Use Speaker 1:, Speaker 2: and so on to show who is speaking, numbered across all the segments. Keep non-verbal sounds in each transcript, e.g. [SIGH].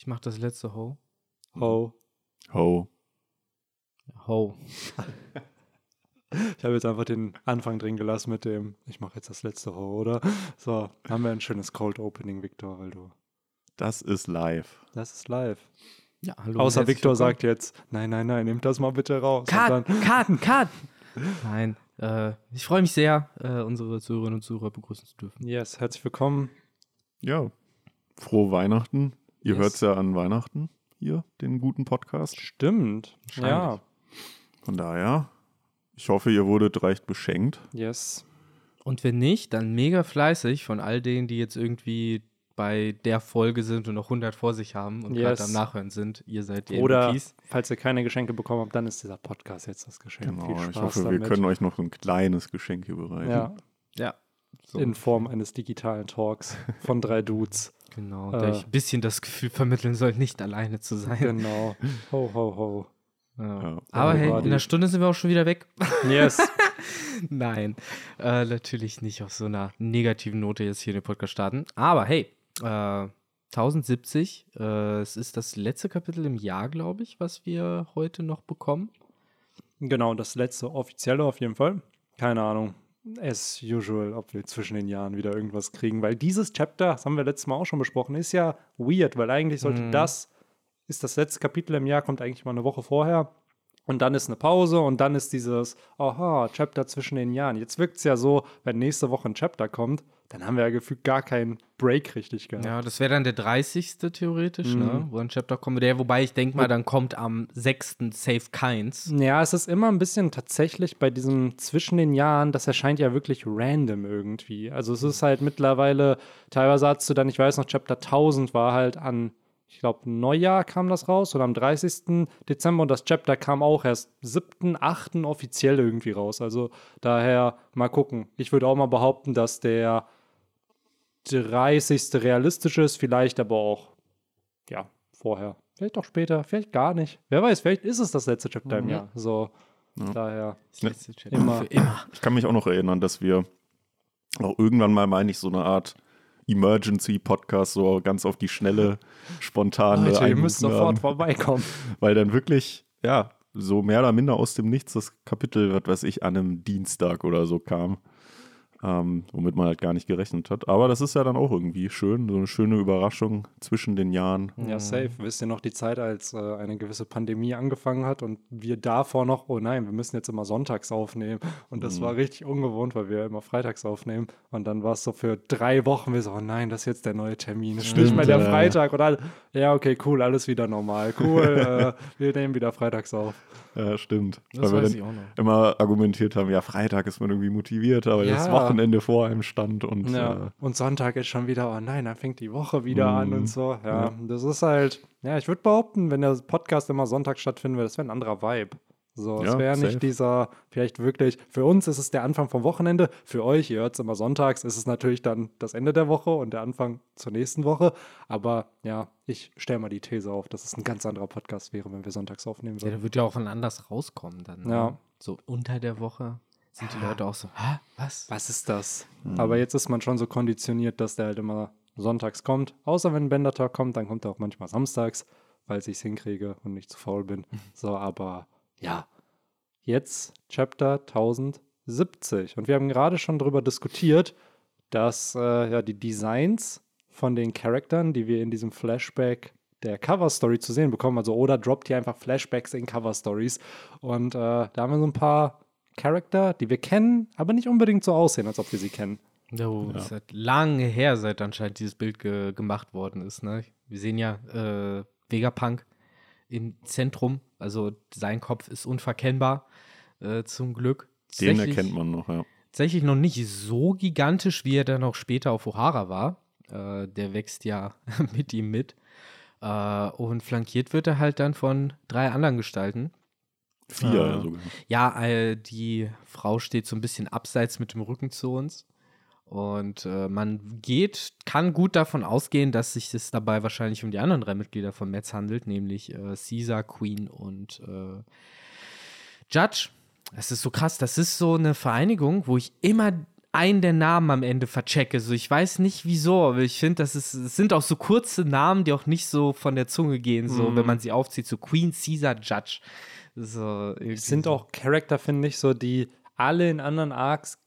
Speaker 1: Ich mach das letzte Ho.
Speaker 2: Ho.
Speaker 3: Ho.
Speaker 1: Ho. [LAUGHS]
Speaker 2: Ich habe jetzt einfach den Anfang drin gelassen mit dem, ich mache jetzt das letzte Ho, oder? So, haben wir ein schönes Cold Opening, Victor, weil du.
Speaker 3: Das ist live.
Speaker 2: Das ist live.
Speaker 1: Ja, hallo.
Speaker 2: Außer Victor sagt jetzt, nein, nein, nein, nehmt das mal bitte raus. Dann,
Speaker 1: cut, cut. [LAUGHS] Nein, äh, ich freue mich sehr, äh, unsere Zuhörerinnen und Zuhörer begrüßen zu dürfen.
Speaker 2: yes, herzlich willkommen.
Speaker 3: Ja. Frohe Weihnachten. Ihr
Speaker 2: Yes.
Speaker 3: hört es ja an Weihnachten hier, den guten Podcast.
Speaker 2: Stimmt. Ja,
Speaker 1: Wahrscheinlich.
Speaker 3: Von daher, ich hoffe, ihr wurdet recht beschenkt.
Speaker 2: yes.
Speaker 1: Und wenn nicht, dann mega fleißig von all denen, die jetzt irgendwie bei der Folge sind und noch 100 vor sich haben und
Speaker 2: Yes.
Speaker 1: gerade am Nachhören sind. Ihr seid die
Speaker 2: Oder
Speaker 1: MVPs.
Speaker 2: falls ihr keine Geschenke bekommen habt, dann ist dieser Podcast jetzt das Geschenk.
Speaker 3: Genau.
Speaker 2: Viel Spaß
Speaker 3: Ich hoffe,
Speaker 2: damit.
Speaker 3: wir können euch noch ein kleines Geschenk hier bereiten.
Speaker 2: ja,
Speaker 1: Ja, so.
Speaker 2: in Form eines digitalen Talks von drei [LAUGHS] Dudes.
Speaker 1: genau.
Speaker 2: Äh.
Speaker 1: Der ich ein bisschen das Gefühl vermitteln soll, nicht alleine zu sein.
Speaker 2: Genau. [LAUGHS] Ho, ho, ho.
Speaker 1: Ja.
Speaker 3: Ja.
Speaker 1: Aber hey, in einer Stunde sind wir auch schon wieder weg. [LAUGHS]
Speaker 2: Yes.
Speaker 1: Nein, äh, natürlich nicht auf so einer negativen Note jetzt hier in den Podcast starten. Aber hey, äh, 1070, äh, es ist das letzte Kapitel im Jahr, glaube ich, was wir heute noch bekommen.
Speaker 2: Genau, das letzte offizielle auf jeden Fall. Keine Ahnung. As usual, ob wir zwischen den Jahren wieder irgendwas kriegen, weil dieses Chapter, das haben wir letztes Mal auch schon besprochen, ist ja weird, weil eigentlich sollte
Speaker 1: Mhm.
Speaker 2: das, ist das letzte Kapitel im Jahr, kommt eigentlich mal eine Woche vorher und dann ist eine Pause und dann ist dieses, aha, Chapter zwischen den Jahren. Jetzt wirkt es ja so, wenn nächste Woche ein Chapter kommt, dann haben wir ja gefühlt gar keinen Break richtig gehabt.
Speaker 1: Ja, das wäre dann der 30. theoretisch,
Speaker 2: Mhm.
Speaker 1: ne? wo ein Chapter kommt. Der, wobei ich denke mal, dann kommt am 6. Safe Keins.
Speaker 2: Ja, es ist immer ein bisschen tatsächlich bei diesem zwischen den Jahren, das erscheint ja wirklich random irgendwie. Also es ist halt mittlerweile, teilweise hast du dann, ich weiß noch, Chapter 1000 war halt an, ich glaube, Neujahr kam das raus oder am 30. Dezember und das Chapter kam auch erst 7., 8. offiziell irgendwie raus. Also daher mal gucken. Ich würde auch mal behaupten, dass der 30. realistisch ist, vielleicht aber auch, ja, vorher. Vielleicht auch später, vielleicht gar nicht. Wer weiß, vielleicht ist es das letzte Chapter im
Speaker 1: Mhm.
Speaker 2: Jahr. So,
Speaker 3: Ja.
Speaker 2: daher.
Speaker 1: Das letzte Chapter.
Speaker 2: Immer.
Speaker 1: Für immer.
Speaker 3: Ich kann mich auch noch erinnern, dass wir auch irgendwann mal, meine ich, so eine Art Emergency-Podcast so ganz auf die Schnelle, [LAUGHS] spontane
Speaker 2: Leute, ihr müsst sofort vorbeikommen.
Speaker 3: Weil dann wirklich, ja, so mehr oder minder aus dem Nichts das Kapitel, was weiß ich, an einem Dienstag oder so kam. Ähm, womit man halt gar nicht gerechnet hat. Aber das ist ja dann auch irgendwie schön, so eine schöne Überraschung zwischen den Jahren.
Speaker 2: Ja, safe. Wisst ihr noch die Zeit, als äh, eine gewisse Pandemie angefangen hat und wir davor noch, oh nein, wir müssen jetzt immer sonntags aufnehmen. Und das
Speaker 3: Mhm.
Speaker 2: war richtig ungewohnt, weil wir immer freitags aufnehmen. Und dann war es so für drei Wochen, wir so, oh nein, das ist jetzt der neue Termin. Es ist nicht
Speaker 3: Stimmt,
Speaker 2: mehr der
Speaker 3: ja.
Speaker 2: Freitag. Und alle, ja, okay, cool, alles wieder normal. Cool, [LAUGHS] äh, wir nehmen wieder freitags auf.
Speaker 3: Ja, stimmt.
Speaker 1: Das
Speaker 3: Weil wir
Speaker 1: weiß
Speaker 3: dann
Speaker 1: ich auch noch.
Speaker 3: immer argumentiert haben, ja, Freitag ist man irgendwie motivierter, weil das
Speaker 2: Ja.
Speaker 3: Wochenende vor einem stand und
Speaker 2: Ja.
Speaker 3: äh,
Speaker 2: Und Sonntag ist schon wieder, oh nein, dann fängt die Woche wieder an
Speaker 3: Mhm.
Speaker 2: und so. Ja,
Speaker 3: Ja.
Speaker 2: das ist halt, ja, ich würde behaupten, wenn der Podcast immer Sonntag stattfinden würde, das wäre ein anderer Vibe. So, es
Speaker 3: Ja,
Speaker 2: wäre nicht dieser, vielleicht wirklich, für uns ist es der Anfang vom Wochenende, für euch, ihr hört es immer sonntags, ist es natürlich dann das Ende der Woche und der Anfang zur nächsten Woche. Aber ja, ich stelle mal die These auf, dass es ein ganz anderer Podcast wäre, wenn wir sonntags aufnehmen
Speaker 1: Ja,
Speaker 2: würden.
Speaker 1: der wird ja auch ein anders rauskommen dann. Ne?
Speaker 2: Ja.
Speaker 1: So unter der Woche sind die Leute auch so, hä, was?
Speaker 2: Was ist das?
Speaker 3: Mhm.
Speaker 2: Aber jetzt ist man schon so konditioniert, dass der halt immer sonntags kommt. Außer wenn ein Bender-Tag kommt, dann kommt er auch manchmal samstags, weil ich es hinkriege und nicht zu faul bin. So, aber ja, jetzt Chapter 1070. Und wir haben gerade schon darüber diskutiert, dass äh, ja, die Designs von den Charakteren, die wir in diesem Flashback der Cover-Story zu sehen bekommen, also Oda droppt hier einfach Flashbacks in Cover-Stories. Und äh, da haben wir so ein paar Charakter, die wir kennen, aber nicht unbedingt so aussehen, als ob wir sie kennen.
Speaker 1: Jo, Es ist halt lange her, seit anscheinend dieses Bild ge gemacht worden ist. Ne? Wir sehen ja äh, Vegapunk im Zentrum. Also sein Kopf ist unverkennbar, äh, zum Glück.
Speaker 3: den erkennt man noch, ja.
Speaker 1: Tatsächlich noch nicht so gigantisch, wie er dann auch später auf O'Hara war. Äh, der wächst ja [LAUGHS] mit ihm mit. Äh, und flankiert wird er halt dann von drei anderen Gestalten.
Speaker 3: Vier
Speaker 1: Ah.
Speaker 3: sogar.
Speaker 1: Ja, äh, die Frau steht so ein bisschen abseits mit dem Rücken zu uns. Und äh, man geht, kann gut davon ausgehen, dass sich es dabei wahrscheinlich um die anderen drei Mitglieder von Metz handelt, nämlich äh, Caesar, Queen und äh, Judge. Es ist so krass, das ist so eine Vereinigung, wo ich immer einen der Namen am Ende verchecke. So, ich weiß nicht wieso, aber ich finde, das ist, es sind auch so kurze Namen, die auch nicht so von der Zunge gehen, so,
Speaker 2: Mhm.
Speaker 1: wenn man sie aufzieht. So Queen Caesar Judge. So,
Speaker 2: Es sind auch Charakter, finde ich, so, die alle in anderen Arcs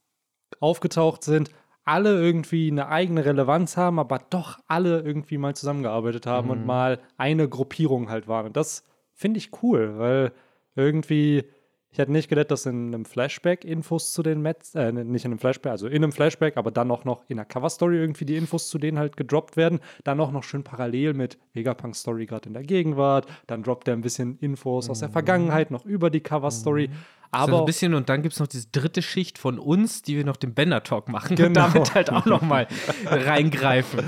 Speaker 2: aufgetaucht sind, alle irgendwie eine eigene Relevanz haben, aber doch alle irgendwie mal zusammengearbeitet haben und mal eine Gruppierung halt waren. Und das finde ich cool, weil irgendwie, ich hätte nicht gedacht, dass in einem Flashback Infos zu den Mets, äh, nicht in einem Flashback, also in einem Flashback, aber dann auch noch in der Cover-Story irgendwie die Infos zu denen halt gedroppt werden. Dann auch noch schön parallel mit Vegapunk-Story gerade in der Gegenwart. Dann droppt er ein bisschen Infos aus der Vergangenheit noch über die Cover-Story.
Speaker 1: so
Speaker 2: Aber
Speaker 1: ein bisschen und dann gibt es noch diese dritte Schicht von uns, die wir noch den Bender Talk machen und
Speaker 2: Genau.
Speaker 1: damit halt auch noch mal [LAUGHS] reingreifen.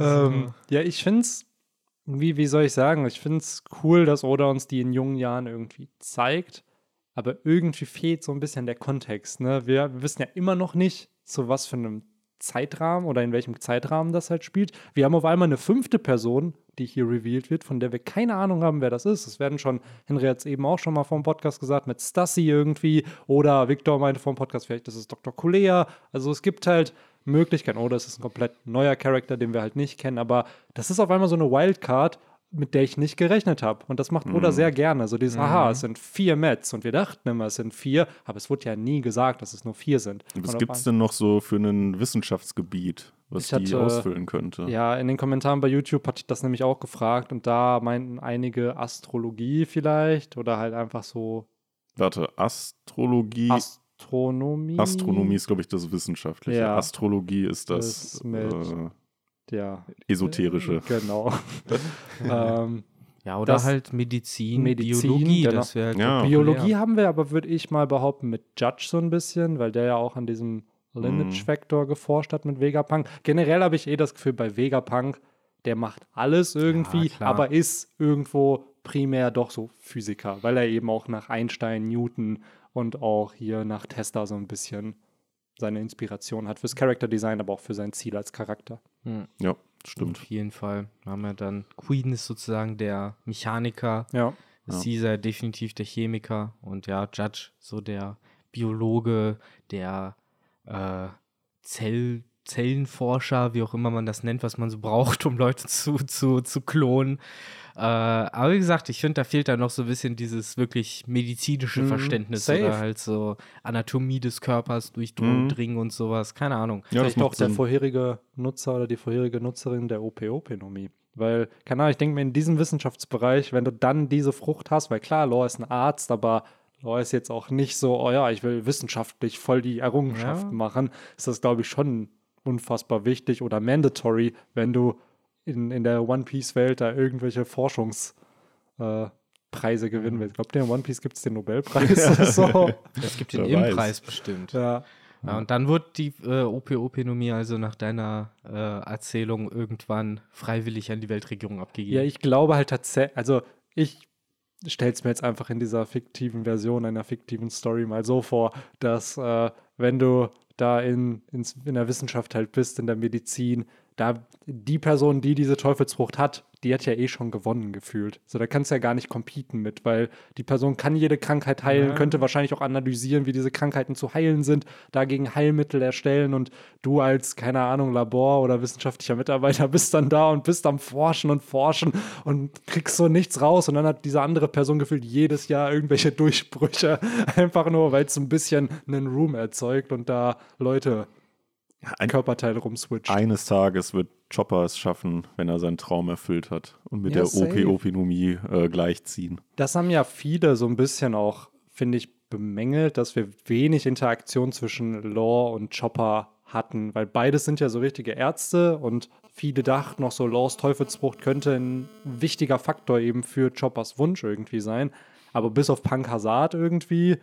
Speaker 2: Ähm, ja, ich finde es, wie, wie soll ich sagen, ich finde es cool, dass Oda uns die in jungen Jahren irgendwie zeigt, aber irgendwie fehlt so ein bisschen der Kontext. Ne? Wir, wissen ja immer noch nicht, zu was für einem Zeitrahmen oder in welchem Zeitrahmen das halt spielt. Wir haben auf einmal eine fünfte Person, die hier revealed wird, von der wir keine Ahnung haben, wer das ist. Das werden schon, Henry hat es eben auch schon mal vom Podcast gesagt, mit Stassi irgendwie oder Victor meinte vom Podcast, vielleicht ist es Dr. Kulea. Also es gibt halt Möglichkeiten. Oder es ist ein komplett neuer Charakter, den wir halt nicht kennen. Aber das ist auf einmal so eine Wildcard, mit der ich nicht gerechnet habe. Und das macht Oda sehr gerne. So dieses, aha, es sind vier Mets. Und wir dachten immer, es sind vier. Aber es wurde ja nie gesagt, dass es nur vier sind.
Speaker 3: Was gibt es denn noch so für ein Wissenschaftsgebiet, was
Speaker 2: Ich
Speaker 3: die
Speaker 2: hatte-
Speaker 3: ausfüllen könnte?
Speaker 2: Ja, in den Kommentaren bei YouTube hatte ich das nämlich auch gefragt und da meinten einige Astrologie vielleicht oder halt einfach so
Speaker 3: Warte, Astrologie.
Speaker 2: Astronomie.
Speaker 3: Astronomie ist, glaube ich, das Wissenschaftliche.
Speaker 2: Ja.
Speaker 3: Astrologie ist das,
Speaker 2: Das mit-
Speaker 3: äh,
Speaker 2: Ja,
Speaker 3: Esoterische.
Speaker 2: genau. [LAUGHS] ähm,
Speaker 1: Ja, oder
Speaker 2: Das-
Speaker 1: halt Medizin,
Speaker 2: Medizin,
Speaker 1: Biologie,
Speaker 2: genau.
Speaker 1: das wäre halt
Speaker 3: Ja.
Speaker 2: Biologie haben wir aber, würde ich mal behaupten, mit Judge so ein bisschen, weil der ja auch an diesem Lineage-Vector geforscht hat mit Vegapunk. Generell habe ich eh das Gefühl, bei Vegapunk, der macht alles irgendwie,
Speaker 1: klar.
Speaker 2: aber ist irgendwo primär doch so Physiker, weil er eben auch nach Einstein, Newton und auch hier nach Tesla so ein bisschen seine Inspiration hat fürs Character Design, aber auch für sein Ziel als Charakter.
Speaker 3: Ja, stimmt.
Speaker 1: Auf jeden Fall. Haben wir dann Queen ist sozusagen der Mechaniker,
Speaker 2: Ja.
Speaker 3: Ja.
Speaker 1: Caesar definitiv der Chemiker und ja, Judge so der Biologe, der äh, Zell, Zellenforscher, wie auch immer man das nennt, was man so braucht, [LAUGHS] um Leute zu, zu, zu klonen. Äh, aber wie gesagt, ich finde, da fehlt da noch so ein bisschen dieses wirklich medizinische
Speaker 2: Mhm,
Speaker 1: Verständnis
Speaker 2: safe.
Speaker 1: oder halt so Anatomie des Körpers
Speaker 3: Mhm.
Speaker 1: durchdringen und sowas. Keine Ahnung.
Speaker 3: Ja, das
Speaker 2: Vielleicht auch
Speaker 3: macht
Speaker 2: der
Speaker 3: Sinn.
Speaker 2: vorherige Nutzer oder die vorherige Nutzerin der OP-Openomie. Weil, keine Ahnung, ich denke mir in diesem Wissenschaftsbereich, wenn du dann diese Frucht hast, weil klar, Law ist ein Arzt, aber Law ist jetzt auch nicht so, oh ja, ich will wissenschaftlich voll die Errungenschaften
Speaker 1: Ja.
Speaker 2: machen, ist das, glaube ich, schon unfassbar wichtig oder mandatory, wenn du in, in der One Piece-Welt da irgendwelche Forschungspreise äh, gewinnen willst. Glaubt ihr, in One Piece gibt es den Nobelpreis? so.
Speaker 1: Es gibt den. Impreis bestimmt.
Speaker 2: ja.
Speaker 1: Ja, und dann wird die äh, OP-Openomie also nach deiner äh, Erzählung irgendwann freiwillig an die Weltregierung abgegeben.
Speaker 2: Ja, ich glaube halt tatsächlich, also ich stelle es mir jetzt einfach in dieser fiktiven Version, einer fiktiven Story mal so vor, dass äh, wenn du da in, ins, in der Wissenschaft halt bist, in der Medizin, da die Person, die diese Teufelsfrucht hat, die hat ja eh schon gewonnen gefühlt. So, da kannst du ja gar nicht competen mit, weil die Person kann jede Krankheit heilen,
Speaker 1: Ja.
Speaker 2: könnte wahrscheinlich auch analysieren, wie diese Krankheiten zu heilen sind, dagegen Heilmittel erstellen und du als, keine Ahnung, Labor- oder wissenschaftlicher Mitarbeiter [LAUGHS] bist dann da und bist am Forschen und Forschen und kriegst so nichts raus und dann hat diese andere Person gefühlt jedes Jahr irgendwelche [LAUGHS] Durchbrüche, einfach nur, weil es ein bisschen einen Room erzeugt und da Leute
Speaker 3: Ein,
Speaker 2: Körperteile rumswitcht.
Speaker 3: eines Tages wird Chopper es schaffen, wenn er seinen Traum erfüllt hat und mit
Speaker 2: Ja,
Speaker 3: der. OP-Opinomie äh, gleichziehen.
Speaker 2: Das haben ja viele so ein bisschen auch, finde ich, bemängelt, dass wir wenig Interaktion zwischen Law und Chopper hatten, weil beides sind ja so richtige Ärzte und viele dachten noch so, Laws Teufelsfrucht könnte ein wichtiger Faktor eben für Choppers Wunsch irgendwie sein. Aber bis auf Punk Hazard irgendwie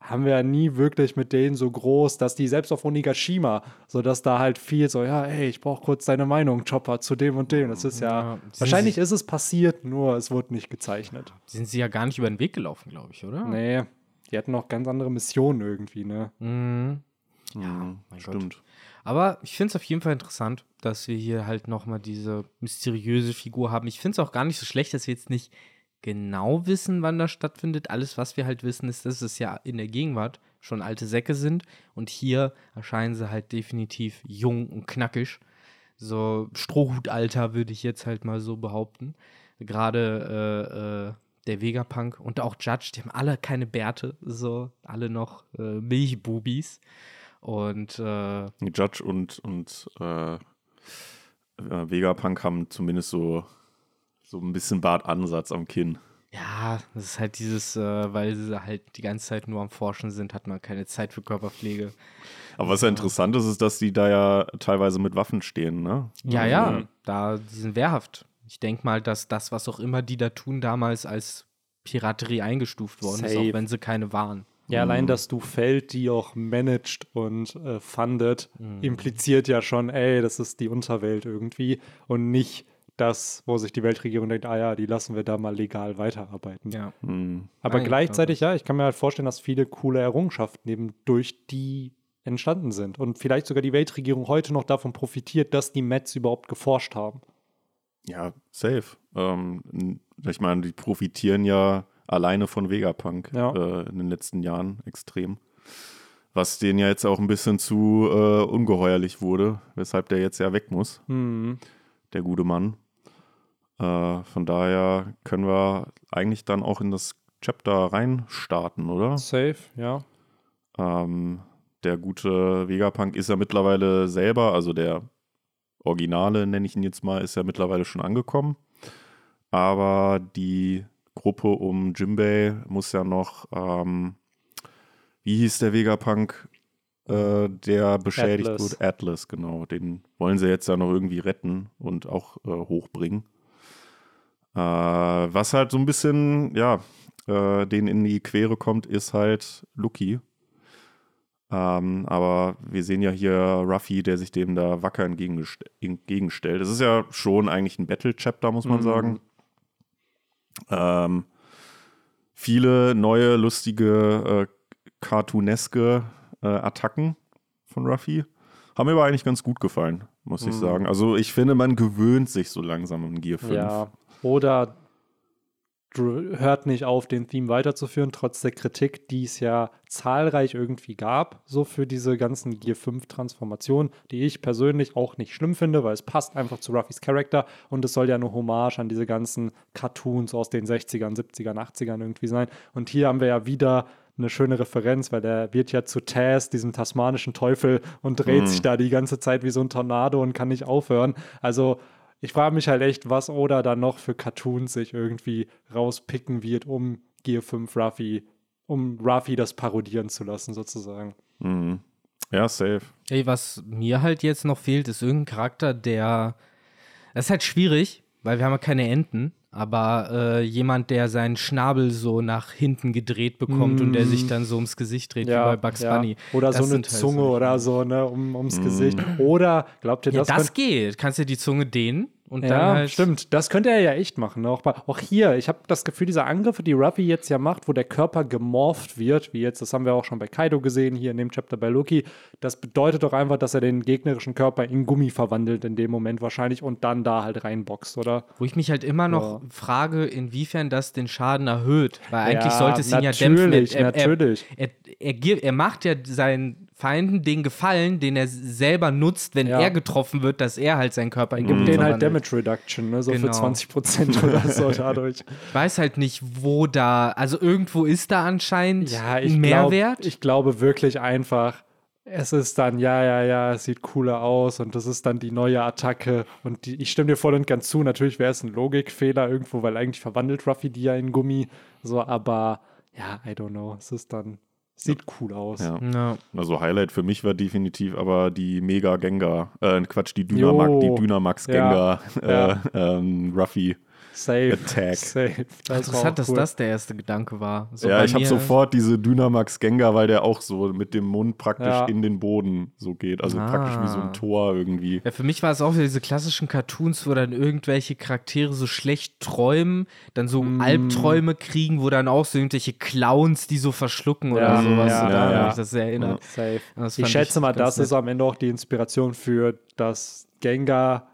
Speaker 2: haben wir ja nie wirklich mit denen so groß, dass die selbst auf Onigashima, so dass da halt viel so, ja, ey, ich brauche kurz deine Meinung, Chopper, zu dem und dem. Das ist ja,
Speaker 1: Ja, sie-
Speaker 2: wahrscheinlich ist es passiert, nur es wurde nicht gezeichnet.
Speaker 1: Sind sie ja gar nicht über den Weg gelaufen, glaube ich, oder?
Speaker 2: Nee, die hatten noch ganz andere Missionen irgendwie, ne?
Speaker 1: Mhm.
Speaker 3: Ja,
Speaker 1: mein Gott.
Speaker 3: stimmt.
Speaker 1: Aber ich finde es auf jeden Fall interessant, dass wir hier halt nochmal diese mysteriöse Figur haben. Ich finde es auch gar nicht so schlecht, dass wir jetzt nicht genau wissen, wann das stattfindet. Alles, was wir halt wissen, ist, dass es ja in der Gegenwart schon alte Säcke sind. Und hier erscheinen sie halt definitiv jung und knackig. So Strohhutalter würde ich jetzt halt mal so behaupten. Gerade äh, äh, der Vegapunk und auch Judge, die haben alle keine Bärte, so alle noch äh, Milchbubis. Und äh,
Speaker 3: Judge und, und äh, äh, Vegapunk haben zumindest so, so ein bisschen Bartansatz am Kinn.
Speaker 1: ja, das ist halt dieses, äh, weil sie halt die ganze Zeit nur am Forschen sind, hat man keine Zeit für Körperpflege.
Speaker 3: Aber was ja interessant ist, ist, dass die da ja teilweise mit Waffen stehen, ne?
Speaker 1: Ja, ja, da, die sind wehrhaft. Ich denke mal, dass das, was auch immer die da tun, damals als Piraterie eingestuft worden ist,
Speaker 2: Safe.
Speaker 1: auch wenn sie keine waren.
Speaker 2: Ja, allein, dass du Feld die auch managed und äh, fundet, impliziert ja schon, ey, das ist die Unterwelt irgendwie und nicht das, wo sich die Weltregierung denkt, ah ja, die lassen wir da mal legal weiterarbeiten.
Speaker 1: Ja.
Speaker 3: Hm.
Speaker 2: Aber
Speaker 1: Nein,
Speaker 2: gleichzeitig, ja, ich kann mir halt vorstellen, dass viele coole Errungenschaften eben durch die entstanden sind und vielleicht sogar die Weltregierung heute noch davon profitiert, dass die Mets überhaupt geforscht haben.
Speaker 3: Ja, safe. Ähm, ich meine, die profitieren ja alleine von Vegapunk
Speaker 2: Ja.
Speaker 3: äh, in den letzten Jahren extrem. Was denen ja jetzt auch ein bisschen zu äh, ungeheuerlich wurde, weshalb der jetzt ja weg muss,
Speaker 2: Hm.
Speaker 3: der gute Mann. Äh, von daher können wir eigentlich dann auch in das Chapter reinstarten, oder?
Speaker 2: Safe, ja.
Speaker 3: Ähm, der gute Vegapunk ist ja mittlerweile selber, also der Originale, nenne ich ihn jetzt mal, ist ja mittlerweile schon angekommen. Aber die Gruppe um Jimbei muss ja noch, ähm, wie hieß der Vegapunk, äh, der beschädigt
Speaker 2: Atlas.
Speaker 3: wurde? Atlas, genau. Den wollen sie jetzt ja noch irgendwie retten und auch äh, hochbringen. Äh, was halt so ein bisschen, ja, äh, denen in die Quere kommt, ist halt Lucky. Ähm, aber wir sehen ja hier Ruffy, der sich dem da wacker entgegenstellt. Das ist ja schon eigentlich ein Battle-Chapter, muss man
Speaker 2: Mhm.
Speaker 3: sagen. Ähm, viele neue, lustige, äh, cartooneske äh, Attacken von Ruffy. Haben mir aber eigentlich ganz gut gefallen, muss ich
Speaker 2: Mhm.
Speaker 3: sagen. Also ich finde, man gewöhnt sich so langsam an Gear 5.
Speaker 2: Ja. Oder hört nicht auf, den Theme weiterzuführen, trotz der Kritik, die es ja zahlreich irgendwie gab, so für diese ganzen Gear 5 Transformationen, die ich persönlich auch nicht schlimm finde, weil es passt einfach zu Ruffys Charakter und es soll ja eine Hommage an diese ganzen Cartoons aus den 60ern, 70ern, 80ern irgendwie sein. Und hier haben wir ja wieder eine schöne Referenz, weil der wird ja zu Taz, diesem tasmanischen Teufel, und dreht sich da die ganze Zeit wie so ein Tornado und kann nicht aufhören. Also ich frage mich halt echt, was Oda dann noch für Cartoons sich irgendwie rauspicken wird, um Gear 5 Ruffy, um Ruffy das parodieren zu lassen, sozusagen.
Speaker 3: Mhm. Ja, safe.
Speaker 1: Ey, was mir halt jetzt noch fehlt, ist irgendein Charakter, der. Das ist halt schwierig, weil wir haben ja keine Enten, aber äh, jemand, der seinen Schnabel so nach hinten gedreht bekommt und der sich dann so ums Gesicht dreht, wie bei Bugs Bunny.
Speaker 2: Oder
Speaker 1: Das
Speaker 2: so eine
Speaker 1: halt
Speaker 2: Zunge
Speaker 1: solche-
Speaker 2: oder so, ne, um, ums Gesicht. Oder, glaubt ihr,
Speaker 1: Ja,
Speaker 2: das,
Speaker 1: das,
Speaker 2: könnt-
Speaker 1: geht. Kannst ja die Zunge dehnen und
Speaker 2: Ja,
Speaker 1: halt.
Speaker 2: stimmt. Das könnte er ja echt machen. Auch, bei, auch hier, ich habe das Gefühl, diese Angriffe, die Ruffy jetzt ja macht, wo der Körper gemorpht wird, wie jetzt, das haben wir auch schon bei Kaido gesehen, hier in dem Chapter bei Loki, das bedeutet doch einfach, dass er den gegnerischen Körper in Gummi verwandelt in dem Moment wahrscheinlich und dann da halt reinboxt, oder?
Speaker 1: Wo ich mich halt immer noch
Speaker 2: Ja.
Speaker 1: frage, inwiefern das den Schaden erhöht. Weil eigentlich
Speaker 2: Ja,
Speaker 1: sollte es ihn ja dämpfen.
Speaker 2: natürlich,
Speaker 1: Er, er,
Speaker 2: natürlich.
Speaker 1: Er, er, er, er macht ja seinen Feinden den Gefallen, den er selber nutzt, wenn
Speaker 2: Ja.
Speaker 1: er getroffen wird, dass er halt seinen Körper in
Speaker 2: Gibt
Speaker 1: Gummi
Speaker 2: denen halt. Damage Reduction, ne? so
Speaker 1: Genau.
Speaker 2: für 20 Prozent oder [LAUGHS] so dadurch.
Speaker 1: Ich weiß halt nicht, wo da, also irgendwo ist da anscheinend
Speaker 2: Ja,
Speaker 1: ein
Speaker 2: glaub,
Speaker 1: Mehrwert.
Speaker 2: ich glaube wirklich einfach, es ist dann, ja, ja, ja, es sieht cooler aus und das ist dann die neue Attacke. Und die, ich stimme dir voll und ganz zu. Natürlich wäre es ein Logikfehler irgendwo, weil eigentlich verwandelt Ruffy die ja in Gummi. So, aber ja, I don't know. Es ist dann, sieht cool aus.
Speaker 3: Ja.
Speaker 1: ja.
Speaker 3: Also Highlight für mich war definitiv aber die Mega Gengar, äh, Quatsch, die Dynamax,
Speaker 2: Jo.
Speaker 3: die Dynamax Gengar,
Speaker 2: Ja. [LAUGHS]
Speaker 3: Äh, ähm, Ruffy.
Speaker 2: Safe.
Speaker 3: Attack.
Speaker 2: Safe. Das
Speaker 1: Interessant, dass
Speaker 2: cool.
Speaker 1: das der erste Gedanke war. So
Speaker 3: ja, ich habe sofort diese Dynamax Gengar, weil der auch so mit dem Mund praktisch
Speaker 2: Ja.
Speaker 3: in den Boden so geht. Also
Speaker 1: Ah.
Speaker 3: praktisch wie so ein Tor irgendwie.
Speaker 1: Ja, für mich war es auch wieder diese klassischen Cartoons, wo dann irgendwelche Charaktere so schlecht träumen, dann so
Speaker 2: Mm.
Speaker 1: Albträume kriegen, wo dann auch so irgendwelche Clowns, die so verschlucken oder
Speaker 2: Ja,
Speaker 1: sowas.
Speaker 2: ja,
Speaker 1: so,
Speaker 3: ja.
Speaker 1: hat mich das sehr erinnert.
Speaker 2: Safe.
Speaker 1: Das
Speaker 2: Ich schätze
Speaker 1: ich
Speaker 2: mal, das ist
Speaker 1: nett.
Speaker 2: am Ende auch die Inspiration für das Gengar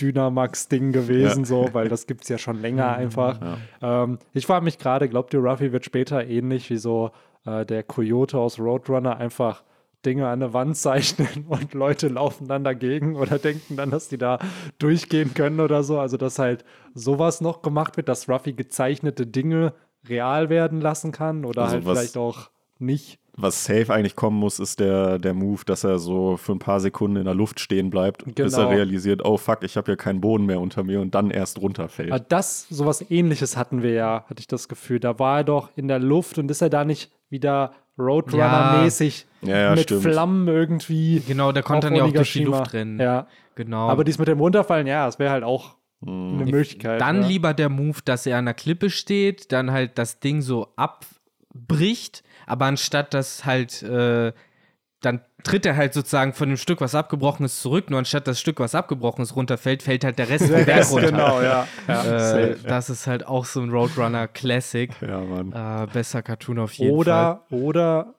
Speaker 2: Dynamax-Ding gewesen, so, weil das gibt es ja schon länger [LAUGHS] einfach. Ähm, ich frage mich gerade, glaubt ihr, Ruffy wird später ähnlich wie so äh, der Coyote aus Roadrunner einfach Dinge an der Wand zeichnen [LAUGHS] und Leute laufen dann dagegen oder denken dann, dass die da durchgehen können oder so. Also, dass halt sowas noch gemacht wird, dass Ruffy gezeichnete Dinge real werden lassen kann oder
Speaker 3: Also
Speaker 2: halt
Speaker 3: was-
Speaker 2: vielleicht auch nicht.
Speaker 3: Was safe eigentlich kommen muss, ist der, der Move, dass er so für ein paar Sekunden in der Luft stehen bleibt, bis
Speaker 2: Genau.
Speaker 3: er realisiert, oh fuck, ich habe hier keinen Boden mehr unter mir und dann erst runterfällt.
Speaker 2: Aber das, sowas ähnliches hatten wir ja, hatte ich das Gefühl. Da war er doch in der Luft und ist er da nicht wieder Roadrunner-mäßig
Speaker 3: Ja, ja,
Speaker 2: mit
Speaker 3: stimmt.
Speaker 2: Flammen irgendwie.
Speaker 1: Genau, der konnte dann ja auch durch die. Luft rennen.
Speaker 2: Ja.
Speaker 1: Genau.
Speaker 2: Aber dies mit dem Runterfallen, ja, das wäre halt auch
Speaker 3: Mhm.
Speaker 2: eine Möglichkeit.
Speaker 1: Dann
Speaker 2: ja.
Speaker 1: lieber der Move, dass er an der Klippe steht, dann halt das Ding so abbricht, aber anstatt dass halt, äh, dann tritt er halt sozusagen von dem Stück, was abgebrochen ist, zurück, nur anstatt das Stück, was abgebrochen ist, runterfällt, fällt halt der Rest [LAUGHS] vom Berg runter.
Speaker 2: genau, ja. [LAUGHS] ja
Speaker 1: Äh,
Speaker 2: safe.
Speaker 1: das ist halt auch so ein Roadrunner Classic.
Speaker 3: ja, Mann.
Speaker 1: Äh, besser Cartoon auf jeden Fall.
Speaker 2: Oder, oder,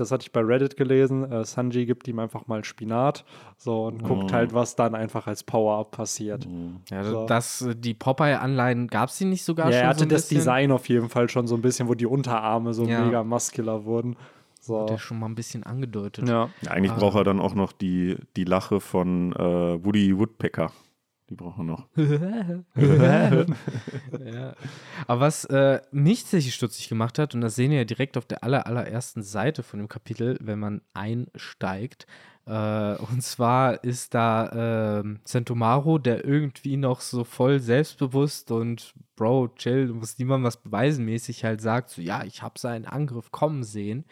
Speaker 2: das hatte ich bei Reddit gelesen, äh, Sanji gibt ihm einfach mal Spinat so und guckt halt, was dann einfach als Power-Up passiert.
Speaker 1: Ja,
Speaker 2: so.
Speaker 1: das, die Popeye-Anleihen gab es die nicht sogar
Speaker 2: Ja,
Speaker 1: schon
Speaker 2: er hatte
Speaker 1: so ein
Speaker 2: das
Speaker 1: bisschen?
Speaker 2: Design auf jeden Fall schon so ein bisschen, wo die Unterarme so
Speaker 1: Ja.
Speaker 2: mega muscular wurden. So.
Speaker 1: Der schon mal ein bisschen angedeutet.
Speaker 2: Ja.
Speaker 3: Ja, eigentlich braucht er dann auch noch die, die Lache von äh, Woody Woodpecker. Die braucht er noch. [LAUGHS]
Speaker 1: ja. Aber was äh, mich tatsächlich stutzig gemacht hat, und das sehen wir ja direkt auf der aller, allerersten Seite von dem Kapitel, wenn man einsteigt, äh, und zwar ist da ähm, Sentomaro, der irgendwie noch so voll selbstbewusst und Bro, chill, du musst niemandem was beweisen mäßig halt sagt, so ja, ich habe seinen Angriff kommen sehen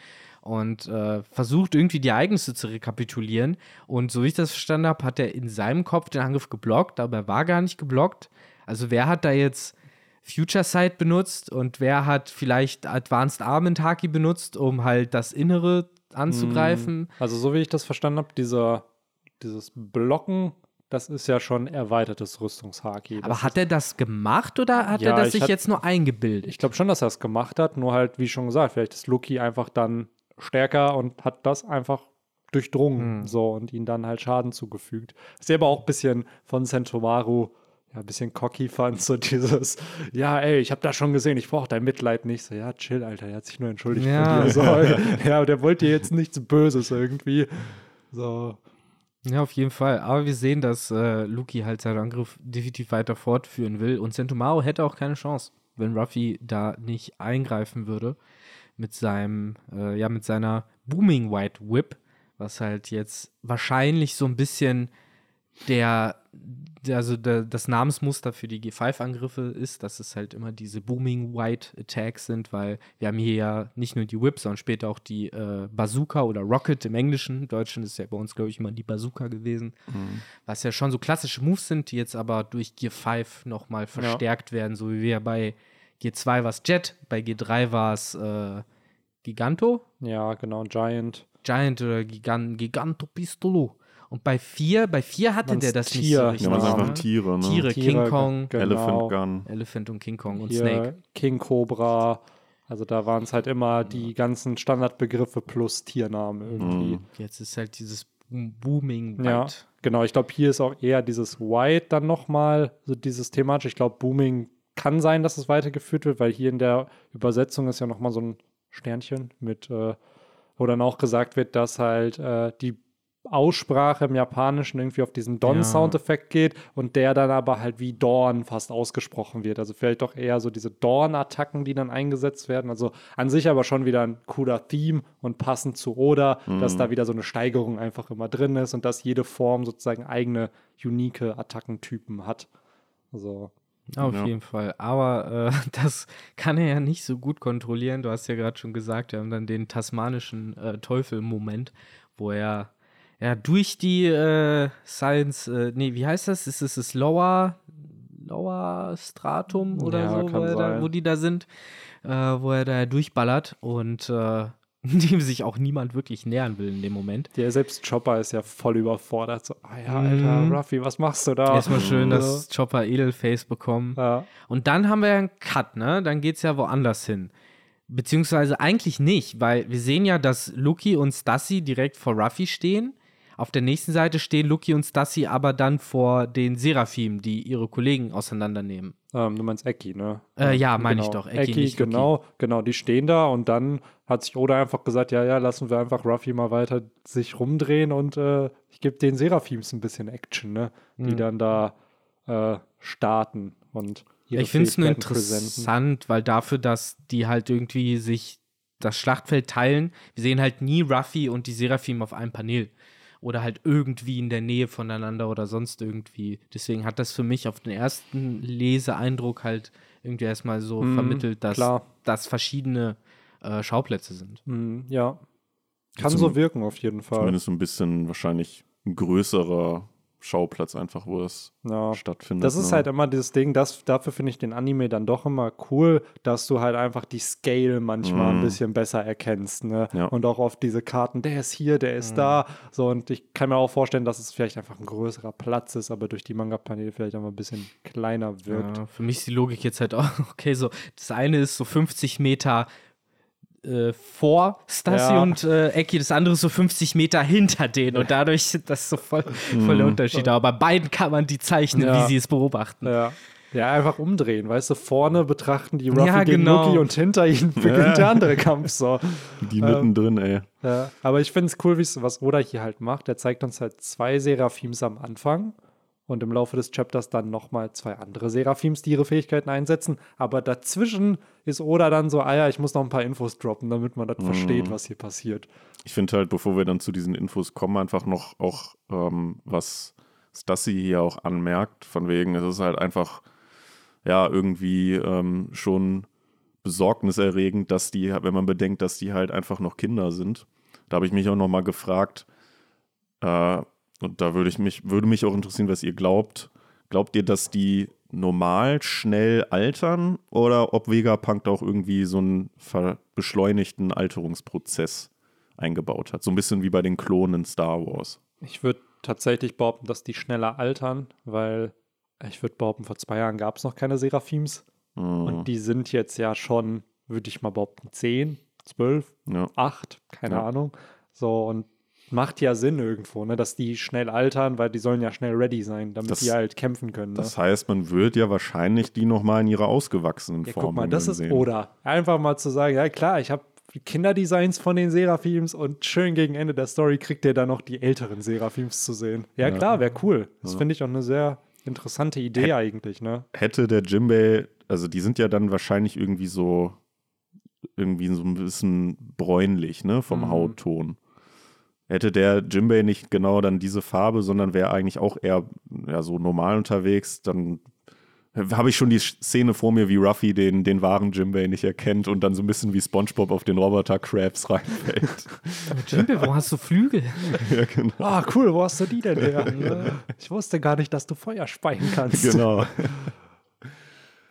Speaker 1: und äh, versucht irgendwie die Ereignisse zu rekapitulieren. Und so wie ich das verstanden habe, hat er in seinem Kopf den Angriff geblockt, aber er war gar nicht geblockt. Also wer hat da jetzt Future Sight benutzt und wer hat vielleicht Advanced Armament Haki benutzt, um halt das Innere anzugreifen?
Speaker 2: Also, so wie ich das verstanden habe, dieser, dieses Blocken, das ist ja schon erweitertes Rüstungshaki.
Speaker 1: Aber hat er das gemacht oder hat
Speaker 2: Ja,
Speaker 1: er das
Speaker 2: ich
Speaker 1: sich
Speaker 2: hat-
Speaker 1: jetzt nur eingebildet?
Speaker 2: Ich glaube schon, dass er es gemacht hat, nur halt, wie schon gesagt, vielleicht ist Lucky einfach dann stärker und hat das einfach durchdrungen so und ihn dann halt Schaden zugefügt. Ich aber auch ein bisschen von Sentomaru ja, ein bisschen cocky fand, so [LAUGHS] dieses, ja, ey, ich habe das schon gesehen, ich brauche dein Mitleid nicht. So, ja, chill, Alter, er hat sich nur entschuldigt
Speaker 1: Ja.
Speaker 2: von dir. So, [LAUGHS] [LAUGHS] ja, der wollte dir jetzt nichts Böses irgendwie. So,
Speaker 1: Ja, auf jeden Fall. Aber wir sehen, dass äh, Luki halt seinen Angriff definitiv weiter fortführen will. Und Sentomaro hätte auch keine Chance, wenn Ruffy da nicht eingreifen würde mit seinem, äh, ja, mit seiner Booming White Whip, was halt jetzt wahrscheinlich so ein bisschen der, also der, das Namensmuster für die G5-Angriffe ist, dass es halt immer diese Booming White Attacks sind, weil wir haben hier ja nicht nur die Whip, sondern später auch die äh, Bazooka oder Rocket im Englischen. Im Deutschen ist ja bei uns, glaube ich, immer die Bazooka gewesen. Was ja schon so klassische Moves sind, die jetzt aber durch Gear 5 nochmal verstärkt werden, so wie wir bei G2 war es Jet, bei G3 war es äh, Giganto,
Speaker 2: ja, genau, Giant.
Speaker 1: Giant oder Gigan Giganto Pistolo. Und bei 4, bei 4 hatte
Speaker 2: Waren's
Speaker 1: der das nicht
Speaker 2: Tier.
Speaker 1: so
Speaker 3: Ja,
Speaker 1: richtig.
Speaker 2: Ja,
Speaker 3: einfach
Speaker 1: ne?
Speaker 3: Tiere, ne?
Speaker 1: Tiere,
Speaker 2: Tiere,
Speaker 1: King Kong,
Speaker 2: genau.
Speaker 3: Elephant Gun.
Speaker 1: Elephant und King Kong und
Speaker 2: Hier
Speaker 1: Snake.
Speaker 2: King Cobra. Also da waren es halt immer die ganzen Standardbegriffe plus Tiernamen irgendwie.
Speaker 3: Mhm.
Speaker 1: Jetzt ist halt dieses Boom- Booming
Speaker 2: Ja,
Speaker 1: White.
Speaker 2: genau. Ich glaube, hier ist auch eher dieses White dann nochmal, so dieses thematisch. Ich glaube, Booming kann sein, dass es weitergeführt wird, weil hier in der Übersetzung ist ja nochmal so ein Sternchen mit, äh, wo dann auch gesagt wird, dass halt äh, die Aussprache im Japanischen irgendwie auf diesen Don-Soundeffekt geht und der dann aber halt wie Dorn fast ausgesprochen wird. Also vielleicht doch eher so diese Dorn-Attacken, die dann eingesetzt werden. Also an sich aber schon wieder ein cooler Theme und passend zu Oda, dass da wieder so eine Steigerung einfach immer drin ist und dass jede Form sozusagen eigene unique Attackentypen hat. Also
Speaker 1: Auf
Speaker 3: Ja.
Speaker 1: jeden Fall. Aber äh, [LAUGHS] das kann er ja nicht so gut kontrollieren. Du hast ja gerade schon gesagt, wir haben dann den tasmanischen äh, Teufel-Moment, wo er ja durch die äh, Science, äh, nee, wie heißt das? Ist es das Lower, Lower Stratum oder
Speaker 2: Ja,
Speaker 1: so, wo, da, wo die da sind, äh, wo er da durchballert und äh, [LAUGHS] dem sich auch niemand wirklich nähern will in dem Moment.
Speaker 2: der selbst Chopper ist ja voll überfordert. So, ah ja, Alter,
Speaker 1: Mhm.
Speaker 2: Ruffy, was machst du da?
Speaker 1: Erstmal schön
Speaker 2: Ja.
Speaker 1: das Chopper Edelface bekommen.
Speaker 2: Ja.
Speaker 1: Und dann haben wir einen Cut, ne? Dann geht's ja woanders hin. Beziehungsweise eigentlich nicht, weil wir sehen ja, dass Lucky und Stassi direkt vor Ruffy stehen. Auf der nächsten Seite stehen Lucky und Stassi aber dann vor den Seraphim, die ihre Kollegen auseinandernehmen.
Speaker 2: Ähm, du meinst Eki, ne?
Speaker 1: Äh, ja, meine ich
Speaker 2: Genau.
Speaker 1: doch. Eki,
Speaker 2: Eki,
Speaker 1: nicht Lucky.
Speaker 2: genau, genau, die stehen da und dann hat sich Oda einfach gesagt, ja, ja, lassen wir einfach Ruffy mal weiter sich rumdrehen und äh, ich gebe den Seraphims ein bisschen Action, ne? Die
Speaker 1: Mhm.
Speaker 2: dann da äh, starten und ihre
Speaker 1: Ich finde es nur
Speaker 2: Fähigkeiten präsenten.
Speaker 1: interessant, weil dafür, dass die halt irgendwie sich das Schlachtfeld teilen, wir sehen halt nie Ruffy und die Seraphim auf einem Panel. Oder halt irgendwie in der Nähe voneinander oder sonst irgendwie. Deswegen hat das für mich auf den ersten Leseeindruck halt irgendwie erstmal so
Speaker 2: Mhm,
Speaker 1: vermittelt, dass das verschiedene äh, Schauplätze sind.
Speaker 2: Mhm, ja. Kann
Speaker 3: Zum-
Speaker 2: so wirken auf jeden Fall.
Speaker 3: Zumindest ein bisschen wahrscheinlich ein größerer Schauplatz einfach, wo es
Speaker 2: Ja.
Speaker 3: stattfindet.
Speaker 2: Das ist
Speaker 3: ne?
Speaker 2: halt immer dieses Ding, das, dafür finde ich den Anime dann doch immer cool, dass du halt einfach die Scale manchmal ein
Speaker 3: Mm.
Speaker 2: bisschen besser erkennst. Ne?
Speaker 3: Ja.
Speaker 2: Und auch auf diese Karten, der ist hier, der ist da. So, und ich kann mir auch vorstellen, dass es vielleicht einfach ein größerer Platz ist, aber durch die Manga-Paneele vielleicht auch mal ein bisschen kleiner wirkt.
Speaker 1: Ja, für mich ist die Logik jetzt halt auch, [LAUGHS] okay, so, das eine ist so 50 Meter äh, vor Stassi
Speaker 2: Ja.
Speaker 1: und äh, Eki, das andere ist so 50 Meter hinter denen und dadurch, [LAUGHS] das ist so voll, voll der Unterschied. Aber bei beiden kann man die zeichnen,
Speaker 2: Ja.
Speaker 1: wie sie es beobachten.
Speaker 2: Ja. Ja, einfach umdrehen, weißt du, vorne betrachten die Ruffy
Speaker 1: Ja,
Speaker 2: gegen
Speaker 1: genau.
Speaker 2: Lucky und hinter ihnen beginnt der andere Kampf so. [LAUGHS]
Speaker 3: Die
Speaker 2: ähm,
Speaker 3: mittendrin, ey.
Speaker 2: Ja, aber ich finde es cool, wie's- was Oda hier halt macht. Er zeigt uns halt zwei Seraphims am Anfang und im Laufe des Chapters dann nochmal zwei andere Seraphims, die ihre Fähigkeiten einsetzen. Aber dazwischen ist Oda dann so, ah ja, ich muss noch ein paar Infos droppen, damit man das versteht, was hier passiert.
Speaker 3: Ich finde halt, bevor wir dann zu diesen Infos kommen, einfach noch auch, ähm, was Stassi hier auch anmerkt, von wegen, es ist halt einfach, ja, irgendwie ähm, schon besorgniserregend, dass die, wenn man bedenkt, dass die halt einfach noch Kinder sind. Da habe ich mich auch noch mal gefragt, äh, und da würde ich mich, würde mich auch interessieren, was ihr glaubt. Glaubt ihr, dass die normal schnell altern oder ob Vegapunk da auch irgendwie so einen beschleunigten Alterungsprozess eingebaut hat? So ein bisschen wie bei den Klonen in Star Wars.
Speaker 2: Ich würde tatsächlich behaupten, dass die schneller altern, weil ich würde behaupten, vor zwei Jahren gab es noch keine Seraphims.
Speaker 3: Mhm.
Speaker 2: Und die sind jetzt ja schon, würde ich mal behaupten, 10, 12,
Speaker 3: ja.
Speaker 2: 8, keine
Speaker 3: Ja.
Speaker 2: Ahnung. So, und macht ja Sinn irgendwo, ne, dass die schnell altern, weil die sollen ja schnell ready sein, damit
Speaker 3: Das-
Speaker 2: die halt kämpfen können. Ne?
Speaker 3: Das heißt, man wird ja wahrscheinlich die nochmal in ihrer ausgewachsenen
Speaker 2: ja,
Speaker 3: Form
Speaker 2: guck mal, das ist
Speaker 3: sehen.
Speaker 2: oder. Einfach mal zu sagen, ja klar, ich habe Kinderdesigns von den Seraphims und schön gegen Ende der Story kriegt ihr dann noch die älteren Seraphims zu sehen. Ja,
Speaker 3: Ja.
Speaker 2: klar, wäre cool. Das
Speaker 3: Ja.
Speaker 2: finde ich auch eine sehr interessante Idee eigentlich, ne?
Speaker 3: Hätte der Jimbei, also die sind ja dann wahrscheinlich irgendwie so, irgendwie so ein bisschen bräunlich, ne, vom
Speaker 2: Mhm.
Speaker 3: Hautton. Hätte der Jimbei nicht genau dann diese Farbe, sondern wäre eigentlich auch eher ja, so normal unterwegs, dann habe ich schon die Szene vor mir, wie Ruffy den, den wahren Jimbei nicht erkennt und dann so ein bisschen wie Spongebob auf den Roboter Krabs reinfällt. [LAUGHS]
Speaker 1: Jimbe, warum hast du Flügel? [LAUGHS]
Speaker 3: ja, genau.
Speaker 2: Ah, cool, wo hast du die denn her? ich wusste gar nicht, dass du Feuer speien kannst.
Speaker 3: genau. [LAUGHS]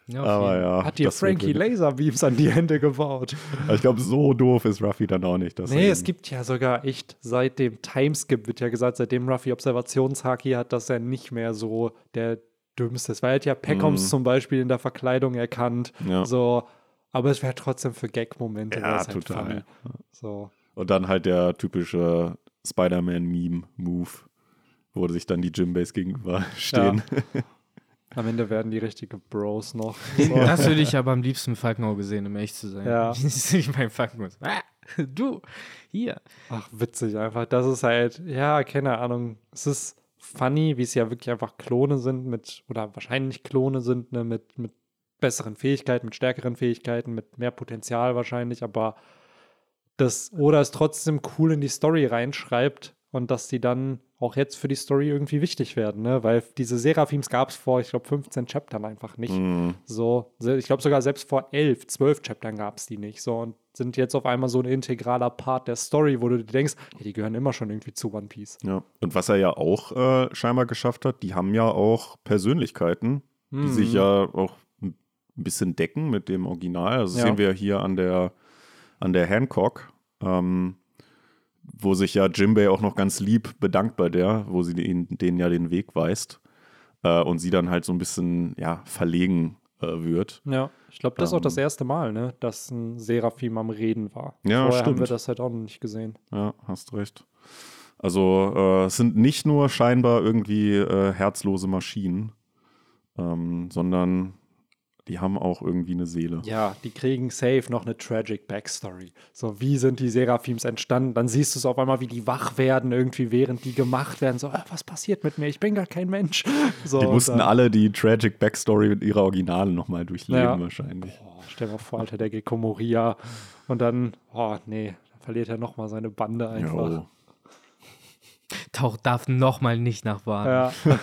Speaker 1: Ja,
Speaker 3: Aber ja.
Speaker 2: Hat dir Frankie Laserbeams an die Hände gebaut?
Speaker 3: Ich glaube, so doof ist Ruffy dann auch nicht. Dass
Speaker 2: Nee, es gibt ja sogar echt seit dem Timeskip, wird ja gesagt, seitdem Ruffy Observationshaki hat, dass er nicht mehr so der Dümmste ist. Weil er hat ja Peckoms
Speaker 3: Mhm.
Speaker 2: zum Beispiel in der Verkleidung erkannt.
Speaker 3: Ja.
Speaker 2: So, aber es wäre trotzdem für Gag-Momente.
Speaker 3: Ja,
Speaker 2: halt
Speaker 3: total.
Speaker 2: funny. So.
Speaker 3: Und dann halt der typische Spider-Man-Meme-Move, wo sich dann die Jimbays gegenüber stehen. [LAUGHS]
Speaker 2: Am Ende werden die richtige Bros noch. [LAUGHS]
Speaker 1: Das würde ich aber am liebsten mit Falkenauge sehen, um ehrlich zu sein.
Speaker 2: Ja. [LAUGHS]
Speaker 1: ich beim Falkenauge. Ah, du, hier.
Speaker 2: Ach, witzig einfach. Das ist halt, ja, keine Ahnung. Es ist funny, wie es ja wirklich einfach Klone sind mit, oder wahrscheinlich Klone sind, ne, mit, mit besseren Fähigkeiten, mit stärkeren Fähigkeiten, mit mehr Potenzial wahrscheinlich, aber das oder es trotzdem cool in die Story reinschreibt und dass die dann auch jetzt für die Story irgendwie wichtig werden, ne? Weil diese Seraphims gab es vor, ich glaube, 15 Chaptern einfach nicht.
Speaker 3: Mhm.
Speaker 2: So, ich glaube sogar selbst vor elf, zwölf Chaptern gab es die nicht. So und sind jetzt auf einmal so ein integraler Part der Story, wo du dir denkst, ja, die gehören immer schon irgendwie zu One Piece.
Speaker 3: Ja. Und was er ja auch äh, scheinbar geschafft hat, die haben ja auch Persönlichkeiten, die
Speaker 2: Mhm.
Speaker 3: sich ja auch ein bisschen decken mit dem Original. Also das
Speaker 2: Ja.
Speaker 3: sehen wir hier an der, an der Hancock, ähm, wo sich ja Jimbei auch noch ganz lieb bedankt bei der, wo sie den, denen ja den Weg weist. Äh, und sie dann halt so ein bisschen ja, verlegen äh, wird.
Speaker 2: Ja, ich glaube, das ist auch
Speaker 3: Ähm.
Speaker 2: das erste Mal, ne, dass ein Seraphim am Reden war.
Speaker 3: Ja,
Speaker 2: Vorher haben
Speaker 3: stimmt.
Speaker 2: wir das halt auch noch nicht gesehen.
Speaker 3: Ja, hast recht. Also äh, es sind nicht nur scheinbar irgendwie äh, herzlose Maschinen, ähm, sondern die haben auch irgendwie eine Seele.
Speaker 2: Ja, die kriegen safe noch eine tragic Backstory. So, wie sind die Seraphims entstanden? Dann siehst du es auf einmal, wie die wach werden, irgendwie, während die gemacht werden. So, ah, was passiert mit mir? Ich bin gar kein Mensch. [LAUGHS] So,
Speaker 3: Die mussten
Speaker 2: dann-
Speaker 3: alle die tragic Backstory mit ihrer Originale nochmal durchleben
Speaker 2: Ja.
Speaker 3: wahrscheinlich.
Speaker 2: Boah, stell dir mal vor, Alter, der geht Moria. Und dann, oh nee, dann verliert er nochmal seine Bande einfach.
Speaker 3: Jo.
Speaker 1: Tauch darf nochmal nicht nach Bahn.
Speaker 2: Ja. [LAUGHS]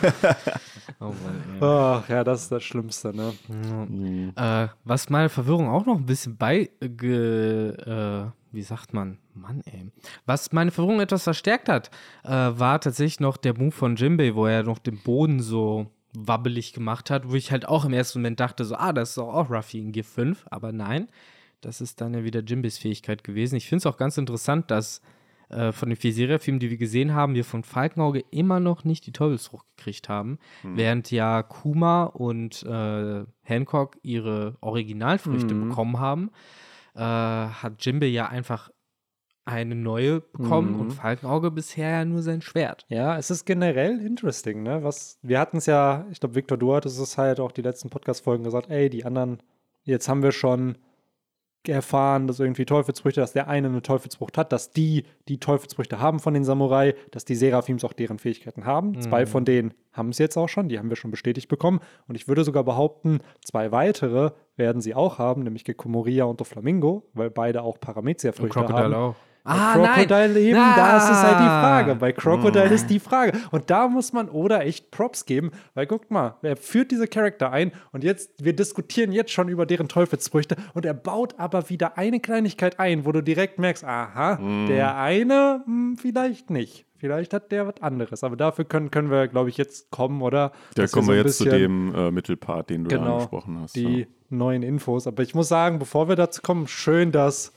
Speaker 1: Oh Mann, ey.
Speaker 2: Ach, ja, das ist das Schlimmste, ne?
Speaker 3: Mhm.
Speaker 1: Äh, was meine Verwirrung auch noch ein bisschen bei, ge, äh, wie sagt man, Mann ey, was meine Verwirrung etwas verstärkt hat, äh, war tatsächlich noch der Move von Jimbei, wo er noch den Boden so wabbelig gemacht hat, wo ich halt auch im ersten Moment dachte, so, ah, das ist doch auch Ruffy in Gear 5, aber nein, das ist dann ja wieder Jimbeis Fähigkeit gewesen. Ich finde es auch ganz interessant, dass äh, von den vier Serienfilmen, die wir gesehen haben, wir von Falkenauge immer noch nicht die Teufelsfrucht gekriegt haben, während ja Kuma und äh, Hancock ihre Originalfrüchte
Speaker 2: Mhm.
Speaker 1: bekommen haben, äh, hat Jimbe ja einfach eine neue bekommen
Speaker 2: Mhm.
Speaker 1: und Falkenauge bisher ja nur sein Schwert.
Speaker 2: Ja, es ist generell interesting, ne? Was, wir hatten es ja, ich glaube, Victor, du hattest es halt auch die letzten Podcast-Folgen gesagt, ey, die anderen, jetzt haben wir schon erfahren, dass irgendwie Teufelsfrüchte, dass der eine eine Teufelsfrucht hat, dass die die Teufelsfrüchte haben von den Samurai, dass die Seraphims auch deren Fähigkeiten haben. Zwei von denen haben es jetzt auch schon, die haben wir schon bestätigt bekommen. Und ich würde sogar behaupten, zwei weitere werden sie auch haben, nämlich Gekomoria und Doflamingo, weil beide auch Paramezia-Früchte haben.
Speaker 1: auch. Ah,
Speaker 2: Crocodile
Speaker 1: nein.
Speaker 2: eben, da ist es halt die
Speaker 1: Ah.
Speaker 2: Frage. Bei Crocodile ist die Frage. Und da muss man Oda echt Props geben, weil guckt mal, er führt diese Charakter ein und jetzt, wir diskutieren jetzt schon über deren Teufelsfrüchte und er baut aber wieder eine Kleinigkeit ein, wo du direkt merkst, aha, der eine hm, vielleicht nicht. Vielleicht hat der was anderes. Aber dafür können, können wir, glaube ich, jetzt kommen, oder?
Speaker 3: Da kommen
Speaker 2: so
Speaker 3: wir
Speaker 2: ein
Speaker 3: jetzt zu dem äh, Mittelpart, den du
Speaker 2: genau,
Speaker 3: angesprochen hast.
Speaker 2: die
Speaker 3: ja.
Speaker 2: neuen Infos. Aber ich muss sagen, bevor wir dazu kommen, schön, dass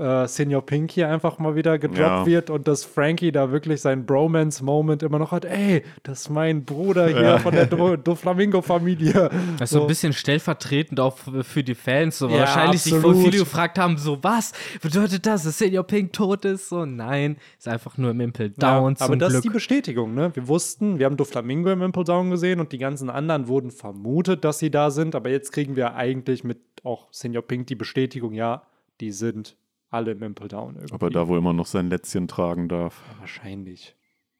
Speaker 2: äh, Senior Pink hier einfach mal wieder gedroppt
Speaker 3: Ja.
Speaker 2: wird und dass Frankie da wirklich seinen Bromance-Moment immer noch hat. Ey, das ist mein Bruder hier
Speaker 3: Ja.
Speaker 2: von der Do, Do Flamingo-Familie.
Speaker 1: Das ist so ein bisschen stellvertretend auch für die Fans. So.
Speaker 2: Ja,
Speaker 1: Wahrscheinlich sich voll
Speaker 2: absolut.
Speaker 1: viele gefragt haben, so was bedeutet das, dass Senior Pink tot ist? So nein, ist einfach nur im Impel Down
Speaker 2: ja, aber
Speaker 1: zum
Speaker 2: das ist
Speaker 1: Glück.
Speaker 2: die Bestätigung, ne? Wir wussten, wir haben Doflamingo im Impel Down gesehen und die ganzen anderen wurden vermutet, dass sie da sind, aber jetzt kriegen wir eigentlich mit auch Senior Pink die Bestätigung, ja, die sind alle im Impel Down irgendwie.
Speaker 3: Aber da, wo immer noch sein Lätzchen tragen darf.
Speaker 2: Wahrscheinlich.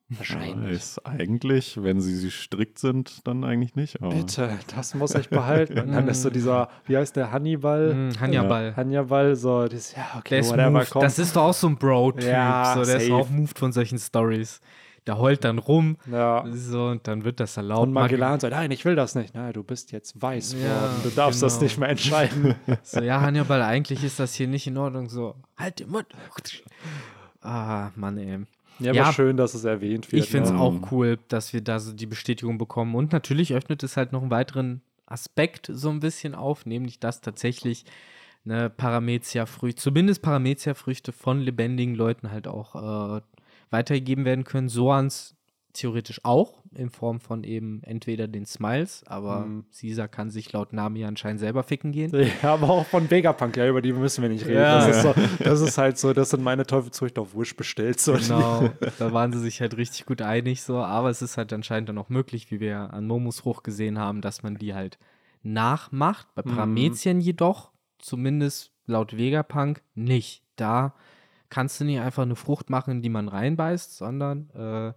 Speaker 3: Ja,
Speaker 2: Wahrscheinlich.
Speaker 3: ist eigentlich, wenn sie, sie strikt sind, dann eigentlich nicht. Aber
Speaker 2: Bitte, das muss ich behalten. [LAUGHS] Und dann ist so dieser, wie heißt der, Hannibal?
Speaker 1: Mm, Hannibal.
Speaker 2: Hannibal, so, das, ja, okay,
Speaker 1: Der ist
Speaker 2: whatever,
Speaker 1: moved.
Speaker 2: komm.
Speaker 1: Das ist doch auch so ein Bro-Typ.
Speaker 2: Ja,
Speaker 1: so, der ist
Speaker 2: safe.
Speaker 1: auch moved von solchen Stories. Der heult dann rum.
Speaker 2: ja.
Speaker 1: So, und dann wird das erlaubt.
Speaker 2: Und Magellan sagt, nein, ich will das nicht. Na, du bist jetzt weiß
Speaker 1: Ja,
Speaker 2: worden. Du darfst das
Speaker 1: genau.
Speaker 2: nicht mehr entscheiden. [LAUGHS]
Speaker 1: So, ja, Hannibal, eigentlich ist das hier nicht in Ordnung. So, halt den Mund. Ah, Mann, ey.
Speaker 2: Ja,
Speaker 1: Ja.
Speaker 2: aber schön, dass es erwähnt wird.
Speaker 1: Ich finde es
Speaker 2: ne?
Speaker 1: auch cool, dass wir da so die Bestätigung bekommen. Und natürlich öffnet es halt noch einen weiteren Aspekt so ein bisschen auf, nämlich dass tatsächlich ne, Paramezia-Früchte, zumindest Paramezia-Früchte von lebendigen Leuten halt auch äh, weitergegeben werden können. Soans theoretisch auch, in Form von eben entweder den Smiles, aber
Speaker 2: Mhm.
Speaker 1: Caesar kann sich laut Nami anscheinend selber ficken gehen.
Speaker 2: Ja, aber auch von Vegapunk, ja, über die müssen wir nicht reden.
Speaker 1: Ja.
Speaker 2: Das, ist so, das ist halt so, das sind meine Teufelsfrüchte auf Wish bestellt. So.
Speaker 1: Genau, da waren sie sich halt richtig gut einig so, aber es ist halt anscheinend dann auch möglich, wie wir an Momus Frucht gesehen haben, dass man die halt nachmacht. Bei Paramezien jedoch, zumindest laut Vegapunk, nicht. Da kannst du nicht einfach eine Frucht machen, in die man reinbeißt, sondern äh,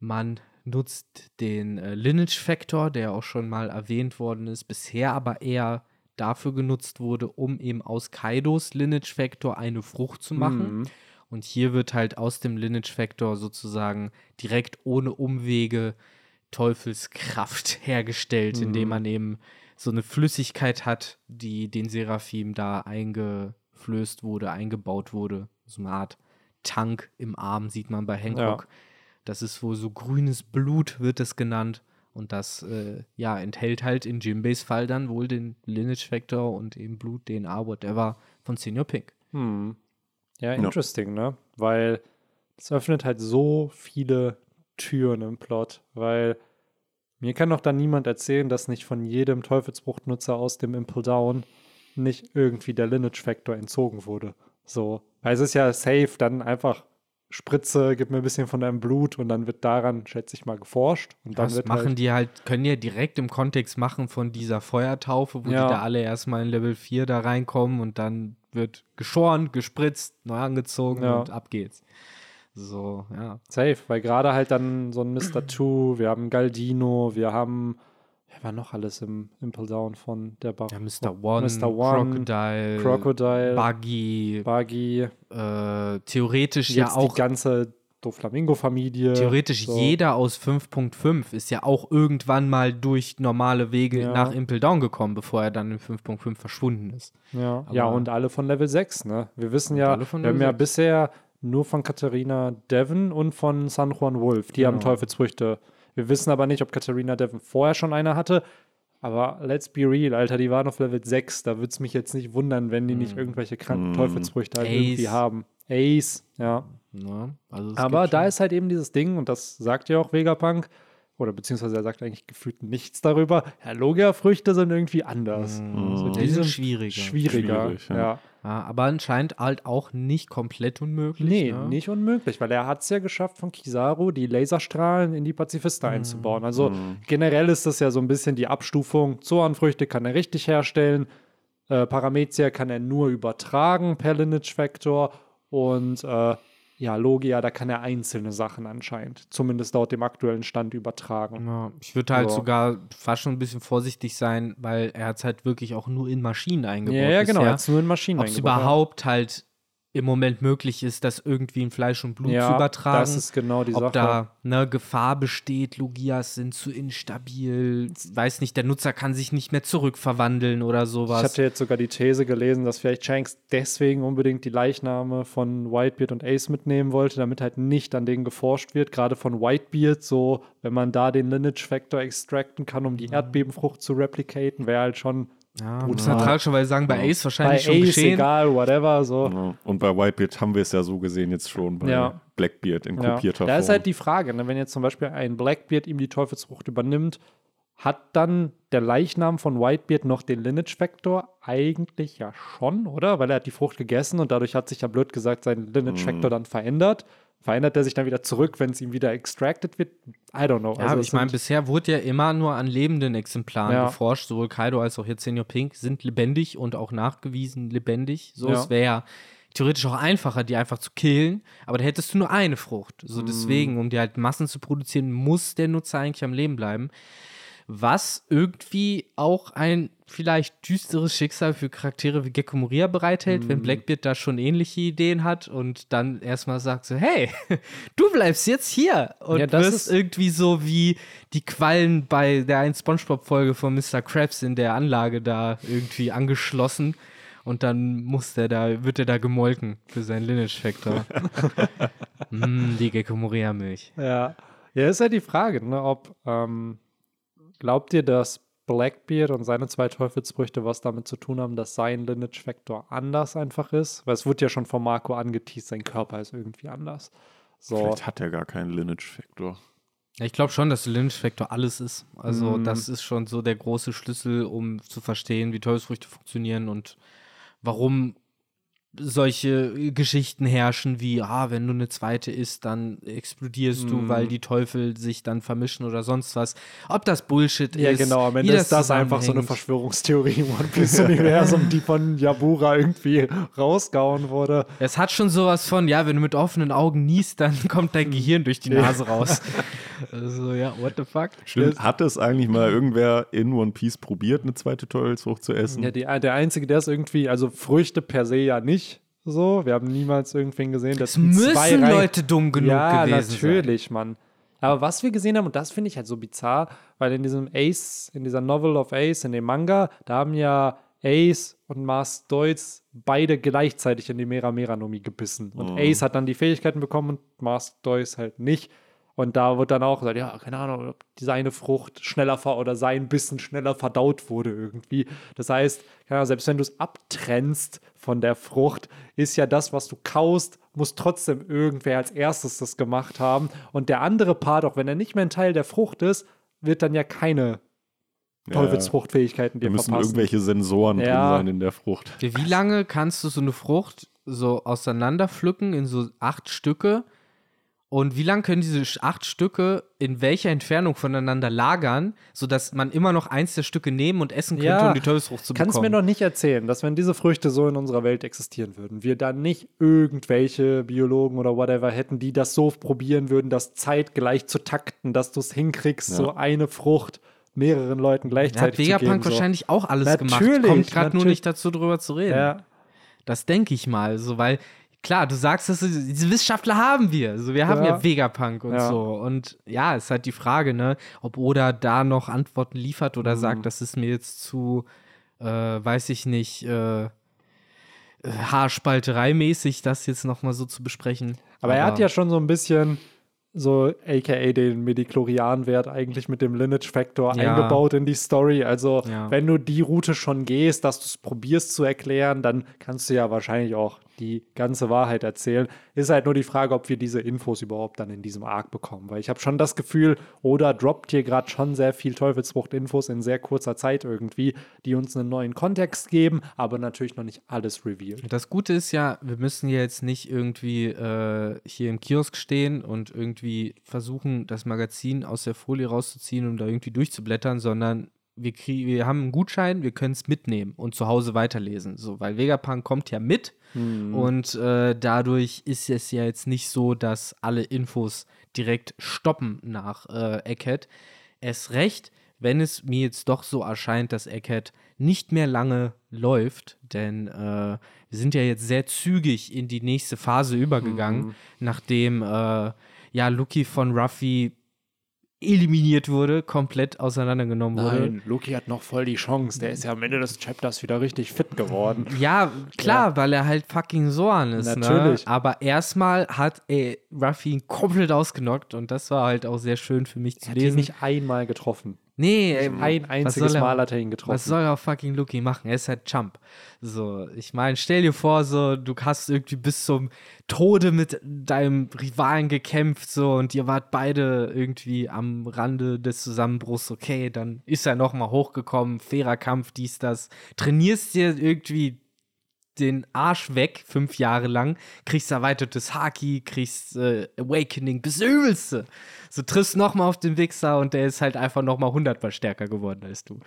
Speaker 1: man nutzt den äh, Lineage Factor, der auch schon mal erwähnt worden ist, bisher aber eher dafür genutzt wurde, um eben aus Kaidos Lineage Factor eine Frucht zu machen.
Speaker 2: Mhm.
Speaker 1: Und hier wird halt aus dem Lineage Factor sozusagen direkt ohne Umwege Teufelskraft [LAUGHS] hergestellt, indem man eben so eine Flüssigkeit hat, die den Seraphim da eingeflößt wurde, eingebaut wurde. So eine Art Tank im Arm sieht man bei Hancock. Das ist wohl so grünes Blut, wird es genannt. Und das äh, ja, enthält halt in Jimbeys Fall dann wohl den Lineage Factor und eben Blut, DNA, whatever von Senior Pink.
Speaker 2: Hm. Ja, interesting, ne? Weil es öffnet halt so viele Türen im Plot, weil mir kann doch dann niemand erzählen, dass nicht von jedem Teufelsbruchnutzer aus dem Impel Down nicht irgendwie der Lineage Factor entzogen wurde. So, weil es ist ja safe dann einfach Spritze, gib mir ein bisschen von deinem Blut und dann wird daran, schätze ich mal, geforscht. Und dann
Speaker 1: Das
Speaker 2: wird
Speaker 1: machen
Speaker 2: halt,
Speaker 1: die halt, können ja direkt im Kontext machen von dieser Feuertaufe, wo
Speaker 2: Ja.
Speaker 1: die da alle erstmal in Level 4 da reinkommen und dann wird geschoren, gespritzt, neu angezogen
Speaker 2: Ja.
Speaker 1: und ab geht's. So, ja.
Speaker 2: Safe, weil gerade halt dann so ein Mr. Two, wir haben Galdino, wir haben, wer war noch alles im Impel Down von der Bar
Speaker 1: Ja, Mr. One,
Speaker 2: Mr. One,
Speaker 1: Crocodile,
Speaker 2: Crocodile,
Speaker 1: Buggy,
Speaker 2: Buggy,
Speaker 1: äh, theoretisch
Speaker 2: jetzt
Speaker 1: ja
Speaker 2: die
Speaker 1: auch
Speaker 2: ganze Doflamingo-Familie.
Speaker 1: Theoretisch
Speaker 2: so.
Speaker 1: jeder aus 5.5 ist ja auch irgendwann mal durch normale Wege
Speaker 2: Ja.
Speaker 1: nach Impel Down gekommen, bevor er dann in 5.5 verschwunden ist.
Speaker 2: Ja,
Speaker 1: Aber-
Speaker 2: ja, und alle von Level 6, ne? Wir wissen ja, wir haben ja
Speaker 1: 6.
Speaker 2: bisher nur von Katharina Devon und von San Juan Wolf. Die haben
Speaker 1: Genau.
Speaker 2: Teufelsfrüchte. Wir wissen aber nicht, ob Katharina Devon vorher schon eine hatte. Aber let's be real, Alter, die waren auf Level 6. Da würde es mich jetzt nicht wundern, wenn die nicht irgendwelche kranken
Speaker 3: Mm.
Speaker 2: Teufelsfrüchte halt
Speaker 1: Hm. Ace.
Speaker 2: irgendwie haben. Ace, ja.
Speaker 1: Ne? Also
Speaker 2: Aber da
Speaker 1: schon-
Speaker 2: ist halt eben dieses Ding, und das sagt ja auch Vegapunk, oder beziehungsweise er sagt eigentlich gefühlt nichts darüber. Ja, Logia-Früchte sind irgendwie anders.
Speaker 1: Mm,
Speaker 2: So,
Speaker 1: die sind schwieriger.
Speaker 2: Schwieriger,
Speaker 3: Schwierig, ja.
Speaker 2: ja.
Speaker 1: Ja, aber anscheinend halt auch nicht komplett unmöglich.
Speaker 2: Nee,
Speaker 1: ne?
Speaker 2: nicht unmöglich, weil er hat es ja geschafft, von Kizaru die Laserstrahlen in die Pazifista einzubauen. Also generell ist das ja so ein bisschen die Abstufung. Zoanfrüchte kann er richtig herstellen, äh, Paramezia kann er nur übertragen per Lineage Vector und äh, ja, Logia, da kann er einzelne Sachen anscheinend, zumindest laut dem aktuellen Stand, übertragen.
Speaker 1: Ja, ich würde halt
Speaker 2: So.
Speaker 1: sogar fast schon ein bisschen vorsichtig sein, weil er hat es halt wirklich auch nur in Maschinen eingebaut.
Speaker 2: Ja, ja, genau, er hat es nur in Maschinen
Speaker 1: Ob es
Speaker 2: eingebaut, ja.
Speaker 1: überhaupt halt im Moment möglich ist, das irgendwie in Fleisch und Blut
Speaker 2: ja,
Speaker 1: zu übertragen.
Speaker 2: Das ist genau die
Speaker 1: ob
Speaker 2: Sache.
Speaker 1: da eine Gefahr besteht, Logias sind zu instabil, weiß nicht, der Nutzer kann sich nicht mehr zurückverwandeln oder sowas.
Speaker 2: Ich hatte jetzt sogar die These gelesen, dass vielleicht Shanks deswegen unbedingt die Leichname von Whitebeard und Ace mitnehmen wollte, damit halt nicht an denen geforscht wird. Gerade von Whitebeard, so, wenn man da den Lineage Factor extracten kann, um die Erdbebenfrucht zu replicaten, wäre halt schon
Speaker 1: ja,
Speaker 2: brutal.
Speaker 1: muss man tragischerweise sagen, bei Ace
Speaker 2: bei
Speaker 1: wahrscheinlich
Speaker 2: Ace
Speaker 1: schon geschehen.
Speaker 2: egal, whatever, so.
Speaker 3: Ja. Und bei Whitebeard haben wir es ja so gesehen jetzt schon bei
Speaker 2: Ja.
Speaker 3: Blackbeard in
Speaker 2: Ja.
Speaker 3: kopierter
Speaker 2: Da ist
Speaker 3: Form.
Speaker 2: halt die Frage, ne? wenn jetzt zum Beispiel ein Blackbeard ihm die Teufelsfrucht übernimmt, hat dann der Leichnam von Whitebeard noch den Lineage Vector? Eigentlich ja schon, oder? Weil er hat die Frucht gegessen und dadurch hat sich ja blöd gesagt sein Lineage
Speaker 3: Mhm.
Speaker 2: Vector dann verändert. Verändert er sich dann wieder zurück, wenn es ihm wieder extracted wird? I don't know.
Speaker 1: Ja,
Speaker 2: Also
Speaker 1: ich meine, bisher wurde ja immer nur an lebenden Exemplaren
Speaker 2: Ja.
Speaker 1: geforscht. Sowohl Kaido als auch jetzt Senior Pink sind lebendig und auch nachgewiesen lebendig. So,
Speaker 2: Ja.
Speaker 1: es wäre ja theoretisch auch einfacher, die einfach zu killen, aber da hättest du nur eine Frucht. So
Speaker 2: Mhm.
Speaker 1: deswegen, um die halt Massen zu produzieren, muss der Nutzer eigentlich am Leben bleiben. Was irgendwie auch ein vielleicht düsteres Schicksal für Charaktere wie Gekko Moria bereithält,
Speaker 2: Mhm.
Speaker 1: wenn Blackbeard da schon ähnliche Ideen hat und dann erstmal sagt so, hey, [LAUGHS] du bleibst jetzt hier und
Speaker 2: Ja, das
Speaker 1: wirst
Speaker 2: ist-
Speaker 1: irgendwie so wie die Quallen bei der einen Spongebob-Folge von Mr. Krabs in der Anlage da irgendwie angeschlossen und dann muss der da, wird er da gemolken für seinen Lineage-Factor. [LAUGHS] mm, die Gekko Moria-Milch.
Speaker 2: Ja. ja, ist ja die Frage, ne, ob ähm, glaubt ihr, dass Blackbeard und seine zwei Teufelsfrüchte was damit zu tun haben, dass sein Lineage Factor anders einfach ist? Weil es wurde ja schon von Marco angeteased, sein Körper ist irgendwie anders. So.
Speaker 3: Vielleicht hat er gar keinen Lineage-Factor.
Speaker 1: Ja, Ich glaube schon, dass der Lineage-Factor alles ist. Also,
Speaker 2: Mm.
Speaker 1: das ist schon so der große Schlüssel, um zu verstehen, wie Teufelsfrüchte funktionieren und warum solche Geschichten herrschen wie, ah, wenn du eine zweite isst, dann explodierst du,
Speaker 2: Mm.
Speaker 1: weil die Teufel sich dann vermischen oder sonst was. Ob das Bullshit
Speaker 2: Ja,
Speaker 1: ist.
Speaker 2: genau. Am Ende ist das einfach so eine. Verschwörungstheorie im One Piece-Universum, die von Yabura irgendwie rausgehauen wurde.
Speaker 1: Es hat schon sowas von, ja, wenn du mit offenen Augen niest, dann [LAUGHS] kommt dein Gehirn durch die Nase raus. [LAUGHS] also, ja, what the fuck?
Speaker 3: Stimmt. Hat es eigentlich mal irgendwer in One Piece probiert, eine zweite Teufelsfrucht zu essen?
Speaker 2: Ja, die, der Einzige, der ist irgendwie, also Früchte per se ja nicht so. Wir haben niemals irgendwen gesehen, zwei
Speaker 1: müssen
Speaker 2: rein-
Speaker 1: Leute dumm genug
Speaker 2: ja,
Speaker 1: gewesen
Speaker 2: natürlich, Mann. Aber was wir gesehen haben, und das finde ich halt so bizarr, weil in diesem Ace, in dieser Novel of Ace, in dem Manga, da haben ja Ace und Mars Deutz beide gleichzeitig in die Mera Meranomi gebissen. Und
Speaker 3: Oh.
Speaker 2: Ace hat dann die Fähigkeiten bekommen und Mars Deutz halt nicht. Und da wird dann auch gesagt, ja, keine Ahnung, ob die seine Frucht schneller ver oder sein Bissen schneller verdaut wurde irgendwie. Das heißt, Ahnung, selbst wenn du es abtrennst von der Frucht, ist ja das, was du kaust, muss trotzdem irgendwer als erstes das gemacht haben. Und der andere Part, auch wenn er nicht mehr ein Teil der Frucht ist, wird dann ja keine Teufelsfruchtfähigkeiten
Speaker 3: Da
Speaker 2: dir
Speaker 3: müssen
Speaker 2: verpassen.
Speaker 3: irgendwelche Sensoren
Speaker 2: Ja.
Speaker 3: drin sein in der Frucht.
Speaker 1: Wie lange kannst du so eine Frucht so auseinander pflücken in so acht Stücke, Und wie lange können diese acht Stücke in welcher Entfernung voneinander lagern, sodass man immer noch eins der Stücke nehmen und essen könnte,
Speaker 2: Ja,
Speaker 1: um die Teufelsfrucht zu
Speaker 2: Kannst
Speaker 1: bekommen?
Speaker 2: mir doch nicht erzählen, dass wenn diese Früchte so in unserer Welt existieren würden, wir dann nicht irgendwelche Biologen oder whatever hätten, die das so probieren würden, das zeitgleich zu takten, dass du es hinkriegst, so eine Frucht mehreren Leuten
Speaker 1: da hat
Speaker 2: gleichzeitig zu
Speaker 1: Vegapunk
Speaker 2: geben. So.
Speaker 1: wahrscheinlich auch alles gemacht.
Speaker 2: Natürlich,
Speaker 1: Kommt gerade nur nicht dazu, drüber zu reden.
Speaker 2: Ja,
Speaker 1: Das denke ich mal, so, weil klar, du sagst, dass diese Wissenschaftler haben wir. So, wir haben ja,
Speaker 2: Ja.
Speaker 1: Vegapunk und
Speaker 2: Ja.
Speaker 1: so. Und ja, ist halt die Frage, ne, ob Oda da noch Antworten liefert oder
Speaker 2: Mhm.
Speaker 1: sagt, das ist mir jetzt zu, äh, weiß ich nicht, äh, Haarspalterei-mäßig, das jetzt nochmal so zu besprechen.
Speaker 2: aber er hat ja schon so ein bisschen so aka den Mediklorian-Wert eigentlich mit dem Lineage-Faktor
Speaker 1: Ja.
Speaker 2: eingebaut in die Story. Also wenn du die Route schon gehst, dass du es probierst zu erklären, dann kannst du ja wahrscheinlich auch die ganze Wahrheit erzählen. Ist halt nur die Frage, ob wir diese Infos überhaupt dann in diesem Arc bekommen. Weil ich habe schon das Gefühl, Oda droppt hier gerade schon sehr viel Teufelsfrucht-Infos in sehr kurzer Zeit irgendwie, die uns einen neuen Kontext geben, aber natürlich noch nicht alles revealed.
Speaker 1: Das Gute ist ja, wir müssen jetzt nicht irgendwie äh, hier im Kiosk stehen und irgendwie versuchen, das Magazin aus der Folie rauszuziehen und da irgendwie durchzublättern, sondern wir, krieg, wir haben einen Gutschein, wir können es mitnehmen und zu Hause weiterlesen. So, weil Vegapunk kommt ja mit und äh, dadurch ist es ja jetzt nicht so, dass alle Infos direkt stoppen nach äh, Egghead. Erst recht, wenn es mir jetzt doch so erscheint, dass Egghead nicht mehr lange läuft, denn äh, wir sind ja jetzt sehr zügig in die nächste Phase übergegangen, nachdem äh, ja Lucky von Ruffy eliminiert wurde, komplett auseinandergenommen wurde.
Speaker 2: Loki hat noch voll die Chance. Der ist ja am Ende des Chapters wieder richtig fit geworden.
Speaker 1: Ja, klar, weil er halt fucking Soran ist.
Speaker 2: Natürlich.
Speaker 1: Ne? Aber erstmal hat ey, Ruffy ihn komplett ausgenockt und das war halt auch sehr schön für mich zu
Speaker 2: Er hat ihn
Speaker 1: lesen.
Speaker 2: nicht einmal getroffen.
Speaker 1: Nee, ey,
Speaker 2: Ein einziges
Speaker 1: soll er-
Speaker 2: Mal hat er ihn getroffen.
Speaker 1: Was soll er fucking Lucky machen? Er ist halt Chump. So, ich meine, stell dir vor, so, du hast irgendwie bis zum Tode mit deinem Rivalen gekämpft, so, und ihr wart beide irgendwie am Rande des Zusammenbruchs. Okay, dann ist er nochmal hochgekommen, fairer Kampf, dies, das. Trainierst dir irgendwie den Arsch weg, fünf Jahre lang, kriegst erweitertes Haki, kriegst äh, Awakening, bis Übelste. So triffst nochmal auf den Wichser und der ist halt einfach nochmal hundertmal stärker geworden als du.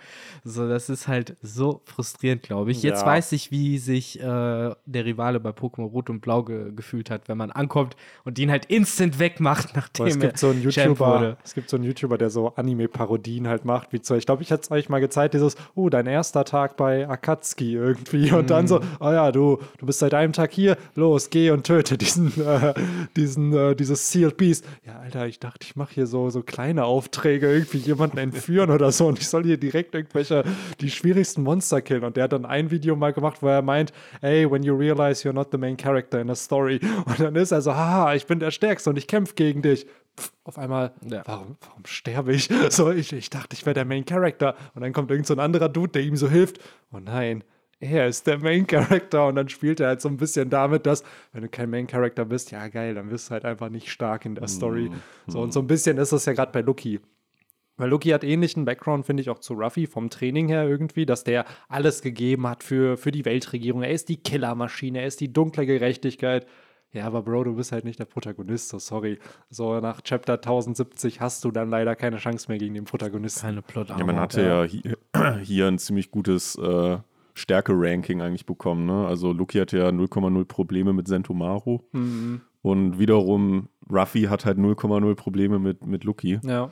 Speaker 1: So, das ist halt so frustrierend, glaube ich. Jetzt
Speaker 2: Ja.
Speaker 1: weiß ich, wie sich äh, der Rivale bei Pokémon Rot und Blau ge gefühlt hat, wenn man ankommt und ihn halt instant wegmacht, [LAUGHS] nachdem
Speaker 2: es gibt so einen
Speaker 1: er
Speaker 2: YouTuber, es gibt so einen YouTuber, der so Anime-Parodien halt macht, wie so, ich glaube, ich hätte es euch mal gezeigt, dieses, oh, dein erster Tag bei Akatsuki irgendwie. Und dann
Speaker 1: Mhm.
Speaker 2: so, oh ja, du, du bist seit einem Tag hier, los, geh und töte diesen, [LAUGHS] äh, diesen, äh, dieses Sealed Beast. Ja, Alter, ich dachte, ich mache hier so, so kleine Aufträge, irgendwie jemanden entführen oder so und ich soll hier direkt irgendwelche, die schwierigsten Monster killen. Und der hat dann ein Video mal gemacht, wo er meint, hey, when you realize you're not the main character in a story. Und dann ist er so, haha, ich bin der Stärkste und ich kämpfe gegen dich. Pff, auf einmal,
Speaker 1: Ja.
Speaker 2: warum, warum sterbe ich? [LAUGHS] So, ich, ich dachte, ich wäre der Main Character. Und dann kommt irgend so ein anderer Dude, der ihm so hilft. Oh nein, er ist der Main Character. Und dann spielt er halt so ein bisschen damit, dass, wenn du kein Main Character bist, ja geil, dann bist du halt einfach nicht stark in der Story. So, und so ein bisschen ist das ja gerade bei Lucky. Weil Lucky hat ähnlichen Background, finde ich, auch zu Ruffy vom Training her irgendwie, dass der alles gegeben hat für, für die Weltregierung. Er ist die Killermaschine, er ist die dunkle Gerechtigkeit. Ja, aber Bro, du bist halt nicht der Protagonist, so sorry. So nach Chapter 1070 hast du dann leider keine Chance mehr gegen den Protagonisten.
Speaker 1: Keine plot
Speaker 3: Ja, man hatte ja, hier, [CLEARS THROAT] hier ein ziemlich gutes äh, Stärke-Ranking eigentlich bekommen. Ne? Also Luki hatte ja 0,0 Probleme mit Sentomaru. Und wiederum Ruffy hat halt 0,0 Probleme mit, mit Luki.
Speaker 2: Ja,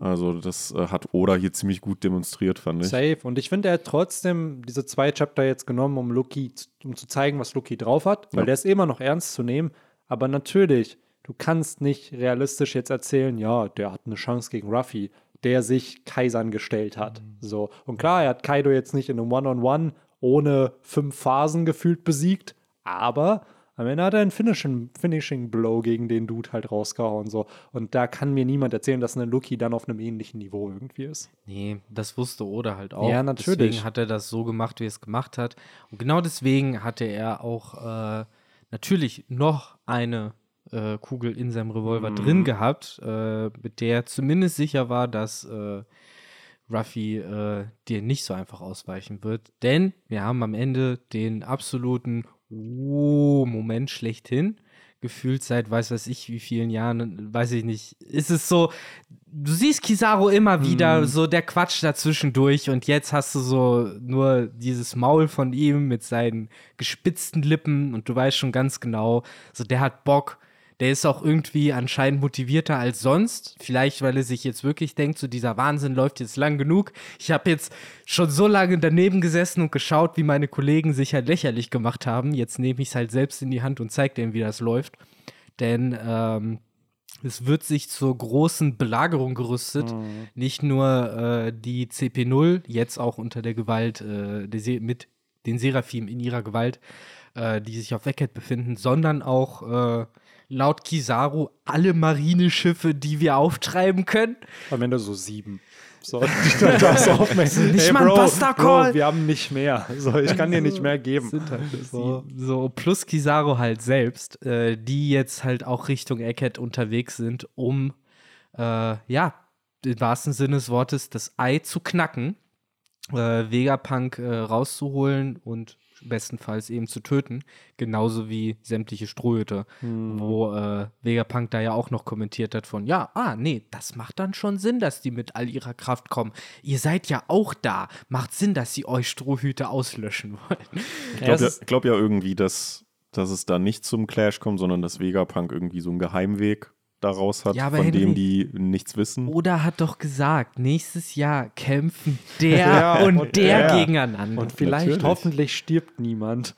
Speaker 3: Also das äh, hat Oda hier ziemlich gut demonstriert, fand ich.
Speaker 2: safe. Und ich finde, er hat trotzdem diese zwei Chapter jetzt genommen, um Lucky, z- um zu zeigen, was Lucky drauf hat, weil
Speaker 3: Ja.
Speaker 2: der ist immer noch ernst zu nehmen. Aber natürlich, du kannst nicht realistisch jetzt erzählen, ja, der hat eine Chance gegen Ruffy, der sich Kaisern gestellt hat. So. Und klar, er hat Kaido jetzt nicht in einem One-on-One ohne fünf Phasen gefühlt besiegt, aber am Ende hat er einen Finishing, Finishing Blow gegen den Dude halt rausgehauen. So. Und da kann mir niemand erzählen, dass eine Lucky dann auf einem ähnlichen Niveau irgendwie ist.
Speaker 1: Nee, das wusste Oda halt auch.
Speaker 2: Ja, natürlich.
Speaker 1: Deswegen hat er das so gemacht, wie er es gemacht hat. Und genau deswegen hatte er auch äh, natürlich noch eine äh, Kugel in seinem Revolver
Speaker 2: Mhm.
Speaker 1: drin gehabt, äh, mit der er zumindest sicher war, dass äh, Ruffy äh, dir nicht so einfach ausweichen wird. Denn wir haben am Ende den absoluten Oh-Moment schlechthin. gefühlt seit weiß weiß ich wie vielen Jahren, weiß ich nicht, ist es so, du siehst Kizaru immer wieder,
Speaker 2: Mhm.
Speaker 1: so der Quatsch dazwischendurch und jetzt hast du so nur dieses Maul von ihm mit seinen gespitzten Lippen und du weißt schon ganz genau, so der hat Bock. Der ist auch irgendwie anscheinend motivierter als sonst. Vielleicht, weil er sich jetzt wirklich denkt, so dieser Wahnsinn läuft jetzt lang genug. Ich habe jetzt schon so lange daneben gesessen und geschaut, wie meine Kollegen sich halt lächerlich gemacht haben. Jetzt nehme ich es halt selbst in die Hand und zeige denen, wie das läuft. Denn ähm, es wird sich zur großen Belagerung gerüstet. Nicht nur äh, die CP0, jetzt auch unter der Gewalt, äh, der mit den Seraphim in ihrer Gewalt, äh, die sich auf Eckhead befinden, sondern auch äh, laut Kizaru alle Marineschiffe, die wir auftreiben können.
Speaker 2: Am Ende so sieben. So, [LAUGHS] du aufmerksam.
Speaker 1: Nicht
Speaker 2: Ey,
Speaker 1: mal
Speaker 2: Bro,
Speaker 1: Buster Call.
Speaker 2: Bro, wir haben nicht mehr. So, ich kann dir nicht mehr geben.
Speaker 1: halt
Speaker 2: So.
Speaker 1: so. so plus Kizaru halt selbst, äh, die jetzt halt auch Richtung Eckhead unterwegs sind, um äh, ja, im wahrsten Sinne des Wortes das Ei zu knacken, äh, Vegapunk äh, rauszuholen und bestenfalls eben zu töten, genauso wie sämtliche Strohhüte, wo äh, Vegapunk da ja auch noch kommentiert hat von, ja, ah, nee, das macht dann schon Sinn, dass die mit all ihrer Kraft kommen. Ihr seid ja auch da. Macht Sinn, dass sie euch Strohhüte auslöschen wollen.
Speaker 3: Ich glaube ja, glaub ja irgendwie, dass, dass es da nicht zum Clash kommt, sondern dass Vegapunk irgendwie so einen Geheimweg daraus hat,
Speaker 1: Ja,
Speaker 3: von
Speaker 1: Henry-
Speaker 3: dem die nichts wissen.
Speaker 1: Oder hat doch gesagt, nächstes Jahr kämpfen der [LAUGHS]
Speaker 2: Ja,
Speaker 1: und,
Speaker 2: und
Speaker 1: der
Speaker 3: der.
Speaker 1: gegeneinander.
Speaker 2: Und vielleicht,
Speaker 3: Natürlich.
Speaker 2: hoffentlich stirbt niemand.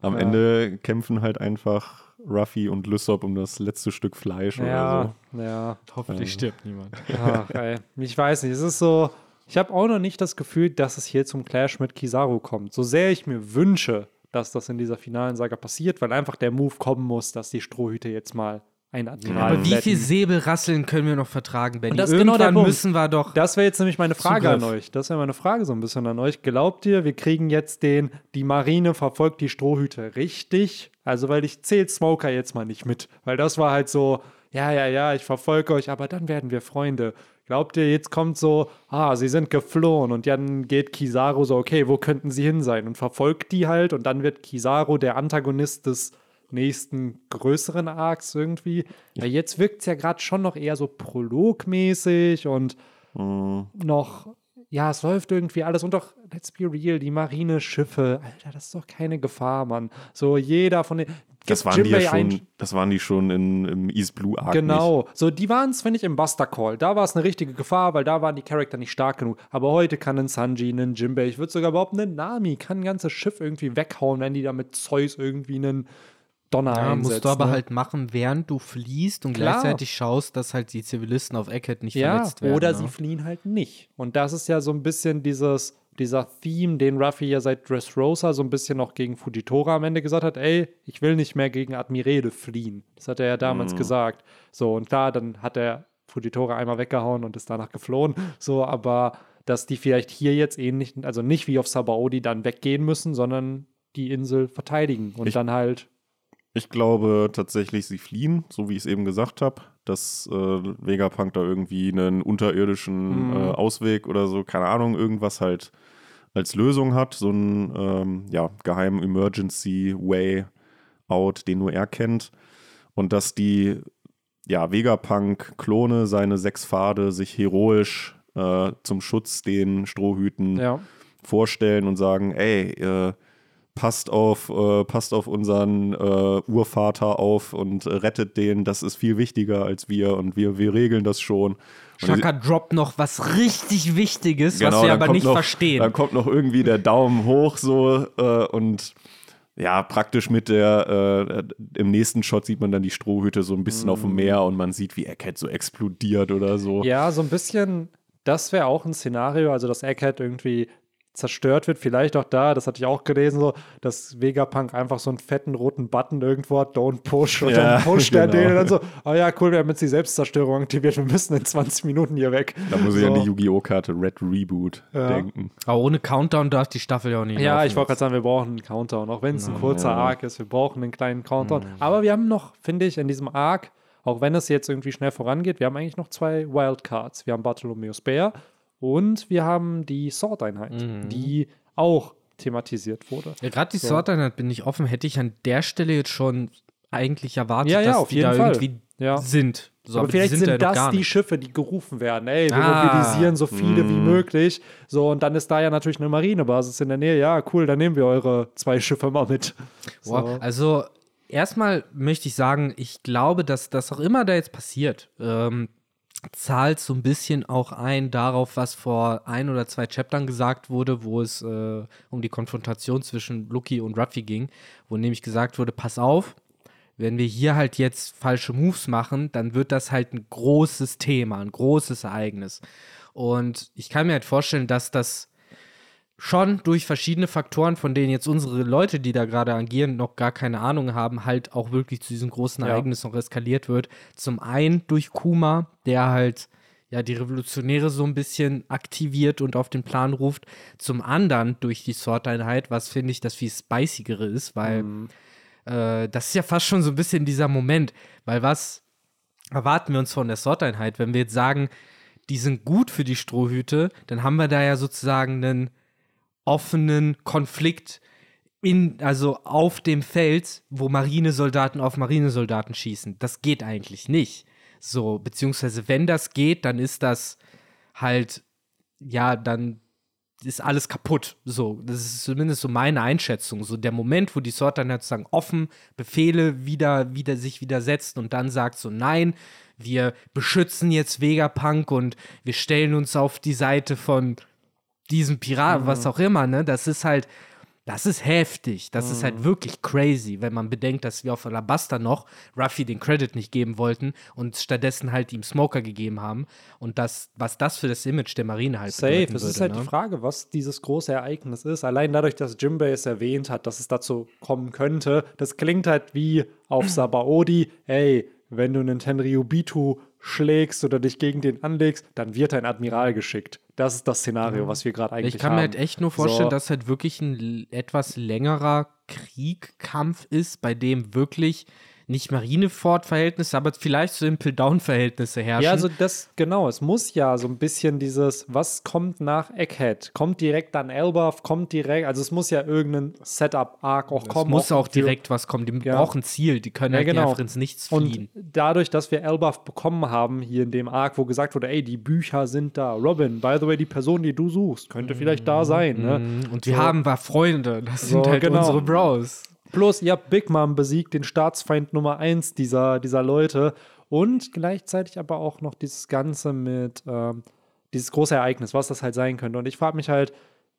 Speaker 3: Am
Speaker 2: Ja.
Speaker 3: Ende kämpfen halt einfach Ruffy und Lysop um das letzte Stück Fleisch oder
Speaker 2: Ja, ja.
Speaker 1: Hoffentlich stirbt niemand. [LAUGHS]
Speaker 2: Ach, ey. Ich weiß nicht, es ist so. Ich habe auch noch nicht das Gefühl, dass es hier zum Clash mit Kizaru kommt. So sehr ich mir wünsche, dass das in dieser finalen Saga passiert, weil einfach der Move kommen muss, dass die Strohhüte jetzt mal einen Admiral
Speaker 1: Aber wie viel Säbelrasseln können wir noch vertragen, Benny?
Speaker 2: Und das ist genau
Speaker 1: Irgendwann
Speaker 2: der
Speaker 1: müssen wir doch.
Speaker 2: Das wäre jetzt nämlich meine Frage an
Speaker 1: Zugriff.
Speaker 2: euch. Das wäre meine Frage so ein bisschen an euch. Glaubt ihr, wir kriegen jetzt den, die Marine verfolgt die Strohhüte richtig? Also, weil ich zähle Smoker jetzt mal nicht mit. Weil das war halt so, ja, ja, ja, ich verfolge euch, aber dann werden wir Freunde. Glaubt ihr, jetzt kommt so, ah, sie sind geflohen und dann geht Kizaru so, okay, wo könnten sie hin sein? Und verfolgt die halt und dann wird Kizaru der Antagonist des nächsten größeren Arcs irgendwie. Weil jetzt wirkt es ja gerade schon noch eher so prologmäßig und noch, ja, es läuft irgendwie alles und doch, let's be real, die Marineschiffe, Alter, das ist doch keine Gefahr, Mann. So jeder von den.
Speaker 3: Das waren die ja schon, das waren die schon in, im East Blue Arc. Nicht.
Speaker 2: Genau. So, die waren es, finde ich, im Buster Call. Da war es eine richtige Gefahr, weil da waren die Charakter nicht stark genug. Aber heute kann ein Sanji, ein Jinbei, ich würde sogar behaupten, ein Nami kann ein ganzes Schiff irgendwie weghauen, wenn die da mit Zeus irgendwie einen Donner
Speaker 1: Ja,
Speaker 2: einsetzt.
Speaker 1: musst du aber
Speaker 2: ne?
Speaker 1: halt machen, während du fließt und
Speaker 2: Klar.
Speaker 1: gleichzeitig schaust, dass halt die Zivilisten auf Eckhead nicht
Speaker 2: Ja,
Speaker 1: verletzt werden.
Speaker 2: oder
Speaker 1: ne?
Speaker 2: sie fliehen halt nicht. Und das ist ja so ein bisschen dieses, dieser Theme, den Ruffy ja seit Dressrosa so ein bisschen noch gegen Fujitora am Ende gesagt hat, ey, ich will nicht mehr gegen Admirede fliehen. Das hat er ja damals gesagt. So, und klar, dann hat er Fujitora einmal weggehauen und ist danach geflohen. So, aber dass die vielleicht hier jetzt ähnlich, also nicht wie auf Sabaody dann weggehen müssen, sondern die Insel verteidigen und
Speaker 3: Ich-
Speaker 2: dann halt
Speaker 3: Ich glaube tatsächlich, sie fliehen, so wie ich es eben gesagt habe, dass äh, Vegapunk da irgendwie einen unterirdischen
Speaker 2: Mhm.
Speaker 3: äh, Ausweg oder so, keine Ahnung, irgendwas halt als Lösung hat, so einen ähm, ja, geheimen Emergency Way Out, den nur er kennt. Und dass die ja, Vegapunk-Klone, seine sechs Pfade, sich heroisch äh, zum Schutz den Strohhüten
Speaker 2: ja.
Speaker 3: vorstellen und sagen, ey, äh, passt auf, äh, passt auf unseren äh, Urvater auf und äh, rettet den, das ist viel wichtiger als wir und wir, wir regeln das schon. Und
Speaker 1: Shaka droppt noch was richtig Wichtiges, was
Speaker 3: Genau,
Speaker 1: wir
Speaker 3: dann
Speaker 1: aber nicht
Speaker 3: noch,
Speaker 1: verstehen.
Speaker 3: Dann kommt noch irgendwie der Daumen hoch so äh, und ja, praktisch mit der, äh, im nächsten Shot sieht man dann die Strohhüte so ein bisschen auf dem Meer und man sieht, wie Egghead so explodiert oder so.
Speaker 2: Ja, so ein bisschen, das wäre auch ein Szenario, also dass Egghead irgendwie zerstört wird, vielleicht auch da, das hatte ich auch gelesen, so, dass Vegapunk einfach so einen fetten roten Button irgendwo hat, don't push, und
Speaker 3: Ja,
Speaker 2: dann pusht er
Speaker 3: genau.
Speaker 2: den und dann so, oh ja, cool, wir haben jetzt die Selbstzerstörung aktiviert, wir müssen in 20 Minuten hier weg.
Speaker 3: Da muss ich
Speaker 2: so.
Speaker 3: an die Yu-Gi-Oh! Karte Red Reboot
Speaker 2: Ja.
Speaker 3: denken.
Speaker 1: aber ohne Countdown darf die Staffel ja auch nicht
Speaker 2: Ja, ich wollte gerade
Speaker 1: jetzt.
Speaker 2: sagen, wir brauchen einen Countdown, auch wenn es ein kurzer
Speaker 3: ja.
Speaker 2: Arc ist, wir brauchen einen kleinen Countdown. Aber wir haben noch, finde ich, in diesem Arc, auch wenn es jetzt irgendwie schnell vorangeht, wir haben eigentlich noch zwei Wildcards. Wir haben Bartholomeus Bär und wir haben die Sword-Einheit, die auch thematisiert wurde.
Speaker 1: Ja, gerade die
Speaker 2: So.
Speaker 1: Sword-Einheit bin ich offen, hätte ich an der Stelle jetzt schon eigentlich erwartet,
Speaker 2: Ja, ja,
Speaker 1: dass
Speaker 2: auf
Speaker 1: die
Speaker 2: jeden
Speaker 1: da
Speaker 2: Fall.
Speaker 1: irgendwie
Speaker 2: Ja.
Speaker 1: sind. So,
Speaker 2: aber
Speaker 1: die
Speaker 2: vielleicht
Speaker 1: sind,
Speaker 2: sind,
Speaker 1: da
Speaker 2: das die. Schiffe, die gerufen werden. Ey, wir
Speaker 1: Ah.
Speaker 2: mobilisieren so viele wie
Speaker 3: Mm.
Speaker 2: möglich. So, und dann ist da ja natürlich eine Marinebasis in der Nähe. Ja, cool, dann nehmen wir eure zwei Schiffe mal mit. So.
Speaker 1: Boah, also erstmal möchte ich sagen, ich glaube, dass das auch immer da jetzt passiert, ähm, zahlt so ein bisschen auch ein darauf, was vor ein oder zwei Chaptern gesagt wurde, wo es äh, um die Konfrontation zwischen Lucky und Ruffy ging, wo nämlich gesagt wurde, pass auf, wenn wir hier halt jetzt falsche Moves machen, dann wird das halt ein großes Thema, ein großes Ereignis. Und ich kann mir halt vorstellen, dass das schon durch verschiedene Faktoren, von denen jetzt unsere Leute, die da gerade agieren, noch gar keine Ahnung haben, halt auch wirklich zu diesem großen
Speaker 2: Ja.
Speaker 1: Ereignis noch eskaliert wird. Zum einen durch Kuma, der halt ja die Revolutionäre so ein bisschen aktiviert und auf den Plan ruft. Zum anderen durch die Sword-Einheit, was finde ich das viel spicigere ist, weil äh, das ist ja fast schon so ein bisschen dieser Moment, weil was erwarten wir uns von der Sword-Einheit, wenn wir jetzt sagen, die sind gut für die Strohhüte, dann haben wir da ja sozusagen einen offenen Konflikt in, also auf dem Feld, wo Marinesoldaten auf Marinesoldaten schießen. Das geht eigentlich nicht. So, beziehungsweise wenn das geht, dann ist das halt, ja, dann ist alles kaputt. So, das ist zumindest so meine Einschätzung. So der Moment, wo die Sword dann halt sozusagen offen Befehle wieder, wieder sich widersetzt und dann sagt so, nein, wir beschützen jetzt Vegapunk und wir stellen uns auf die Seite von diesem Pirat, was auch immer, ne? Das ist halt, das ist heftig. Das ist halt wirklich crazy, wenn man bedenkt, dass wir auf Alabaster noch Ruffy den Credit nicht geben wollten und stattdessen halt ihm Smoker gegeben haben. Und das, was das für das Image der Marine halt
Speaker 2: Safe.
Speaker 1: bedeuten
Speaker 2: Es ist
Speaker 1: würde,
Speaker 2: halt
Speaker 1: ne?
Speaker 2: die Frage, was dieses große Ereignis ist. Allein dadurch, dass Jimbei es erwähnt hat, dass es dazu kommen könnte, das klingt halt wie auf [CLEARS THROAT] Sabaody, ey, wenn du einen Tenryubitu schlägst oder dich gegen den anlegst, dann wird ein Admiral geschickt. Das ist das Szenario, was wir gerade eigentlich
Speaker 1: Ich kann
Speaker 2: haben.
Speaker 1: mir halt echt nur vorstellen,
Speaker 2: So.
Speaker 1: dass halt wirklich ein etwas längerer Kriegkampf ist, bei dem wirklich nicht Marineford-Verhältnisse, aber vielleicht so Impel-Down-Verhältnisse herrschen.
Speaker 2: Ja, also das, genau, es muss ja so ein bisschen dieses, was kommt nach Egghead? Kommt direkt an Elbaf, kommt direkt, also es muss ja irgendein Setup-Arc auch
Speaker 1: es
Speaker 2: kommen.
Speaker 1: muss auch direkt was kommen. Die
Speaker 2: Ja.
Speaker 1: brauchen Ziel. Die können
Speaker 2: Ja,
Speaker 1: halt
Speaker 2: genau.
Speaker 1: ins Nichts fliehen.
Speaker 2: Und dadurch, dass wir Elbaf bekommen haben, hier in dem Arc, wo gesagt wurde, ey, die Bücher sind da. Robin, by the way, die Person, die du suchst, könnte vielleicht da sein. Ne?
Speaker 1: Mhm. Und wir
Speaker 2: So.
Speaker 1: haben war Freunde. Das
Speaker 2: So,
Speaker 1: sind halt
Speaker 2: genau.
Speaker 1: unsere Bros.
Speaker 2: Plus, ihr habt Big Mom besiegt, den Staatsfeind Nummer eins dieser, dieser Leute. Und gleichzeitig aber auch noch dieses Ganze mit, ähm, dieses große Ereignis, was das halt sein könnte. Und ich frage mich halt,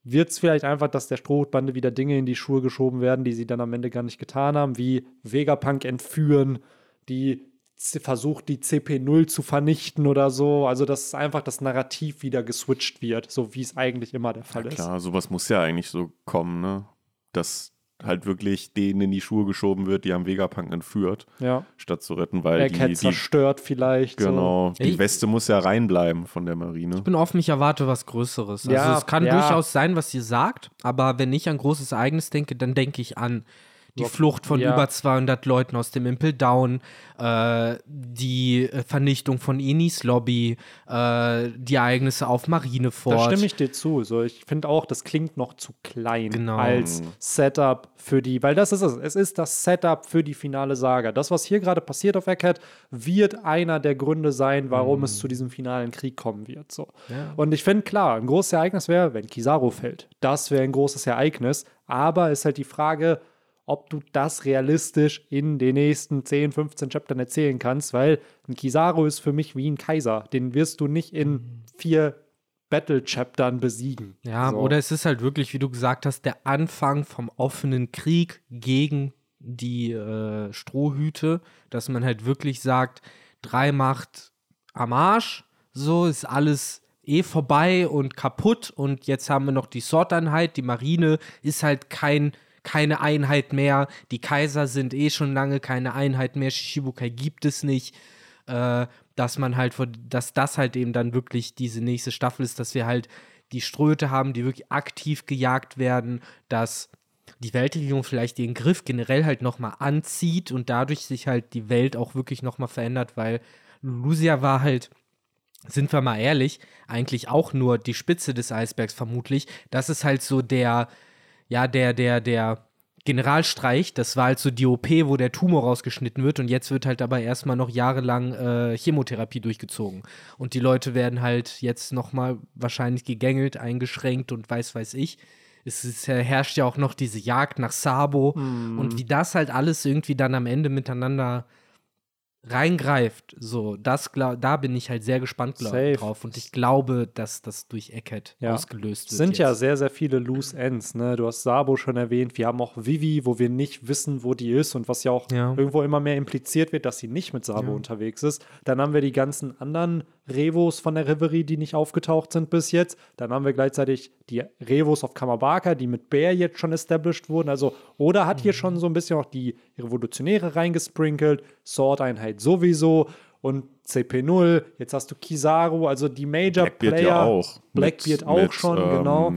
Speaker 2: wird es vielleicht einfach, dass der Strohhutbande wieder Dinge in die Schuhe geschoben werden, die sie dann am Ende gar nicht getan haben, wie Vegapunk entführen, die versucht, die CP0 zu vernichten oder so. Also, dass einfach das Narrativ wieder geswitcht wird, so wie es eigentlich immer der Fall ist.
Speaker 3: Klar, sowas muss ja eigentlich so kommen, ne? Dass halt wirklich denen in die Schuhe geschoben wird, die haben Vegapunk entführt,
Speaker 2: Ja.
Speaker 3: statt zu retten, weil
Speaker 2: Er
Speaker 3: die, die
Speaker 2: zerstört vielleicht. So.
Speaker 3: genau, die
Speaker 1: Ey.
Speaker 3: Weste muss ja reinbleiben von der Marine.
Speaker 1: Ich bin offen, ich erwarte was Größeres. Also
Speaker 2: Ja,
Speaker 1: es kann
Speaker 2: ja.
Speaker 1: durchaus sein, was ihr sagt, aber wenn ich an großes Ereignis denke, dann denke ich an die Flucht von
Speaker 2: ja.
Speaker 1: über 200 Leuten aus dem Impel Down, äh, die äh, Vernichtung von Enis Lobby, äh, die Ereignisse auf Marineford.
Speaker 2: Da stimme ich dir zu. So, ich finde auch, das klingt noch zu klein
Speaker 1: Genau.
Speaker 2: als Setup für die, weil das ist es. Es ist das Setup für die finale Saga. Das, was hier gerade passiert auf Eckhead, wird einer der Gründe sein, warum es zu diesem finalen Krieg kommen wird. So.
Speaker 1: Ja.
Speaker 2: Und ich finde, klar, ein großes Ereignis wäre, wenn Kizaru fällt. Das wäre ein großes Ereignis. Aber es ist halt die Frage, ob du das realistisch in den nächsten 10, 15 Chaptern erzählen kannst, weil ein Kizaru ist für mich wie ein Kaiser. Den wirst du nicht in vier Battle-Chaptern besiegen.
Speaker 1: Ja,
Speaker 2: So.
Speaker 1: oder es ist halt wirklich, wie du gesagt hast, der Anfang vom offenen Krieg gegen die äh, Strohhüte, dass man halt wirklich sagt, drei Macht am Arsch, so ist alles eh vorbei und kaputt und jetzt haben wir noch die Sword-Einheit, die Marine ist halt kein keine Einheit mehr, die Kaiser sind eh schon lange keine Einheit mehr, Shishibukai gibt es nicht. Äh, dass man halt, vor- dass das halt eben dann wirklich diese nächste Staffel ist, dass wir halt die Ströte haben, die wirklich aktiv gejagt werden, dass die Weltregierung vielleicht ihren Griff generell halt nochmal anzieht und dadurch sich halt die Welt auch wirklich nochmal verändert, weil Lucia war halt, sind wir mal ehrlich, eigentlich auch nur die Spitze des Eisbergs vermutlich. Das ist halt so der, ja, der, der, der Generalstreich, das war halt so die OP, wo der Tumor rausgeschnitten wird und jetzt wird halt dabei erstmal noch jahrelang äh, Chemotherapie durchgezogen. Und die Leute werden halt jetzt nochmal wahrscheinlich gegängelt, eingeschränkt und weiß weiß ich. Es ist, äh, herrscht ja auch noch diese Jagd nach Sabo und wie das halt alles irgendwie dann am Ende miteinander reingreift, so, das da bin ich halt sehr gespannt glaub, drauf und ich glaube, dass das durch Eckhead
Speaker 2: Ja.
Speaker 1: ausgelöst
Speaker 2: Es
Speaker 1: wird.
Speaker 2: sind ja
Speaker 1: jetzt.
Speaker 2: sehr, sehr viele Loose Ends. Ne? Du hast Sabo schon erwähnt. Wir haben auch Vivi, wo wir nicht wissen, wo die ist und was ja auch
Speaker 1: Ja.
Speaker 2: irgendwo immer mehr impliziert wird, dass sie nicht mit Sabo unterwegs ist. Dann haben wir die ganzen anderen Revos von der Reverie, die nicht aufgetaucht sind bis jetzt. Dann haben wir gleichzeitig die Revos auf Kamabaka, die mit Bear jetzt schon established wurden. Also Oda hat
Speaker 1: Mhm.
Speaker 2: hier schon so ein bisschen auch die Revolutionäre reingesprinkelt, Sword-Einheit sowieso und CP0. Jetzt hast du Kizaru, also die Major
Speaker 3: Blackbeard
Speaker 2: Player.
Speaker 3: ja auch.
Speaker 2: Blackbeard
Speaker 3: Mit-
Speaker 2: auch
Speaker 3: mit,
Speaker 2: schon,
Speaker 3: ähm,
Speaker 2: genau.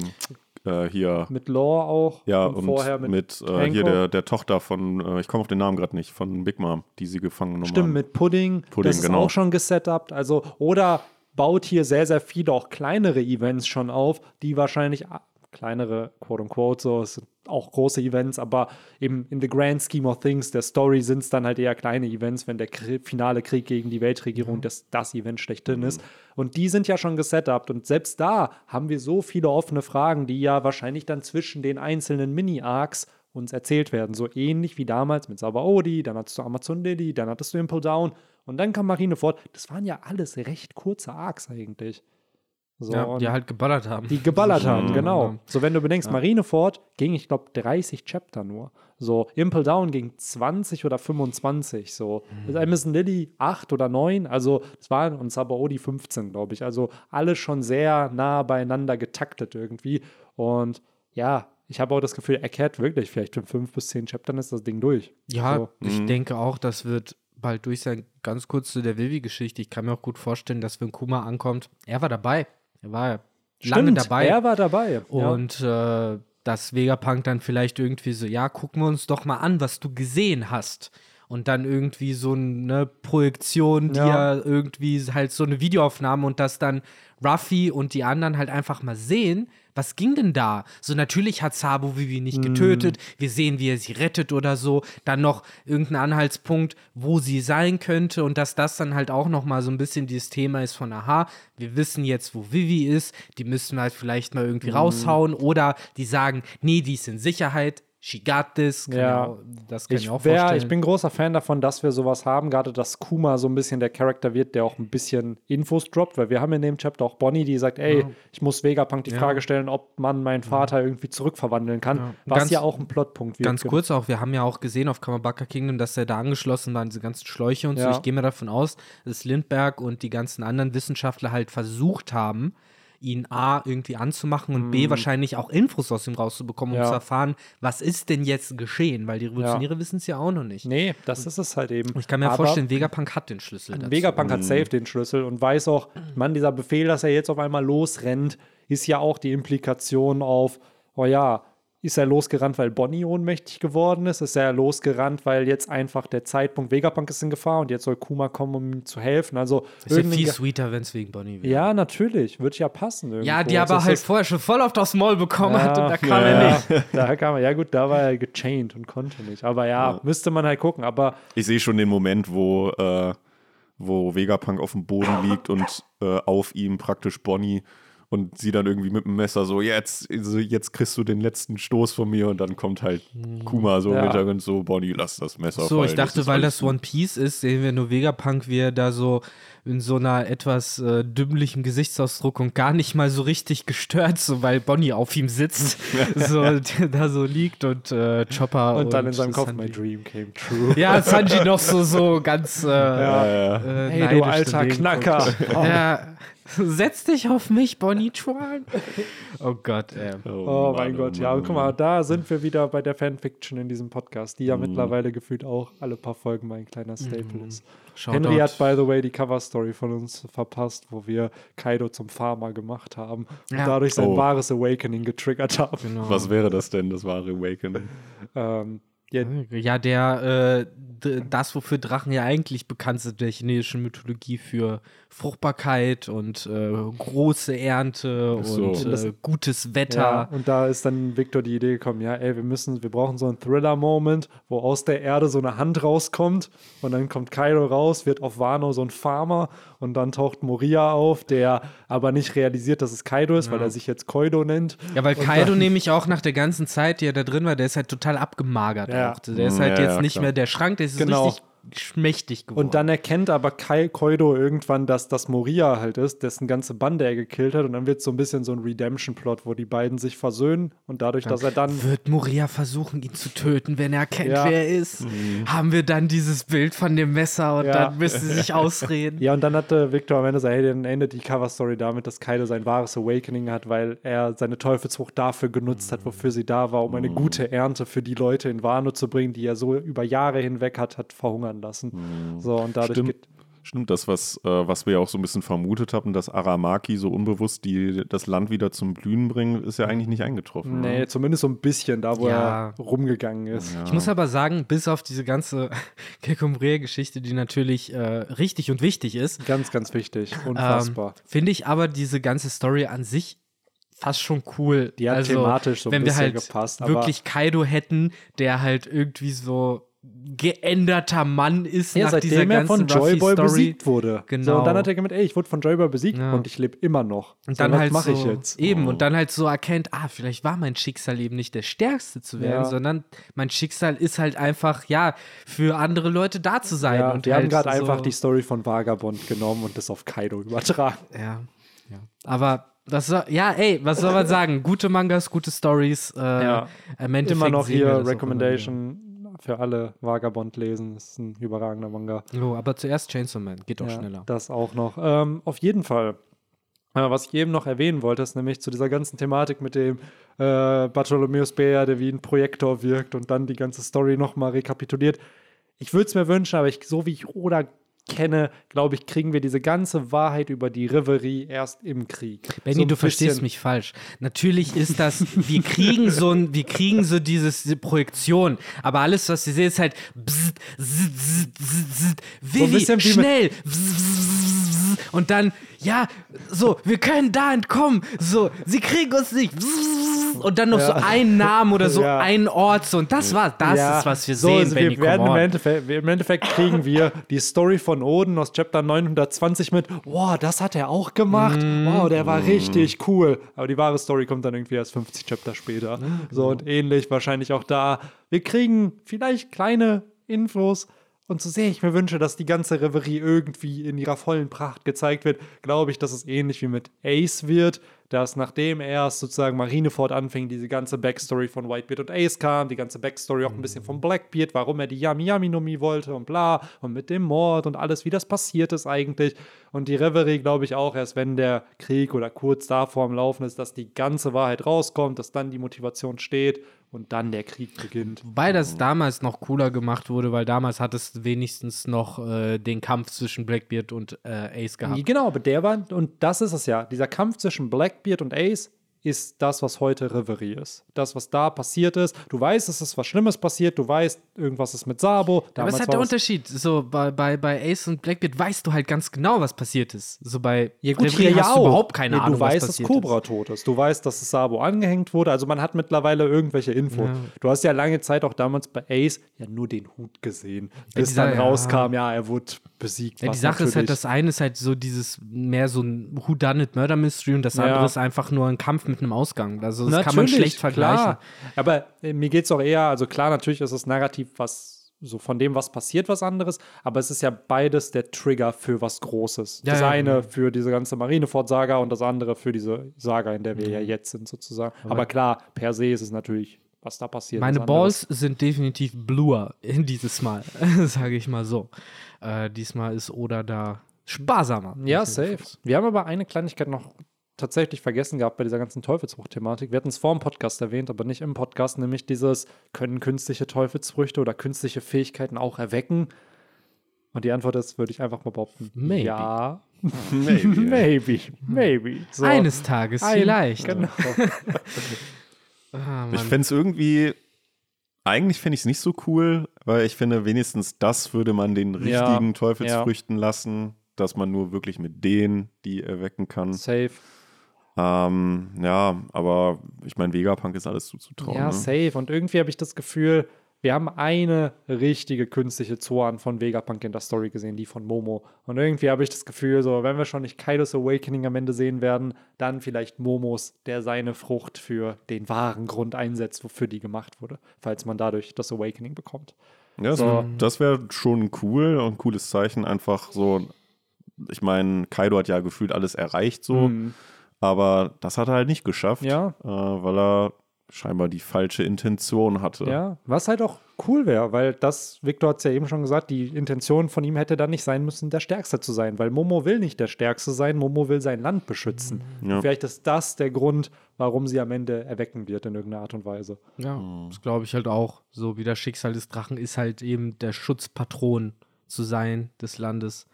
Speaker 3: Äh, hier.
Speaker 2: Mit Lore auch.
Speaker 3: Ja, und,
Speaker 2: vorher
Speaker 3: mit,
Speaker 2: mit,
Speaker 3: äh, hier der, der Tochter von, äh, ich komme auf den Namen gerade nicht, von Big Mom, die sie gefangen genommen
Speaker 2: Stimmt,
Speaker 3: haben.
Speaker 2: mit Pudding.
Speaker 3: Pudding,
Speaker 2: das ist
Speaker 3: genau.
Speaker 2: auch schon gesetupt. Also, oder baut hier sehr, sehr viele auch kleinere Events schon auf, die wahrscheinlich ah, kleinere, quote unquote, so, es sind auch große Events, aber eben in the grand scheme of things, der Story sind es dann halt eher kleine Events, wenn der Kri finale Krieg gegen die Weltregierung das, das Event schlechthin ist. Und die sind ja schon gesetupt und selbst da haben wir so viele offene Fragen, die ja wahrscheinlich dann zwischen den einzelnen Mini-Arcs uns erzählt werden. So ähnlich wie damals mit Sabaody, dann hattest du Amazon Lily, dann hattest du Impel Down und dann kam Marineford. Das waren ja alles recht kurze Arcs eigentlich. So,
Speaker 1: ja, die halt geballert haben.
Speaker 2: die geballert haben, genau.
Speaker 1: Ja.
Speaker 2: So, wenn du bedenkst, Marineford ging, ich glaube, 30 Chapter nur. So, Impel Down ging 20 oder 25. So,
Speaker 1: Mhm.
Speaker 2: Amazon Lily 8 oder 9. Also, es waren und Sabaody 15, glaube ich. Also, alle schon sehr nah beieinander getaktet irgendwie. Und ja, ich habe auch das Gefühl, Eckhead wirklich, vielleicht in 5 bis 10 Chaptern ist das Ding durch.
Speaker 1: Ja,
Speaker 2: So.
Speaker 1: ich denke auch, das wird bald durch sein. Ganz kurz zu der Vivi-Geschichte. Ich kann mir auch gut vorstellen, dass wenn Kuma ankommt, er war dabei. Er war lange
Speaker 2: Stimmt,
Speaker 1: dabei.
Speaker 2: Er war dabei. ja.
Speaker 1: Und äh, dass Vegapunk dann vielleicht irgendwie so, ja, gucken wir uns doch mal an, was du gesehen hast. Und dann irgendwie so eine Projektion, die
Speaker 2: Ja.
Speaker 1: ja, irgendwie halt so eine Videoaufnahme und dass dann Ruffy und die anderen halt einfach mal sehen, was ging denn da? So, natürlich hat Sabo Vivi nicht
Speaker 2: Mhm.
Speaker 1: getötet. Wir sehen, wie er sie rettet oder so. Dann noch irgendein Anhaltspunkt, wo sie sein könnte. Und dass das dann halt auch noch mal so ein bisschen dieses Thema ist von, aha, wir wissen jetzt, wo Vivi ist. Die müssen wir halt vielleicht mal irgendwie
Speaker 2: Mhm.
Speaker 1: raushauen. Oder die sagen, nee, die ist in Sicherheit. She got this. Kann
Speaker 2: Ja.
Speaker 1: ja. auch, das kann ich,
Speaker 2: Ich,
Speaker 1: auch
Speaker 2: wär,
Speaker 1: vorstellen.
Speaker 2: ich bin großer Fan davon, dass wir sowas haben, gerade dass Kuma so ein bisschen der Charakter wird, der auch ein bisschen Infos droppt, weil wir haben in dem Chapter auch Bonnie, die sagt, ey, ich muss Vegapunk die
Speaker 1: Ja.
Speaker 2: Frage stellen, ob man meinen Vater irgendwie zurückverwandeln kann,
Speaker 1: Ja.
Speaker 2: was
Speaker 1: Ganz-
Speaker 2: ja auch ein Plotpunkt wird.
Speaker 1: Ganz kurz auch, wir haben ja auch gesehen auf Kamabaka Kingdom, dass er da angeschlossen war, diese ganzen Schläuche und so.
Speaker 2: Ja.
Speaker 1: Ich gehe mal davon aus, dass Lindberg und die ganzen anderen Wissenschaftler halt versucht haben, ihn A irgendwie anzumachen und B wahrscheinlich auch Infos aus ihm rauszubekommen, um
Speaker 2: Mhm. Ja.
Speaker 1: zu erfahren, was ist denn jetzt geschehen, weil die Revolutionäre wissen es ja auch noch nicht.
Speaker 2: Nee, das ist es halt eben.
Speaker 1: Ich kann mir
Speaker 2: Aber
Speaker 1: vorstellen, Vegapunk hat den Schlüssel dazu.
Speaker 2: Vegapunk hat safe den Schlüssel und weiß auch, Mann, dieser Befehl, dass er jetzt auf einmal losrennt, ist ja auch die Implikation auf, oh ja, ist er losgerannt, weil Bonnie ohnmächtig geworden ist? Ist er losgerannt, weil jetzt einfach der Zeitpunkt, Vegapunk ist in Gefahr und jetzt soll Kuma kommen, um ihm zu helfen? Also,
Speaker 1: ist ja viel sweeter, wenn es wegen Bonnie wäre.
Speaker 2: ja, natürlich, wird ja passen. Irgendwo.
Speaker 1: Ja, die
Speaker 2: Also
Speaker 1: aber halt vorher schon voll auf das Maul bekommen hat und da kam
Speaker 2: ja,
Speaker 1: er nicht.
Speaker 2: Ja, [LAUGHS] da kam er, ja gut, da war er gechained und konnte nicht. Aber ja, müsste man halt gucken. Aber
Speaker 3: Ich sehe schon den Moment, wo, äh, wo Vegapunk auf dem Boden [LAUGHS] liegt und äh, auf ihm praktisch Bonnie und sie dann irgendwie mit dem Messer so, jetzt, so, jetzt kriegst du den letzten Stoß von mir und dann kommt halt Kuma so
Speaker 2: Ja.
Speaker 3: im Hintergrund so, Bonnie, lass das Messer
Speaker 1: So,
Speaker 3: fallen.
Speaker 1: ich dachte,
Speaker 3: ist
Speaker 1: weil das One Piece ist, sehen wir nur Vegapunk, wie er da so in so einer etwas äh, dümmlichen Gesichtsausdruck und gar nicht mal so richtig gestört, so weil Bonnie auf ihm sitzt, [LAUGHS] so da so liegt und äh, Chopper
Speaker 2: und dann in seinem Kopf,
Speaker 1: Sanji.
Speaker 2: my dream came true.
Speaker 1: Ja, Sanji noch so so ganz äh,
Speaker 3: Ja, ja.
Speaker 1: äh,
Speaker 2: Hey, du alter Knacker.
Speaker 1: guckt. Ja, setz dich auf mich, Bonnie Chuan. [LAUGHS] Oh Gott, ey.
Speaker 2: Oh, mein
Speaker 3: Mann,
Speaker 2: Gott,
Speaker 3: oh
Speaker 2: ja,
Speaker 3: Mann,
Speaker 2: und guck mal, da sind wir wieder bei der Fanfiction in diesem Podcast, die ja mittlerweile gefühlt auch alle paar Folgen mal ein kleiner Staple ist.
Speaker 1: Shoutout.
Speaker 2: Henry hat, by the way, die Cover-Story von uns verpasst, wo wir Kaido zum Farmer gemacht haben und
Speaker 1: Ja.
Speaker 2: dadurch sein
Speaker 3: Oh.
Speaker 2: wahres Awakening getriggert haben.
Speaker 1: Genau.
Speaker 3: Was wäre das denn, das wahre Awakening? [LAUGHS]
Speaker 2: Ähm, Ja,
Speaker 1: Ja, der, äh, das, wofür Drachen ja eigentlich bekannt sind, der chinesischen Mythologie für Fruchtbarkeit und äh, große Ernte
Speaker 3: so.
Speaker 1: und äh, gutes
Speaker 2: Ja,
Speaker 1: Wetter.
Speaker 2: und da ist dann Victor die Idee gekommen, ja, ey, wir müssen, wir brauchen so einen Thriller-Moment, wo aus der Erde so eine Hand rauskommt und dann kommt Kylo raus, wird auf Wano so ein Farmer und dann taucht Moria auf, der aber nicht realisiert, dass es Kaido ist, weil er sich jetzt Koido nennt.
Speaker 1: Ja, weil
Speaker 2: Und
Speaker 1: Kaido nämlich auch nach der ganzen Zeit, die er da drin war, der ist halt total abgemagert.
Speaker 2: Ja.
Speaker 1: Auch. Der ist halt
Speaker 3: ja,
Speaker 1: jetzt
Speaker 3: ja,
Speaker 1: nicht mehr der Schrank, der ist
Speaker 2: Genau.
Speaker 1: richtig schmächtig geworden.
Speaker 2: Und dann erkennt aber Kai Koido irgendwann, dass das Moria halt ist, dessen ganze Bande er gekillt hat und dann wird so ein bisschen so ein Redemption-Plot, wo die beiden sich versöhnen und dadurch, dass er dann
Speaker 1: wird Moria versuchen, ihn zu töten, wenn er erkennt,
Speaker 2: Ja.
Speaker 1: wer er ist. Haben wir dann dieses Bild von dem Messer und
Speaker 2: Ja.
Speaker 1: dann müssen sie sich [LAUGHS] ausreden.
Speaker 2: Ja, und dann hatte Victor am Ende gesagt, hey, dann endet die Cover-Story damit, dass Kaido sein wahres Awakening hat, weil er seine Teufelsfrucht dafür genutzt hat, wofür sie da war, um eine gute Ernte für die Leute in Wano zu bringen, die er so über Jahre hinweg hat, hat verhungern lassen. So, und dadurch
Speaker 3: Stimmt.
Speaker 2: geht,
Speaker 3: Stimmt, das, was, äh, was wir ja auch so ein bisschen vermutet hatten, dass Aramaki so unbewusst die, das Land wieder zum Blühen bringen, ist ja eigentlich nicht eingetroffen.
Speaker 2: nee,
Speaker 3: ne?
Speaker 2: zumindest so ein bisschen, da wo
Speaker 1: Ja.
Speaker 2: er rumgegangen ist.
Speaker 1: Ich muss aber sagen, bis auf diese ganze [LAUGHS] Kekumbre-Geschichte, die natürlich äh, richtig und wichtig ist,
Speaker 2: Ganz, ganz wichtig.
Speaker 1: ähm,
Speaker 2: Unfassbar.
Speaker 1: finde ich aber diese ganze Story an sich fast schon cool.
Speaker 2: Die hat
Speaker 1: also,
Speaker 2: thematisch so ein
Speaker 1: wenn wir
Speaker 2: bisschen
Speaker 1: halt
Speaker 2: gepasst, aber-
Speaker 1: wirklich Kaido hätten, der halt irgendwie so geänderter Mann ist
Speaker 2: Ja,
Speaker 1: nach dieser
Speaker 2: seitdem er von
Speaker 1: ganzen
Speaker 2: Joyboy besiegt wurde. So,
Speaker 1: Genau.
Speaker 2: und dann hat er gemeint, ey, ich wurde von Joyboy besiegt
Speaker 1: Ja.
Speaker 2: und ich lebe immer noch.
Speaker 1: Und
Speaker 2: so,
Speaker 1: dann
Speaker 2: was
Speaker 1: halt
Speaker 2: mache
Speaker 1: so,
Speaker 2: ich jetzt?
Speaker 1: eben, und dann halt so erkennt, ah, vielleicht war mein Schicksal eben nicht der Stärkste zu werden,
Speaker 2: Ja.
Speaker 1: sondern mein Schicksal ist halt einfach, ja, für andere Leute da zu sein.
Speaker 2: Ja,
Speaker 1: und
Speaker 2: die haben
Speaker 1: halt
Speaker 2: gerade
Speaker 1: so,
Speaker 2: einfach die Story von Vagabond genommen und das auf Kaido übertragen.
Speaker 1: Ja, ja. Aber das soll, ja, ey, was soll man sagen? Gute Mangas, gute Stories. Äh,
Speaker 2: Ja.
Speaker 1: im Endeffekt
Speaker 2: Immer noch hier Recommendation für alle Vagabond lesen. Das ist ein überragender Manga.
Speaker 1: Oh, aber zuerst Chainsaw Man, geht doch
Speaker 2: Ja,
Speaker 1: schneller.
Speaker 2: Das auch noch. Ähm, auf jeden Fall. Äh, was ich eben noch erwähnen wollte, ist nämlich zu dieser ganzen Thematik mit dem äh, Bartholomeus Bär, der wie ein Projektor wirkt und dann die ganze Story nochmal rekapituliert. Ich würde es mir wünschen, aber ich, so wie ich Oda kenne, glaube ich, kriegen wir diese ganze Wahrheit über die Reverie erst im Krieg.
Speaker 1: Benny,
Speaker 2: So
Speaker 1: du verstehst mich falsch. Natürlich ist das, wir kriegen so ein, wir kriegen so dieses, diese Projektion, aber alles, was wir sehen, ist halt zzzt, zzzt, zzzt, zzzt. Vivi,
Speaker 2: mit-
Speaker 1: schnell bzzt, bzzt, bzzt. und dann, ja, so, wir können da entkommen, so, sie kriegen uns nicht und dann noch so
Speaker 2: Ja.
Speaker 1: ein Namen oder so
Speaker 2: Ja.
Speaker 1: ein Ort so und das war, das
Speaker 2: Ja,
Speaker 1: ist, was wir
Speaker 2: so,
Speaker 1: sehen,
Speaker 2: also
Speaker 1: Benny,
Speaker 2: wir werden im. Endeffekt, im Endeffekt kriegen wir die Story von Oden aus Chapter 920 mit, wow, das hat er auch gemacht, wow, der war richtig cool. Aber die wahre Story kommt dann irgendwie erst 50 Chapter später. So und ähnlich wahrscheinlich auch da. Wir kriegen vielleicht kleine Infos. Und so sehr ich mir wünsche, dass die ganze Reverie irgendwie in ihrer vollen Pracht gezeigt wird, glaube ich, dass es ähnlich wie mit Ace wird, dass nachdem erst sozusagen Marineford anfing, diese ganze Backstory von Whitebeard und Ace kam, die ganze Backstory auch ein bisschen von Blackbeard, warum er die Yami Yami Nomi wollte und bla, und mit dem Mord und alles, wie das passiert ist eigentlich. Und die Reverie, glaube ich, auch erst, wenn der Krieg oder kurz davor am Laufen ist, dass die ganze Wahrheit rauskommt, dass dann die Motivation steht und dann der Krieg beginnt.
Speaker 1: Wobei das damals noch cooler gemacht wurde, weil damals hat es wenigstens noch äh, den Kampf zwischen Blackbeard und äh, Ace gehabt.
Speaker 2: Genau, aber der war, und das ist es ja, dieser Kampf zwischen Blackbeard und Ace ist das, was heute Reverie ist. Das, was da passiert ist. Du weißt, es ist was Schlimmes passiert, du weißt, irgendwas ist mit Sabo.
Speaker 1: Aber es ist halt der
Speaker 2: was-
Speaker 1: Unterschied. So bei, bei, bei Ace und Blackbeard weißt du halt ganz genau, was passiert ist. So bei
Speaker 2: Ja, gut,
Speaker 1: Reverie
Speaker 2: ja
Speaker 1: hast du
Speaker 2: auch.
Speaker 1: überhaupt keine
Speaker 2: Nee,
Speaker 1: Ahnung,
Speaker 2: Du weißt,
Speaker 1: was
Speaker 2: dass
Speaker 1: passiert
Speaker 2: Cobra
Speaker 1: ist.
Speaker 2: tot ist. Du weißt, dass es Sabo angehängt wurde. Also man hat mittlerweile irgendwelche Infos.
Speaker 1: Ja.
Speaker 2: Du hast ja lange Zeit auch damals bei Ace ja nur den Hut gesehen. Bis
Speaker 1: dieser-
Speaker 2: dann
Speaker 1: ja.
Speaker 2: rauskam, ja, er wurde besiegt.
Speaker 1: Ja, die
Speaker 2: was
Speaker 1: Sache ist halt, das eine ist halt so dieses mehr so ein Whodunit Murder Mystery und das
Speaker 2: Ja.
Speaker 1: andere ist einfach nur ein Kampf mit einem Ausgang. Also das kann man
Speaker 2: Natürlich,
Speaker 1: schlecht vergleichen.
Speaker 2: Klar. Aber äh, mir geht es auch eher, also klar, natürlich ist das Narrativ was so von dem, was passiert, was anderes, aber es ist ja beides der Trigger für was Großes.
Speaker 1: Ja,
Speaker 2: das
Speaker 1: ja,
Speaker 2: eine
Speaker 1: genau.
Speaker 2: für diese ganze Marineford-Saga und das andere für diese Saga, in der wir ja jetzt sind, sozusagen. Aber, klar, per se ist es natürlich, was da passiert.
Speaker 1: Meine. Balls sind definitiv bluer in dieses Mal, [LAUGHS] sage ich mal so. Äh, diesmal ist Oda da sparsamer.
Speaker 2: Ja, safe. Wir haben aber eine Kleinigkeit noch tatsächlich vergessen gehabt bei dieser ganzen Teufelsfrucht-Thematik. Wir hatten es vor dem Podcast erwähnt, aber nicht im Podcast, nämlich dieses, können künstliche Teufelsfrüchte oder künstliche Fähigkeiten auch erwecken? Und die Antwort ist, würde ich einfach mal behaupten,
Speaker 1: Maybe.
Speaker 2: ja.
Speaker 3: Maybe. [LAUGHS]
Speaker 2: maybe, maybe. So.
Speaker 1: Eines Tages
Speaker 2: Ein-
Speaker 1: vielleicht.
Speaker 2: Genau. [LAUGHS]
Speaker 1: Ah,
Speaker 3: Ich fände es irgendwie eigentlich finde ich es nicht so cool, weil ich finde, wenigstens das würde man den
Speaker 2: Ja,
Speaker 3: richtigen Teufelsfrüchten lassen, dass man nur wirklich mit denen die erwecken kann.
Speaker 2: Safe.
Speaker 3: Ähm, ja, aber ich meine, Vegapunk ist alles zuzutrauen.
Speaker 2: Ja,
Speaker 3: ne?
Speaker 2: safe. Und irgendwie habe ich das Gefühl, wir haben eine richtige künstliche Zoan von Vegapunk in der Story gesehen, die von Momo. Und irgendwie habe ich das Gefühl, so, wenn wir schon nicht Kaidos Awakening am Ende sehen werden, dann vielleicht Momos, der seine Frucht für den wahren Grund einsetzt, wofür die gemacht wurde, falls man dadurch das Awakening bekommt.
Speaker 3: Ja, das
Speaker 2: So.
Speaker 3: das wäre schon cool und ein cooles Zeichen. Einfach so, ich meine, Kaido hat ja gefühlt alles erreicht so,
Speaker 2: Mhm.
Speaker 3: Aber das hat er halt nicht geschafft,
Speaker 2: Ja.
Speaker 3: äh, weil er scheinbar die falsche Intention hatte.
Speaker 2: Ja, was halt auch cool wäre, weil das, Victor hat es ja eben schon gesagt, die Intention von ihm hätte dann nicht sein müssen, der Stärkste zu sein, weil Momo will nicht der Stärkste sein, Momo will sein Land beschützen.
Speaker 3: Ja.
Speaker 2: Vielleicht ist das der Grund, warum sie am Ende erwecken wird in irgendeiner Art und Weise.
Speaker 1: Ja, das glaube ich halt auch. So wie das Schicksal des Drachen ist halt eben der Schutzpatron zu sein des Landes.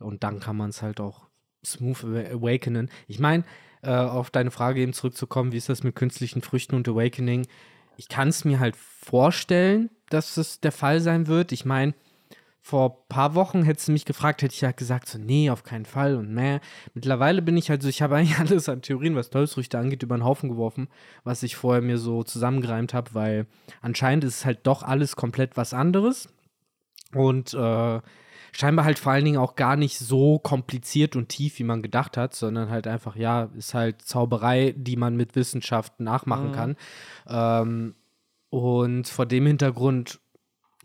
Speaker 1: Und dann kann man es halt auch smooth awa- awakenen. Ich meine, äh, auf deine Frage eben zurückzukommen, wie ist das mit künstlichen Früchten und Awakening? Ich kann es mir halt vorstellen, dass es der Fall sein wird. Ich meine, vor ein paar Wochen hättest du mich gefragt, hätte ich ja gesagt, so, nee, auf keinen Fall und mehr. Mittlerweile bin ich halt so, ich habe eigentlich [LAUGHS] alles an Theorien, was Teufelsfrüchte angeht, über den Haufen geworfen, was ich vorher mir so zusammengereimt habe, weil anscheinend ist es halt doch alles komplett was anderes. Und äh, scheinbar halt vor allen Dingen auch gar nicht so kompliziert und tief, wie man gedacht hat, sondern halt einfach, ja, ist halt Zauberei, die man mit Wissenschaft nachmachen kann. Ähm, und vor dem Hintergrund,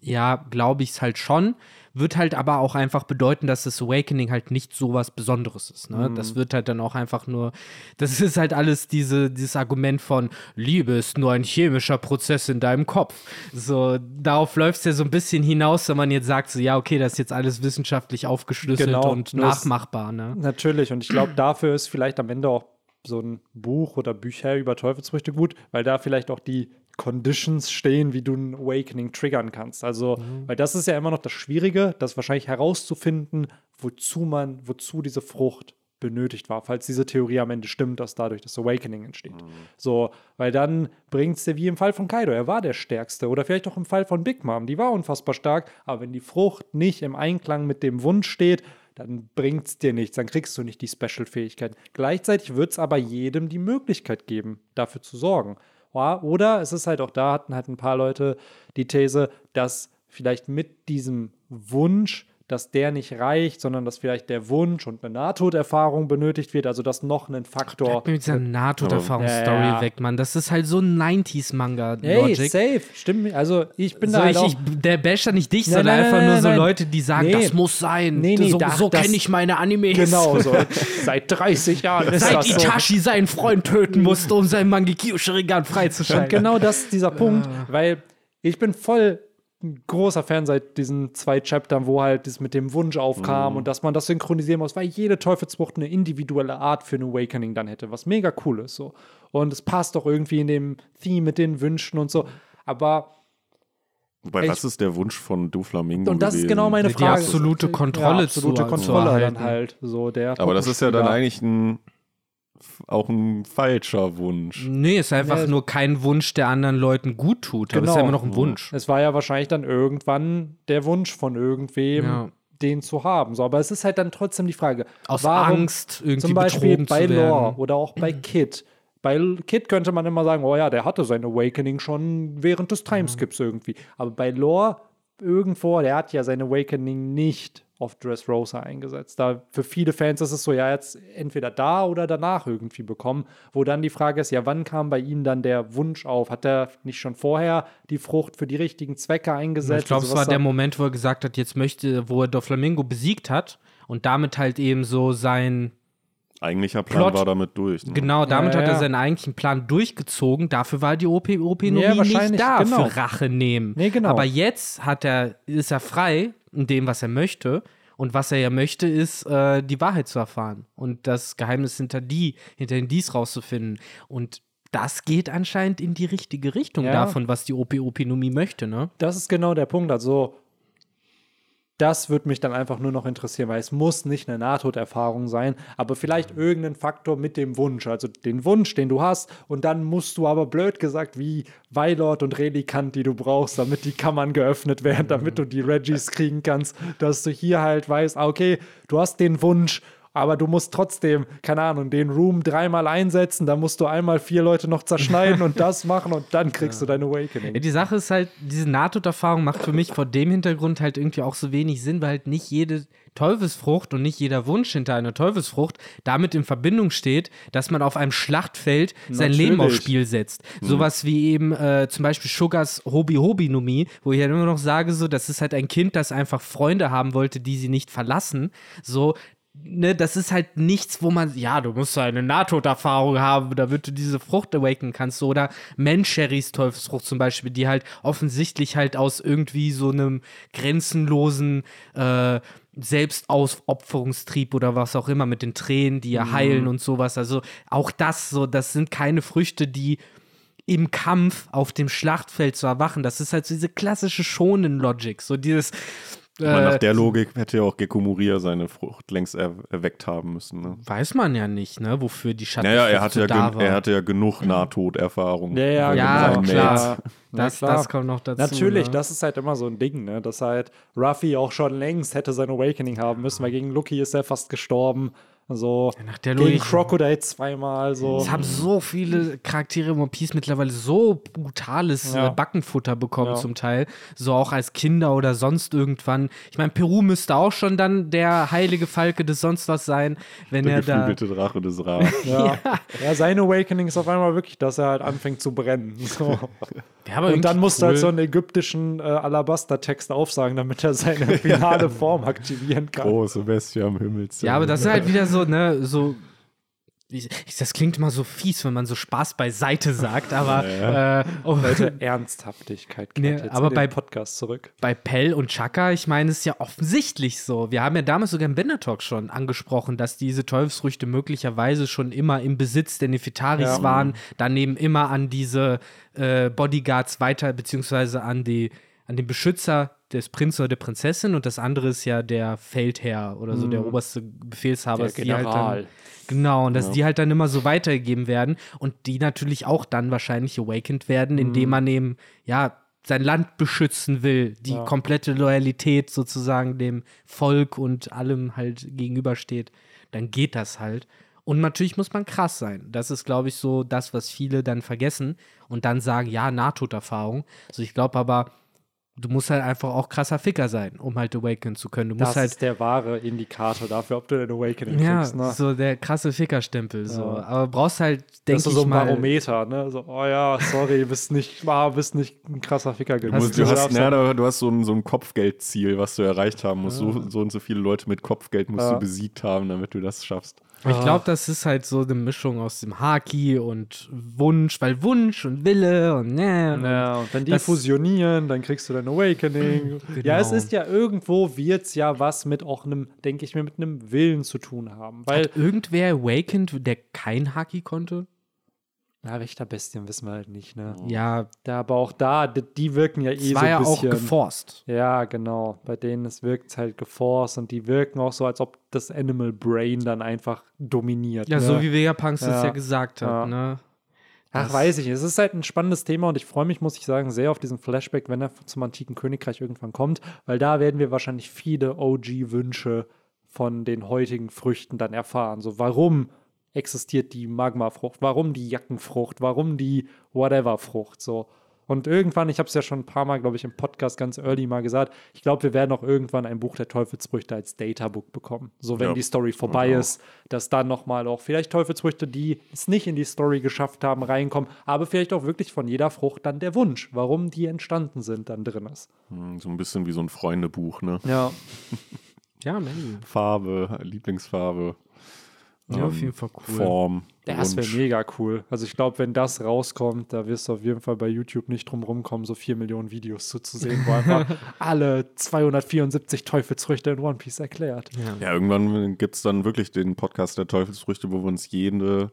Speaker 1: ja, glaube ich es halt schon. Wird halt aber auch einfach bedeuten, dass das Awakening halt nicht so was Besonderes ist. Ne? Das wird halt dann auch einfach nur, das ist halt alles diese, dieses Argument von Liebe ist nur ein chemischer Prozess in deinem Kopf. So, darauf läuft es ja so ein bisschen hinaus, wenn man jetzt sagt, so, ja, okay, das ist jetzt alles wissenschaftlich aufgeschlüsselt
Speaker 2: Genau,
Speaker 1: und nachmachbar. Ne?
Speaker 2: Natürlich, und ich glaube, dafür ist vielleicht am Ende auch so ein Buch oder Bücher über Teufelsfrüchte gut, weil da vielleicht auch die Conditions stehen, wie du ein Awakening triggern kannst. Also, weil das ist ja immer noch das Schwierige, das wahrscheinlich herauszufinden, wozu man, wozu diese Frucht benötigt war, falls diese Theorie am Ende stimmt, dass dadurch das Awakening entsteht. So, weil dann bringt es dir wie im Fall von Kaido, er war der Stärkste oder vielleicht auch im Fall von Big Mom, die war unfassbar stark, aber wenn die Frucht nicht im Einklang mit dem Wunsch steht, dann bringt es dir nichts, dann kriegst du nicht die Special-Fähigkeit. Gleichzeitig wird es aber jedem die Möglichkeit geben, dafür zu sorgen. Oder es ist halt auch da, hatten halt ein paar Leute die These, dass vielleicht mit diesem Wunsch, dass der nicht reicht, sondern dass vielleicht der Wunsch und eine Nahtoderfahrung benötigt wird, also dass noch ein Faktor.
Speaker 1: Bleib mir mit dieser NATO-Erfahrungsstory
Speaker 2: Ja, ja.
Speaker 1: weg, Mann. Das ist halt so ein
Speaker 2: Hey,
Speaker 1: 90s-Manga-Logic.
Speaker 2: safe, stimmt. Also ich bin
Speaker 1: So,
Speaker 2: da halt
Speaker 1: ich,
Speaker 2: auch,
Speaker 1: ich, der basht ja nicht dich,
Speaker 2: Nein,
Speaker 1: sondern
Speaker 2: nein,
Speaker 1: einfach
Speaker 2: nein,
Speaker 1: nur so. Leute, die sagen,
Speaker 2: Nee.
Speaker 1: das muss sein.
Speaker 2: Nee, nee,
Speaker 1: so
Speaker 2: da-
Speaker 1: so kenne ich meine Animes.
Speaker 2: Genau, so [LAUGHS] seit 30 Jahren ist
Speaker 1: Seit
Speaker 2: das so.
Speaker 1: Itachi seinen Freund töten musste, um sein Mangekyo Sharingan
Speaker 2: Und
Speaker 1: freizuschalten.
Speaker 2: genau das ist dieser Punkt,
Speaker 1: Ah.
Speaker 2: weil ich bin voll ein großer Fan seit diesen zwei Chaptern, wo halt das mit dem Wunsch
Speaker 1: Mhm.
Speaker 2: aufkam und dass man das synchronisieren muss, weil jede Teufelsfrucht eine individuelle Art für ein Awakening dann hätte, was mega cool ist so. Und es passt auch irgendwie in dem Theme mit den Wünschen und so. Aber
Speaker 3: Wobei,
Speaker 2: Ich-
Speaker 3: was ist der Wunsch von Doflamingo
Speaker 2: und das ist
Speaker 3: gewesen?
Speaker 2: genau meine
Speaker 1: Die
Speaker 2: Frage.
Speaker 1: absolute Kontrolle
Speaker 2: ja, absolute
Speaker 1: zu-
Speaker 2: Kontrolle
Speaker 1: zu
Speaker 2: dann halt so der
Speaker 3: Aber das ist ja dann eigentlich ein, auch ein falscher Wunsch.
Speaker 1: Nee, ist einfach
Speaker 2: Ja,
Speaker 1: nur kein Wunsch, der anderen Leuten gut tut. Aber ist ja
Speaker 2: Genau.
Speaker 1: immer noch ein Wunsch.
Speaker 2: Es war ja wahrscheinlich dann irgendwann der Wunsch von irgendwem,
Speaker 1: Ja.
Speaker 2: den zu haben. So, aber es ist halt dann trotzdem die Frage,
Speaker 1: Aus
Speaker 2: warum
Speaker 1: Angst, irgendwie
Speaker 2: zum Beispiel bei
Speaker 1: zu.
Speaker 2: Lore oder auch bei [CLEARS THROAT] Kid. Bei Kid könnte man immer sagen, oh ja, der hatte sein Awakening schon während des Timeskips irgendwie. Aber bei Lore irgendwo, der hat ja sein Awakening nicht auf Dressrosa eingesetzt. Da für viele Fans ist es so, ja, jetzt entweder da oder danach irgendwie bekommen, wo dann die Frage ist, ja, wann kam bei ihm dann der Wunsch auf? Hat er nicht schon vorher die Frucht für die richtigen Zwecke eingesetzt?
Speaker 1: Ich glaube,
Speaker 2: Also
Speaker 1: es war
Speaker 2: was
Speaker 1: der Moment, wo er gesagt hat, jetzt möchte, wo er Doflamingo besiegt hat und damit halt eben so sein,
Speaker 3: Eigentlicher Plan
Speaker 1: Plot-
Speaker 3: war damit durch. Ne?
Speaker 1: genau, damit
Speaker 2: ja,
Speaker 1: hat er
Speaker 2: ja.
Speaker 1: seinen eigentlichen Plan durchgezogen. Dafür war die OP, OP
Speaker 2: Ja,
Speaker 1: nicht
Speaker 2: wahrscheinlich,
Speaker 1: da
Speaker 2: genau.
Speaker 1: für Rache nehmen.
Speaker 2: Nee, genau.
Speaker 1: Aber jetzt hat er, ist er frei in dem, was er möchte. Und was er ja möchte, ist, äh, die Wahrheit zu erfahren und das Geheimnis hinter die, hinter den Dies rauszufinden. Und das geht anscheinend in die richtige Richtung
Speaker 2: Ja.
Speaker 1: davon, was die OP-Opinomie möchte, ne?
Speaker 2: Das ist genau der Punkt. Also, das würde mich dann einfach nur noch interessieren, weil es muss nicht eine Nahtoderfahrung sein, aber vielleicht irgendein Faktor mit dem Wunsch, also den Wunsch, den du hast, und dann musst du aber blöd gesagt wie Weilord und Relikant, die du brauchst, damit die Kammern geöffnet werden, damit du die Reggies kriegen kannst, dass du hier halt weißt, ah, okay, du hast den Wunsch aber du musst trotzdem, keine Ahnung, den Room dreimal einsetzen, da musst du einmal vier Leute noch zerschneiden und das [LAUGHS] machen und dann kriegst ja. du dein Awakening.
Speaker 1: Ja, die Sache ist halt, diese Nahtoderfahrung macht für mich vor dem Hintergrund halt irgendwie auch so wenig Sinn, weil halt nicht jede Teufelsfrucht und nicht jeder Wunsch hinter einer Teufelsfrucht damit in Verbindung steht, dass man auf einem Schlachtfeld sein Natürlich. Leben aufs Spiel setzt. Mhm. Sowas wie eben äh, zum Beispiel Sugars Numi, wo ich halt immer noch sage, so, das ist halt ein Kind, das einfach Freunde haben wollte, die sie nicht verlassen. So, ne, das ist halt nichts, wo man, ja, du musst eine Nahtoderfahrung haben, damit du diese Frucht awaken kannst. Oder Mencherys Teufelsfrucht zum Beispiel, die halt offensichtlich halt aus irgendwie so einem grenzenlosen äh, Selbstausopferungstrieb oder was auch immer mit den Tränen, die ja mhm. heilen und sowas. Also auch das so, das sind keine Früchte, die im Kampf auf dem Schlachtfeld zu erwachen. Das ist halt so diese klassische schonen Logic, so dieses
Speaker 3: aber nach äh, der Logik hätte ja auch Gecko Moria seine Frucht längst er erweckt haben müssen. Ne?
Speaker 1: Weiß man ja nicht, ne, wofür die Schatten
Speaker 3: naja, er hatte ja da war. Er hatte ja genug Nahtoderfahrung.
Speaker 2: Ja, ja,
Speaker 1: ja klar. Das, klar. das kommt noch dazu.
Speaker 2: Natürlich,
Speaker 1: ne?
Speaker 2: das ist halt immer so ein Ding, ne? dass halt Ruffy auch schon längst hätte sein Awakening haben müssen, weil gegen Lucky ist er fast gestorben. So ja, nach der gegen Crocodile zweimal so.
Speaker 1: Es haben so viele Charaktere im One Piece mittlerweile so brutales ja. Äh, Backenfutter bekommen ja. zum Teil. So auch als Kinder oder sonst irgendwann. Ich meine, Peru müsste auch schon dann der heilige Falke des sonst was sein, wenn
Speaker 3: der
Speaker 1: er da.
Speaker 3: Der Drache des Ra. [LAUGHS]
Speaker 2: ja. ja. sein Awakening ist auf einmal wirklich, dass er halt anfängt zu brennen. So. [LAUGHS] Ja, Und dann musst cool. du halt so einen ägyptischen äh, Alabaster-Text aufsagen, damit er seine [LAUGHS] finale Form aktivieren kann.
Speaker 3: Große Bestie am Himmel.
Speaker 1: Ja, aber das ist halt wieder so, ne, so ich, das klingt immer so fies, wenn man so Spaß beiseite sagt, aber [LAUGHS] ja. äh,
Speaker 2: oh. Leute, Ernsthaftigkeit
Speaker 1: nee, aber bei
Speaker 2: Podcast zurück.
Speaker 1: Bei Pell und Chaka, ich meine, es ist ja offensichtlich so. Wir haben ja damals sogar im Bender Talk schon angesprochen, dass diese Teufelsfrüchte möglicherweise schon immer im Besitz der Nefitaris ja. waren, daneben immer an diese äh, Bodyguards weiter, beziehungsweise an die an den Beschützer des Prinzen oder der Prinzessin und das andere ist ja der Feldherr oder so, mhm. der oberste Befehlshaber.
Speaker 2: Der General.
Speaker 1: Halt dann, genau, und dass ja. die halt dann immer so weitergegeben werden und die natürlich auch dann wahrscheinlich awakened werden, indem mhm. man eben, ja, sein Land beschützen will, die ja. komplette Loyalität sozusagen dem Volk und allem halt gegenübersteht, dann geht das halt. Und natürlich muss man krass sein. Das ist, glaube ich, so das, was viele dann vergessen und dann sagen, ja, Nahtoderfahrung. Also ich glaube aber, Du musst halt einfach auch krasser Ficker sein, um halt awaken zu können. Du
Speaker 2: das
Speaker 1: musst halt,
Speaker 2: ist der wahre Indikator dafür, ob du den Awakening
Speaker 1: ja,
Speaker 2: kriegst. Ne?
Speaker 1: so der krasse Fickerstempel. So. Ja. Aber brauchst halt, denke ich
Speaker 2: Das ist so
Speaker 1: ein
Speaker 2: Barometer, ne? So, oh ja, sorry, bist nicht, ah, bist nicht ein krasser Ficker
Speaker 3: genug. Du, du, hast, ja, du hast so ein, so ein Kopfgeldziel, was du erreicht haben musst. Ja. So, so und so viele Leute mit Kopfgeld musst du besiegt haben, damit du das schaffst.
Speaker 1: Ich glaube, das ist halt so eine Mischung aus dem Haki und Wunsch, weil Wunsch und Wille und ne.
Speaker 2: Ja, und wenn die fusionieren, dann kriegst du dein Awakening. [LAUGHS] Genau. Ja, es ist ja irgendwo, wird es ja was mit auch einem, denke ich mir, mit einem Willen zu tun haben. Weil
Speaker 1: Hat irgendwer awakened, der kein Haki konnte?
Speaker 2: Ja, Wächterbestien wissen wir halt nicht, ne?
Speaker 1: Ja.
Speaker 2: Da, aber auch da, die, die wirken ja eh so
Speaker 1: ein
Speaker 2: ja
Speaker 1: bisschen. auch geforst.
Speaker 2: Ja, genau. Bei denen es wirkt halt geforst und die wirken auch so, als ob das Animal Brain dann einfach dominiert.
Speaker 1: Ja,
Speaker 2: ne?
Speaker 1: so wie Vegapunks ja. das ja gesagt hat, ja. ne?
Speaker 2: Ach, das weiß ich. Es ist halt ein spannendes Thema und ich freue mich, muss ich sagen, sehr auf diesen Flashback, wenn er zum antiken Königreich irgendwann kommt, weil da werden wir wahrscheinlich viele OG-Wünsche von den heutigen Früchten dann erfahren. So, warum existiert die Magmafrucht, warum die Jackenfrucht, warum die Whatever-Frucht so. Und irgendwann, ich habe es ja schon ein paar Mal, glaube ich, im Podcast ganz early mal gesagt, ich glaube, wir werden auch irgendwann ein Buch der Teufelsfrüchte als Databook bekommen. So, wenn ja. die Story vorbei ja. ist, dass dann nochmal auch vielleicht Teufelsfrüchte, die es nicht in die Story geschafft haben, reinkommen, aber vielleicht auch wirklich von jeder Frucht dann der Wunsch, warum die entstanden sind, dann drin ist.
Speaker 3: Hm, so ein bisschen wie so ein Freundebuch, ne?
Speaker 2: Ja. [LAUGHS]
Speaker 1: ja, man.
Speaker 3: Farbe, Lieblingsfarbe.
Speaker 1: Ja, auf ähm, jeden Fall cool.
Speaker 3: Form.
Speaker 2: Das wäre mega cool. Also ich glaube, wenn das rauskommt, da wirst du auf jeden Fall bei YouTube nicht drum rumkommen, so vier Millionen Videos zuzusehen, wo [LAUGHS] einfach alle 274 Teufelsfrüchte in One Piece erklärt.
Speaker 3: Ja, ja irgendwann gibt es dann wirklich den Podcast der Teufelsfrüchte, wo wir uns jede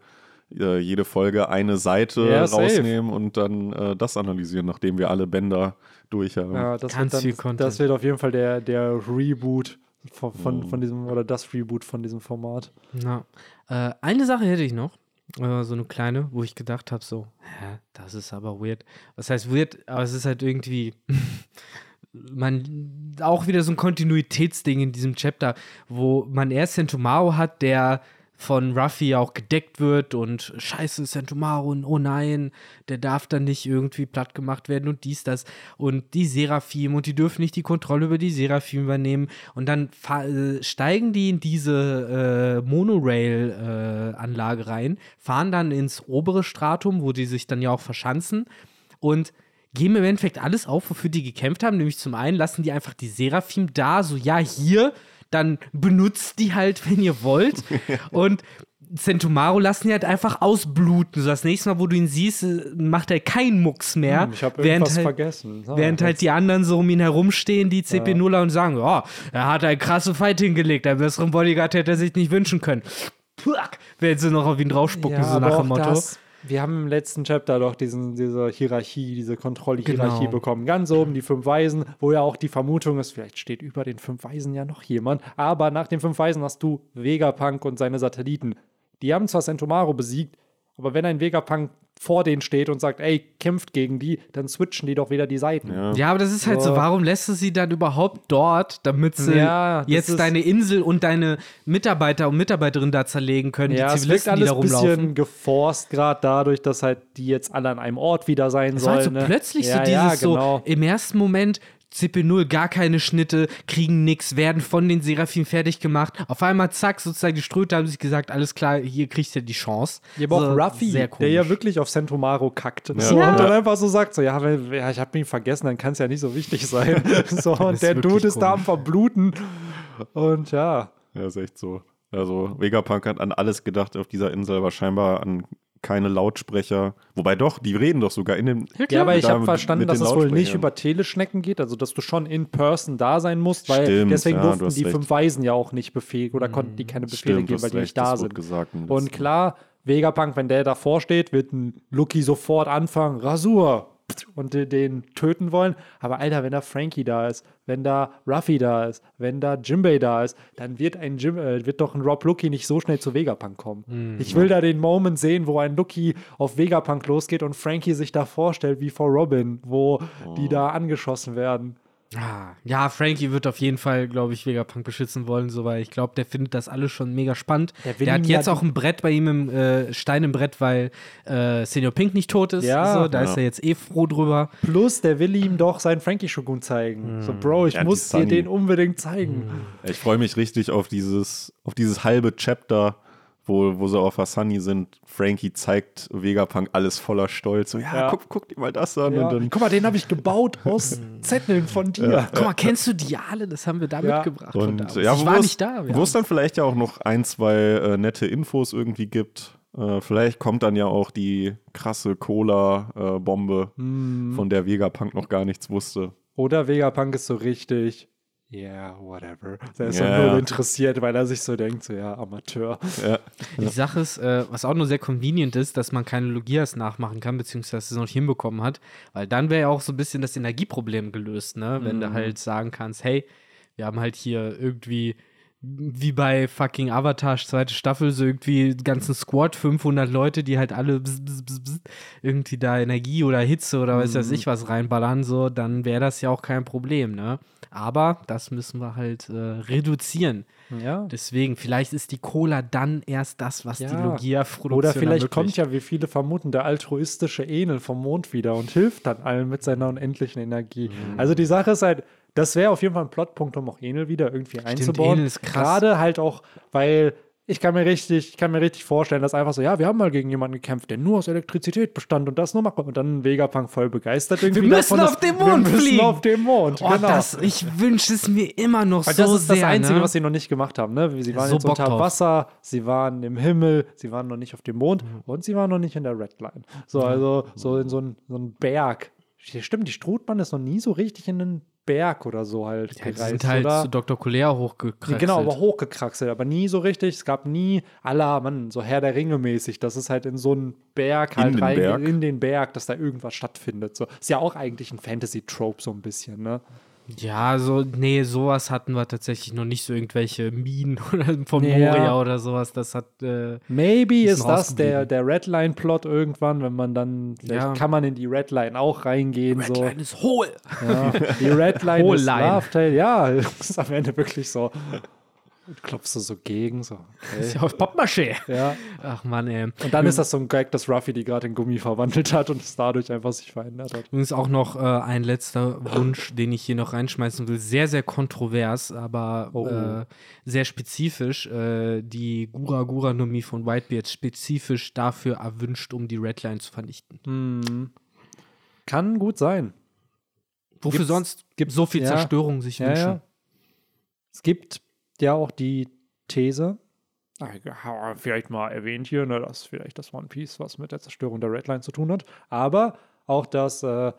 Speaker 3: äh, jede Folge eine Seite
Speaker 2: Ja, safe.
Speaker 3: rausnehmen und dann äh, das analysieren, nachdem wir alle Bänder durch haben.
Speaker 2: Ja, das,
Speaker 1: Ganz
Speaker 2: wird dann, das wird auf jeden Fall der, der Reboot von, von,
Speaker 3: Mhm.
Speaker 2: von diesem, oder das Reboot von diesem Format.
Speaker 1: Na, äh, eine Sache hätte ich noch. Äh, so eine kleine, wo ich gedacht habe, so, hä, das ist aber weird. Was heißt weird? Aber es ist halt irgendwie, [LAUGHS] man, auch wieder so ein Kontinuitätsding in diesem Chapter, wo man erst Sentomaro hat, der von Ruffy auch gedeckt wird und scheiße, Sentomaro, und oh nein, der darf dann nicht irgendwie platt gemacht werden und dies, das und die Seraphim und die dürfen nicht die Kontrolle über die Seraphim übernehmen und dann äh, steigen die in diese äh, Monorail-Anlage rein, fahren dann ins obere Stratum, wo die sich dann ja auch verschanzen und geben im Endeffekt alles auf, wofür die gekämpft haben. Nämlich zum einen lassen die einfach die Seraphim da, so ja, hier, dann benutzt die halt, [LAUGHS] wenn ihr wollt. Und Centumaro lassen die halt einfach ausbluten. So das nächste Mal, wo du ihn siehst, macht er keinen Mucks mehr.
Speaker 2: Hm, ich habe
Speaker 1: während
Speaker 2: irgendwas
Speaker 1: halt,
Speaker 2: vergessen. Ah,
Speaker 1: Während halt die anderen so um ihn herumstehen, die CP0er und sagen, ja, er hat einen krasse Fight hingelegt, einen besseren Bodyguard hätte er sich nicht wünschen können. Puh, wenn sie noch auf ihn draufspucken,
Speaker 2: ja,
Speaker 1: so nach dem Motto.
Speaker 2: Das, wir haben im letzten Chapter doch diesen, diese Hierarchie, diese Kontrolle-Hierarchie
Speaker 1: Genau.
Speaker 2: bekommen. Ganz oben die fünf Weisen, wo ja auch die Vermutung ist, vielleicht steht über den fünf Weisen ja noch jemand. Aber nach den fünf Weisen hast du Vegapunk und seine Satelliten. Die haben zwar Sentomaro besiegt, aber wenn ein Vegapunk vor denen steht und sagt, ey, kämpft gegen die, dann switchen die doch wieder die Seiten.
Speaker 3: Ja.
Speaker 1: Ja, aber das ist halt so,
Speaker 2: So.
Speaker 1: warum lässt du sie dann überhaupt dort, damit sie
Speaker 2: Ja, das
Speaker 1: jetzt deine Insel und deine Mitarbeiter und Mitarbeiterinnen da zerlegen können,
Speaker 2: Ja,
Speaker 1: die Zivilisten, die
Speaker 2: alles
Speaker 1: da
Speaker 2: ein
Speaker 1: rumlaufen?
Speaker 2: bisschen geforst, gerade dadurch, dass halt die jetzt alle an einem Ort wieder sein
Speaker 1: war
Speaker 2: sollen.
Speaker 1: halt so
Speaker 2: ne?
Speaker 1: plötzlich
Speaker 2: ja,
Speaker 1: so dieses
Speaker 2: ja, genau.
Speaker 1: so, im ersten Moment CP0 gar keine Schnitte, kriegen nix, werden von den Seraphim fertig gemacht. Auf einmal, zack, sozusagen die Ströte haben sich gesagt, alles klar, hier kriegst du die Chance.
Speaker 2: Ja, aber auch
Speaker 1: So,
Speaker 2: Ruffy,
Speaker 1: sehr
Speaker 2: der ja wirklich auf Sentomaro kackt. So,
Speaker 1: Ja.
Speaker 2: Und dann einfach so sagt, so, ja, wenn, ja ich habe ihn vergessen, dann kann es ja nicht so wichtig sein. [LAUGHS] so, und der Dude ist da am. Verbluten. Und ja,
Speaker 3: Ja, ist echt so. Also Vegapunk hat an alles gedacht auf dieser Insel, aber scheinbar an keine Lautsprecher. Wobei doch, die reden doch sogar in dem.
Speaker 2: ja aber ich habe verstanden, dass es wohl nicht über Teleschnecken geht, also dass du schon in Person da sein musst, weil
Speaker 3: Stimmt,
Speaker 2: deswegen
Speaker 3: ja, du
Speaker 2: durften die
Speaker 3: recht.
Speaker 2: fünf Weisen ja auch nicht befehlen oder konnten die keine Befehle
Speaker 3: Stimmt,
Speaker 2: geben, weil die nicht da sind.
Speaker 3: gesagt.
Speaker 2: Und klar, Vegapunk, wenn der davor steht, wird ein Lucky sofort anfangen, Rasur und de- den töten wollen. Aber Alter, wenn da Frankie da ist, wenn da Ruffy da ist, wenn da Jimbei da ist, dann wird ein Jim, äh, wird doch ein Rob Lucky nicht so schnell zu Vegapunk kommen.
Speaker 3: Mhm.
Speaker 2: Ich will da den Moment sehen, wo ein Lucky auf Vegapunk losgeht und Frankie sich da vorstellt wie vor Robin, wo die
Speaker 3: Oh.
Speaker 2: da angeschossen werden.
Speaker 1: Ah, ja, Frankie wird auf jeden Fall, glaube ich, Vegapunk beschützen wollen, so, weil ich glaube, der findet das alles schon mega spannend.
Speaker 2: Der
Speaker 1: Der, hat
Speaker 2: ja
Speaker 1: jetzt
Speaker 2: die-
Speaker 1: auch ein Brett bei ihm im äh, Stein im Brett, weil äh, Senior Pink nicht tot ist.
Speaker 2: Ja.
Speaker 1: so, da ist
Speaker 3: Ja.
Speaker 1: er jetzt eh froh drüber.
Speaker 2: Plus, der will ihm doch seinen Frankie-Shogun zeigen. So, Bro, ich
Speaker 3: Ja,
Speaker 2: muss dir den unbedingt zeigen.
Speaker 3: Ich freue mich richtig auf dieses, auf dieses halbe Chapter, wo, wo sie auf Asani sind. Frankie zeigt Vegapunk alles voller Stolz. So, ja,
Speaker 2: Ja.
Speaker 3: Guck, guck dir mal das an.
Speaker 2: Ja.
Speaker 3: Und dann,
Speaker 2: Guck mal, den habe ich gebaut aus [LAUGHS] Zetteln von dir.
Speaker 1: Guck mal, kennst du Diale? Das haben wir da
Speaker 2: Ja.
Speaker 1: mitgebracht. von
Speaker 3: und
Speaker 1: damals.
Speaker 3: ja,
Speaker 1: ich
Speaker 3: wo
Speaker 1: war
Speaker 3: es-
Speaker 1: nicht da.
Speaker 3: Wo es dann vielleicht ja auch noch ein, zwei äh, nette Infos irgendwie gibt. Äh, vielleicht kommt dann ja auch die krasse Cola-Bombe,
Speaker 2: Hm.
Speaker 3: von der Vegapunk noch gar nichts wusste.
Speaker 2: Oder Vegapunk ist so richtig, yeah, whatever. Der ist
Speaker 3: Ja,
Speaker 2: null
Speaker 3: ja.
Speaker 2: interessiert, weil er sich so denkt, so ja, Amateur.
Speaker 3: Ja.
Speaker 1: Die Sache ist, äh, was auch nur sehr convenient ist, dass man keine Logias nachmachen kann, beziehungsweise es noch nicht hinbekommen hat, weil dann wäre ja auch so ein bisschen das Energieproblem gelöst, ne? Wenn
Speaker 2: Mhm.
Speaker 1: du halt sagen kannst, hey, wir haben halt hier irgendwie wie bei fucking Avatar zweite Staffel so irgendwie ganzen Squad 500 Leute, die halt alle bzz, bzz, bzz, bzz, irgendwie da Energie oder Hitze oder weiß weiß
Speaker 2: Mhm.
Speaker 1: ich was reinballern so, dann wäre das ja auch kein Problem, ne? Aber das müssen wir halt äh, reduzieren.
Speaker 2: Ja.
Speaker 1: Deswegen, vielleicht ist die Cola dann erst das, was die
Speaker 2: Ja.
Speaker 1: Logia-Produktion
Speaker 2: Oder vielleicht
Speaker 1: ermöglicht.
Speaker 2: kommt ja, wie viele vermuten, der altruistische Enel vom Mond wieder und hilft dann allen mit seiner unendlichen Energie.
Speaker 1: Mhm.
Speaker 2: Also die Sache ist halt, das wäre auf jeden Fall ein Plotpunkt, um auch Enel wieder irgendwie einzubauen.
Speaker 1: Enel ist krass.
Speaker 2: Gerade halt auch, weil ich kann mir richtig, ich kann mir richtig vorstellen, dass einfach so, ja, wir haben mal gegen jemanden gekämpft, der nur aus Elektrizität bestand und das nur macht und dann Vegapunk voll begeistert irgendwie
Speaker 1: müssen
Speaker 2: davon,
Speaker 1: auf
Speaker 2: dass-
Speaker 1: den Mond
Speaker 2: wir müssen
Speaker 1: fliegen.
Speaker 2: auf den Mond.
Speaker 1: Oh,
Speaker 2: genau.
Speaker 1: das, ich wünsche es mir immer noch
Speaker 2: Weil
Speaker 1: so
Speaker 2: das ist
Speaker 1: sehr.
Speaker 2: das Einzige,
Speaker 1: ne?
Speaker 2: was sie noch nicht gemacht haben. Ne? Sie waren
Speaker 1: So
Speaker 2: jetzt
Speaker 1: Bock
Speaker 2: unter
Speaker 1: drauf.
Speaker 2: Wasser, sie waren im Himmel, sie waren noch nicht auf dem Mond und sie waren noch nicht in der Redline. So, also so in so ein, so ein Berg. Stimmt, die Strohmann ist noch nie so richtig in den Berg oder so halt
Speaker 1: Ja, die
Speaker 2: gereist,
Speaker 1: sind halt
Speaker 2: oder?
Speaker 1: zu Dr. Colea hochgekraxelt.
Speaker 2: Genau, aber hochgekraxelt, aber nie so richtig. Es gab nie, aller Mann, so Herr der Ringe mäßig, dass es halt in so einen Berg
Speaker 3: In
Speaker 2: halt
Speaker 3: den
Speaker 2: rein,
Speaker 3: Berg?
Speaker 2: in den Berg, dass da irgendwas stattfindet. So. Ist ja auch eigentlich ein Fantasy-Trope so ein bisschen, ne?
Speaker 1: Ja, so, nee, sowas hatten wir tatsächlich noch nicht so irgendwelche Minen [LAUGHS] oder von
Speaker 2: Ja.
Speaker 1: Moria oder sowas. Das hat, äh,
Speaker 2: Maybe ist das der, der Redline-Plot irgendwann, wenn man dann, vielleicht
Speaker 1: Ja.
Speaker 2: kann man in die Redline auch reingehen. so.
Speaker 1: Redline ist hohl.
Speaker 2: Ja, die Redline [LAUGHS] ist
Speaker 1: Hohlline.
Speaker 2: Lovetail. Ja, [LAUGHS] ist am Ende wirklich so. Und klopfst du so gegen, so. [LAUGHS]
Speaker 1: Ist
Speaker 2: Okay.
Speaker 1: ja aus Pappmaché.
Speaker 2: Ja.
Speaker 1: Ach Mann, ey.
Speaker 2: Und dann ist das so ein Gag, dass Ruffy die gerade in Gummi verwandelt hat und es dadurch einfach sich verändert hat.
Speaker 1: Übrigens auch noch äh, ein letzter Wunsch, den ich hier noch reinschmeißen will. Sehr, sehr kontrovers, aber
Speaker 2: Oh.
Speaker 1: äh, sehr spezifisch. Äh, die Gura Gura Nomie von Whitebeard spezifisch dafür erwünscht, um die Redline zu vernichten.
Speaker 2: Hm. Kann gut sein.
Speaker 1: Wofür
Speaker 2: Gibt's-
Speaker 1: sonst
Speaker 2: gibt's-
Speaker 1: so viel
Speaker 2: ja.
Speaker 1: Zerstörung sich
Speaker 2: Ja,
Speaker 1: wünschen?
Speaker 2: ja. Es gibt ja auch die These, ah, vielleicht mal erwähnt hier, ne, dass vielleicht das One Piece was mit der Zerstörung der Redline zu tun hat, aber auch, dass äh,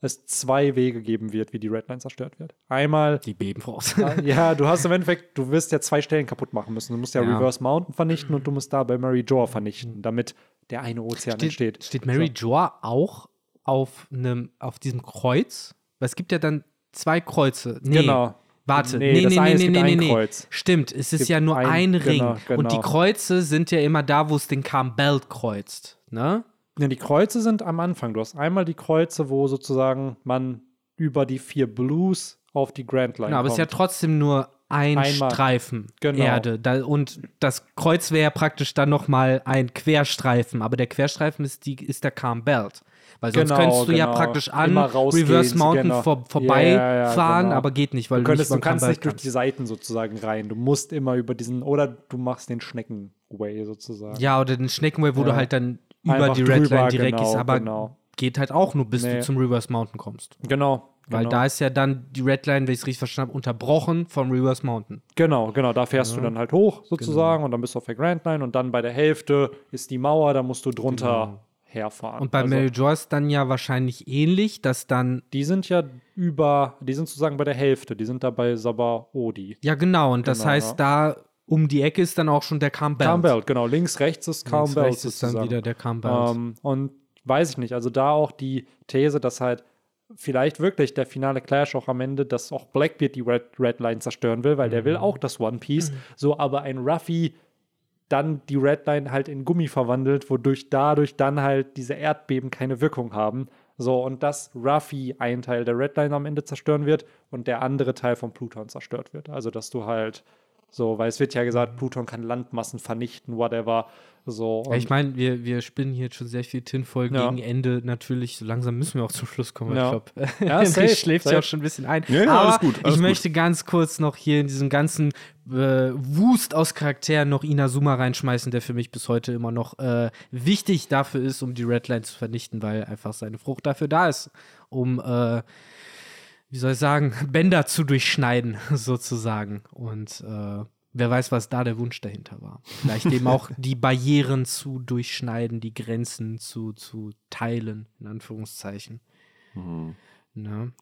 Speaker 2: es zwei Wege geben wird, wie die Redline zerstört wird. Einmal,
Speaker 1: Die beben voraus. [LAUGHS]
Speaker 2: ja, du hast im Endeffekt, du wirst ja zwei Stellen kaputt machen müssen. Du musst ja,
Speaker 1: Ja.
Speaker 2: Reverse Mountain vernichten und du musst da bei Mary Jor vernichten, damit der eine Ozean entsteht.
Speaker 1: Steht, steht Mary
Speaker 2: So.
Speaker 1: Joa auch auf, einem, auf diesem Kreuz? Weil es gibt ja dann zwei Kreuze. Nee,
Speaker 2: Genau.
Speaker 1: Warte,
Speaker 2: Nee,
Speaker 1: nee,
Speaker 2: das
Speaker 1: nee,
Speaker 2: eine,
Speaker 1: nee, nee, nee, nee.
Speaker 2: Kreuz.
Speaker 1: Stimmt, es ist ja nur
Speaker 2: ein-
Speaker 1: ein, Ring.
Speaker 2: genau,
Speaker 1: Und die
Speaker 2: genau.
Speaker 1: Kreuze sind ja immer da, wo es den Campbell kreuzt. Ne?
Speaker 2: Ja, die Kreuze sind am Anfang. Du hast einmal die Kreuze, wo sozusagen man über die vier Blues auf die Grand Line
Speaker 1: Genau, aber es ist ja
Speaker 2: kommt.
Speaker 1: trotzdem nur ein
Speaker 2: Einmal.
Speaker 1: Streifen
Speaker 2: Genau.
Speaker 1: Erde. Da, und das Kreuz wäre ja praktisch dann nochmal ein Querstreifen. Aber der Querstreifen ist, die, ist der Calm Belt. Weil sonst
Speaker 2: Genau,
Speaker 1: könntest du ja
Speaker 2: genau.
Speaker 1: praktisch an Reverse Mountain
Speaker 2: genau.
Speaker 1: vor, vorbeifahren,
Speaker 2: Ja, ja, genau.
Speaker 1: aber geht nicht, weil
Speaker 2: du, könntest,
Speaker 1: du
Speaker 2: du
Speaker 1: nicht den
Speaker 2: kannst nicht durch die Seiten sozusagen rein. Du musst immer über diesen, oder du machst den Schneckenway sozusagen.
Speaker 1: Ja, oder den Schneckenway, wo
Speaker 2: Ja.
Speaker 1: du halt dann über
Speaker 2: Einfach
Speaker 1: die Redline direkt
Speaker 2: genau,
Speaker 1: gehst, aber
Speaker 2: genau.
Speaker 1: geht halt auch nur, bis
Speaker 2: Nee.
Speaker 1: du zum Reverse Mountain kommst.
Speaker 2: Genau.
Speaker 1: Weil
Speaker 2: genau.
Speaker 1: da ist ja dann die Redline, wenn ich es richtig verstanden habe, unterbrochen vom Reverse Mountain.
Speaker 2: Genau, genau, da fährst du dann halt hoch sozusagen und dann bist du auf der Grand Line und dann bei der Hälfte ist die Mauer, da musst du drunter herfahren.
Speaker 1: Und bei
Speaker 2: Also,
Speaker 1: Mary Joyce dann ja wahrscheinlich ähnlich, dass dann,
Speaker 2: Die sind ja über, die sind sozusagen bei der Hälfte, die sind da bei Sabaody.
Speaker 1: ja genau, und das
Speaker 2: Genau,
Speaker 1: heißt,
Speaker 2: ja.
Speaker 1: da um die Ecke ist dann auch schon der Calm Belt.
Speaker 2: Calm Belt, genau, links, rechts ist Calm
Speaker 1: Links, rechts ist dann wieder der Calm Belt.
Speaker 2: Ähm, und weiß ich nicht, also da auch die These, dass halt vielleicht wirklich der finale Clash auch am Ende, dass auch Blackbeard die Red, Red Line zerstören will, weil der
Speaker 1: Mhm.
Speaker 2: will auch das One Piece, so aber ein Ruffy dann die Red Line halt in Gummi verwandelt, wodurch dadurch dann halt diese Erdbeben keine Wirkung haben. So, und dass Ruffy ein Teil der Red Line am Ende zerstören wird und der andere Teil von Pluton zerstört wird. Also, dass du halt so, weil es wird ja
Speaker 1: Mhm.
Speaker 2: gesagt, Pluton kann Landmassen vernichten, whatever. So,
Speaker 1: Ja, ich meine, wir, wir spinnen hier jetzt schon sehr viel Tinfoil
Speaker 2: Ja.
Speaker 1: gegen Ende. Natürlich, so langsam müssen wir auch zum Schluss kommen.
Speaker 2: Ja.
Speaker 1: Ich glaube, [LAUGHS] [LAUGHS]
Speaker 2: Ja, safe,
Speaker 1: schläft ja auch schon ein bisschen ein.
Speaker 3: Ja, ja,
Speaker 1: Aber
Speaker 3: alles gut, alles
Speaker 1: ich
Speaker 3: gut.
Speaker 1: möchte ganz kurz noch hier in diesem ganzen äh, Wust aus Charakteren noch Inazuma reinschmeißen, der für mich bis heute immer noch äh, wichtig dafür ist, um die Redline zu vernichten, weil einfach seine Frucht dafür da ist, um äh, wie soll ich sagen, Bänder zu durchschneiden, [LAUGHS] sozusagen. Und äh, wer weiß, was da der Wunsch dahinter war. Vielleicht eben auch [LAUGHS] die Barrieren zu durchschneiden, die Grenzen zu, zu teilen, in Anführungszeichen. Ne?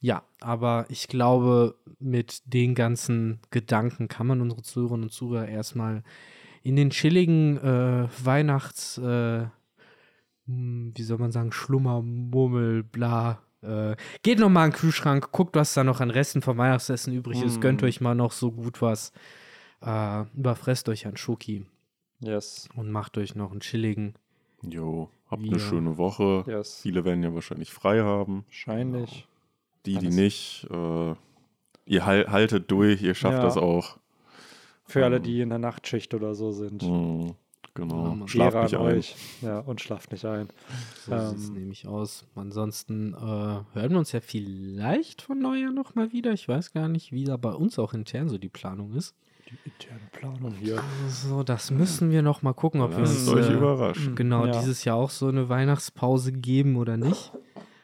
Speaker 1: Ja, aber ich glaube, mit den ganzen Gedanken kann man unsere Zuhörerinnen und Zuhörer erstmal in den chilligen äh, Weihnachts, äh, hm, wie soll man sagen, Schlummer, Murmel, bla. Äh, geht noch mal in den Kühlschrank, guckt, was da noch an Resten vom Weihnachtsessen übrig ist, gönnt euch mal noch so gut was. Äh, überfresst euch an Schoki
Speaker 2: Yes.
Speaker 1: und macht euch noch einen chilligen.
Speaker 3: Jo, habt
Speaker 1: Wir-
Speaker 3: eine schöne Woche.
Speaker 2: Yes.
Speaker 3: Viele werden ja wahrscheinlich frei haben.
Speaker 2: Wahrscheinlich.
Speaker 3: Die, die
Speaker 2: Alles.
Speaker 3: nicht, äh, ihr hal haltet durch, ihr schafft
Speaker 2: Ja.
Speaker 3: das auch.
Speaker 2: Für alle,
Speaker 3: Ähm.
Speaker 2: die in der Nachtschicht oder so sind.
Speaker 3: Mhm,
Speaker 1: Ja,
Speaker 3: genau.
Speaker 1: Mann.
Speaker 3: Schlaft nicht ein.
Speaker 2: euch. Ja, und schlaft nicht ein.
Speaker 1: So
Speaker 2: Ähm.
Speaker 1: sieht's nämlich aus. Ansonsten äh, hören wir uns ja vielleicht von Neujahr noch mal wieder. Ich weiß gar nicht, wie da bei uns auch intern so die Planung ist.
Speaker 2: Die interne Planung hier.
Speaker 1: So, das müssen wir noch mal gucken, ob wir uns
Speaker 3: euch
Speaker 1: äh,
Speaker 3: überraschen.
Speaker 1: genau
Speaker 2: Ja.
Speaker 1: dieses Jahr auch so eine Weihnachtspause geben oder nicht.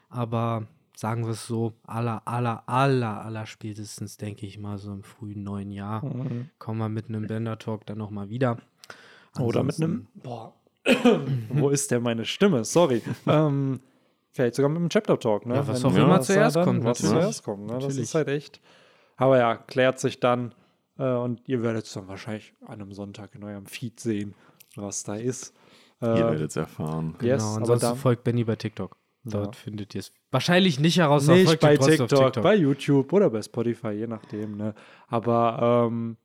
Speaker 1: Aber sagen wir es so, aller, aller, aller, aller spätestens, denke ich mal, so im frühen neuen Jahr
Speaker 2: Mhm.
Speaker 1: kommen wir mit einem Bender-Talk dann noch mal
Speaker 2: Oder mit einem. Boah. [CLEARS THROAT] Wo ist denn meine Stimme? Sorry. [LAUGHS] ähm, vielleicht sogar mit dem Chapter Talk, ne?
Speaker 1: Ja, was
Speaker 2: Wenn-
Speaker 1: auch
Speaker 3: immer
Speaker 1: zuerst kommt,
Speaker 2: Was
Speaker 3: natürlich.
Speaker 2: zuerst kommt, ne? Das
Speaker 1: Natürlich.
Speaker 2: ist halt echt. Aber ja, klärt sich dann äh, und ihr werdet es dann wahrscheinlich an einem Sonntag in eurem Feed sehen, was da ist.
Speaker 3: Ihr
Speaker 2: Äh,
Speaker 3: werdet es erfahren.
Speaker 2: Yes,
Speaker 1: genau, ansonsten
Speaker 2: dann-
Speaker 1: folgt Benny bei TikTok.
Speaker 2: Ja.
Speaker 1: Dort findet ihr es wahrscheinlich nicht heraus.
Speaker 2: nicht bei TikTok,
Speaker 1: auf
Speaker 2: bei YouTube oder bei Spotify, je nachdem. Ne? Aber ähm,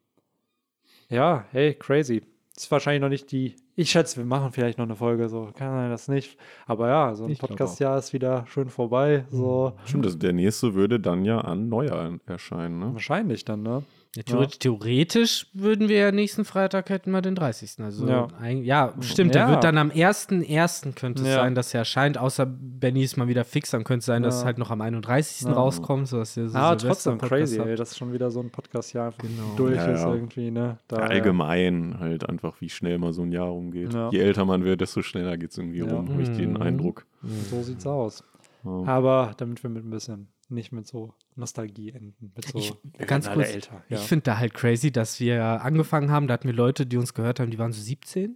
Speaker 2: ja, hey, crazy. Ist wahrscheinlich noch nicht die. Ich schätze, wir machen vielleicht noch eine Folge, so kann sein, das nicht. Aber ja, so ein Podcast-Jahr ist wieder schön vorbei. So
Speaker 3: Stimmt, also der nächste würde dann ja an Neujahr erscheinen, ne?
Speaker 2: wahrscheinlich dann, ne?
Speaker 1: Ja, theoretisch, theoretisch würden wir ja nächsten Freitag hätten wir den 30. Also
Speaker 2: Ja.
Speaker 1: ja, ja stimmt.
Speaker 2: Ja.
Speaker 1: Der wird dann am 1.1. könnte es
Speaker 2: Ja.
Speaker 1: sein, dass er erscheint, außer Benny ist mal wieder fix, dann könnte es sein, dass
Speaker 2: Ja.
Speaker 1: es halt noch am 31.
Speaker 2: Ja.
Speaker 1: rauskommt. So dass ihr so
Speaker 2: ah,
Speaker 1: Silvester-
Speaker 2: trotzdem
Speaker 1: Podcast
Speaker 2: crazy,
Speaker 1: habt.
Speaker 2: ey, dass schon wieder so ein Podcast-Jahr einfach
Speaker 1: Genau.
Speaker 2: durch
Speaker 3: Ja,
Speaker 2: ist
Speaker 3: ja.
Speaker 2: irgendwie, ne? Da,
Speaker 3: Ja, allgemein halt einfach, wie schnell mal so ein Jahr rumgeht.
Speaker 2: Ja.
Speaker 3: Je älter man wird, desto schneller geht es irgendwie
Speaker 2: Ja.
Speaker 3: rum, habe ich den
Speaker 1: Mhm.
Speaker 3: Eindruck.
Speaker 2: So sieht's aus.
Speaker 3: Ja.
Speaker 2: Aber damit wir mit ein bisschen, nicht mit so Nostalgie enden. Mit so,
Speaker 1: Ich- ganz kurz,
Speaker 2: älter. Ja.
Speaker 1: Ich finde da halt crazy, dass wir angefangen haben, da hatten wir Leute, die uns gehört haben, die waren so 17.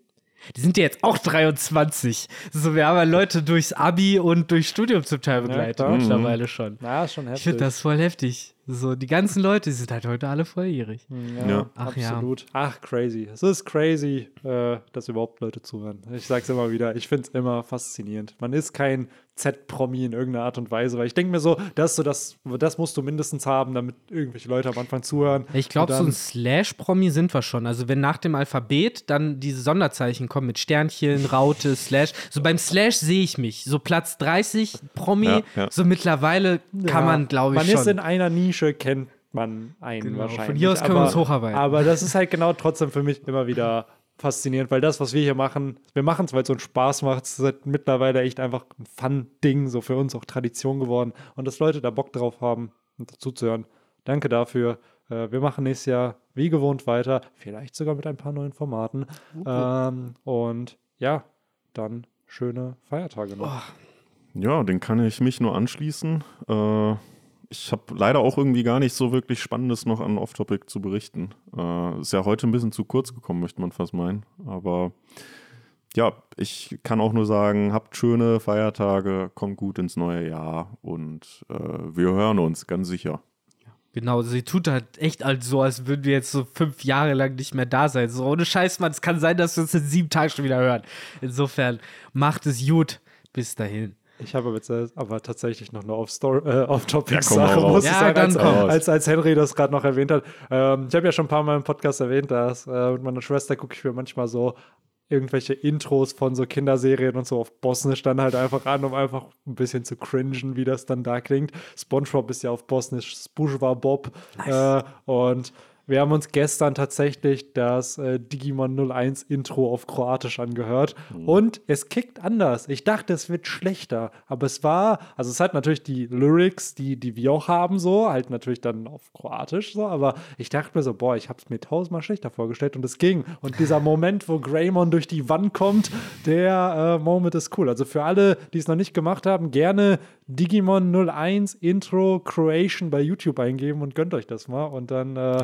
Speaker 1: Die sind ja jetzt auch 23. So, wir haben ja Leute durchs Abi und durch Studium zum Teil begleitet
Speaker 2: klar.
Speaker 1: mittlerweile schon.
Speaker 2: Na, ist schon
Speaker 1: Ich
Speaker 2: heftig.
Speaker 1: finde das voll heftig. So, die ganzen Leute, die sind halt heute alle volljährig.
Speaker 2: Ja,
Speaker 3: Ja.
Speaker 1: Ach ja.
Speaker 2: absolut. Ach, crazy. Es ist crazy, äh, dass überhaupt Leute zuhören. Ich sag's immer wieder, ich find's immer faszinierend. Man ist kein Z-Promi in irgendeiner Art und Weise, weil ich denke mir so, dass du das, das musst du mindestens haben, damit irgendwelche Leute am Anfang zuhören.
Speaker 1: Ich glaube, so ein Slash-Promi sind wir schon. Also, wenn nach dem Alphabet dann diese Sonderzeichen kommen mit Sternchen, Raute, Slash. So beim Slash sehe ich mich. So Platz 30 Promi.
Speaker 3: Ja, ja.
Speaker 1: So mittlerweile kann
Speaker 2: Ja,
Speaker 1: man, glaube ich,
Speaker 2: Man
Speaker 1: schon.
Speaker 2: ist in einer Nische, kennt man einen
Speaker 1: Genau,
Speaker 2: wahrscheinlich.
Speaker 1: von hier aus können wir uns hocharbeiten.
Speaker 2: Aber das ist halt genau trotzdem für mich immer wieder faszinierend, weil das, was wir hier machen, wir machen es, weil es so einen Spaß macht. Es ist halt mittlerweile echt einfach ein Fun-Ding, so für uns auch Tradition geworden. Und dass Leute da Bock drauf haben, und dazu zu hören. Danke dafür. Äh, wir machen nächstes Jahr wie gewohnt weiter, vielleicht sogar mit ein paar neuen Formaten. Ähm, und ja, dann schöne Feiertage noch.
Speaker 3: Ja, den kann ich mich nur anschließen. Äh, ich habe leider auch irgendwie gar nicht so wirklich Spannendes noch an Off-Topic zu berichten. Äh, ist ja heute ein bisschen zu kurz gekommen, möchte man fast meinen. Aber ja, ich kann auch nur sagen, habt schöne Feiertage, kommt gut ins neue Jahr und äh, wir hören uns, ganz sicher.
Speaker 1: Genau, sie tut halt echt halt so, als würden wir jetzt so fünf Jahre lang nicht mehr da sein. So ohne Scheiß, Mann, es kann sein, dass wir uns in sieben Tagen schon wieder hören. Insofern macht es gut. Bis dahin.
Speaker 2: Ich habe aber, jetzt, äh, aber tatsächlich noch eine äh, Off-Topic-Sache,
Speaker 3: Ja, mal raus.
Speaker 2: muss ich
Speaker 1: Ja,
Speaker 2: sagen,
Speaker 1: dann
Speaker 2: als, als, als Henry das gerade noch erwähnt hat. Ähm, ich habe ja schon ein paar Mal im Podcast erwähnt, dass äh, mit meiner Schwester gucke ich mir manchmal so irgendwelche Intros von so Kinderserien und so auf Bosnisch dann halt einfach an, um einfach ein bisschen zu cringen, wie das dann da klingt. SpongeBob ist ja auf Bosnisch Spužva Bob. Äh, und wir haben uns gestern tatsächlich das äh, Digimon 01 Intro auf Kroatisch angehört und es kickt anders. Ich dachte, es wird schlechter, aber es war, also es hat natürlich die Lyrics, die, die wir auch haben, so, halt natürlich dann auf Kroatisch, so, aber ich dachte mir so, boah, ich habe es mir tausendmal schlechter vorgestellt und es ging. Und dieser [LAUGHS] Moment, wo Greymon durch die Wand kommt, der äh, Moment ist cool. Also für alle, die es noch nicht gemacht haben, gerne Digimon 01 Intro Croatian bei YouTube eingeben und gönnt euch das mal und dann äh,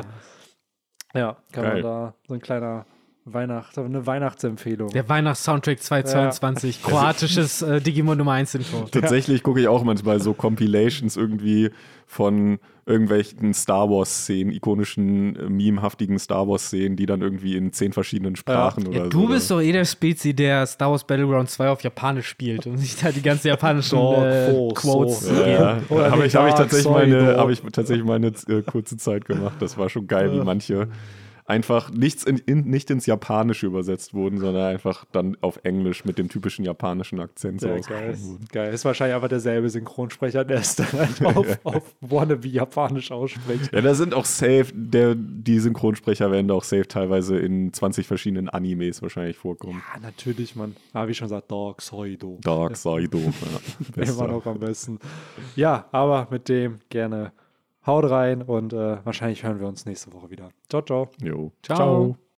Speaker 2: ja, kann
Speaker 3: Geil.
Speaker 2: man da so ein kleiner Weihnacht, eine Weihnachtsempfehlung.
Speaker 1: Der Weihnachts-Soundtrack 2022. Kroatisches äh, Digimon Nummer 1 Info. [LAUGHS]
Speaker 3: Tatsächlich gucke ich auch manchmal so Compilations irgendwie von irgendwelchen Star Wars-Szenen, ikonischen, äh, memehaftigen Star Wars-Szenen, die dann irgendwie in zehn verschiedenen Sprachen oder
Speaker 1: Ja,
Speaker 3: so.
Speaker 1: du bist doch eh der Spezi, der Star Wars Battleground 2 auf Japanisch spielt und sich da die ganzen japanischen äh,
Speaker 2: oh,
Speaker 1: Quotes
Speaker 2: so.
Speaker 3: Ja, ja. Habe
Speaker 2: die
Speaker 3: ich, hab ich, tatsächlich meine, hab ich tatsächlich meine äh, kurze Zeit gemacht. Das war schon geil, wie manche einfach nichts in, in, nicht ins Japanische übersetzt wurden, sondern einfach dann auf Englisch mit dem typischen japanischen Akzent so
Speaker 2: Ja, geil.
Speaker 3: wurden.
Speaker 2: geil. Ist wahrscheinlich einfach derselbe Synchronsprecher, der es dann halt auf, [LAUGHS] auf Wannabe Japanisch ausspricht.
Speaker 3: Ja, da sind auch safe, der, die Synchronsprecher werden da auch safe teilweise in 20 verschiedenen Animes wahrscheinlich vorkommen.
Speaker 2: Ja, natürlich, Mann. Aber wie schon gesagt, Dark Side.
Speaker 3: Dark Saido. Ja, [LAUGHS]
Speaker 2: Immer noch am besten. Ja, aber mit dem gerne haut rein und äh, wahrscheinlich hören wir uns nächste Woche wieder. Ciao, ciao.
Speaker 3: Jo.
Speaker 1: Ciao.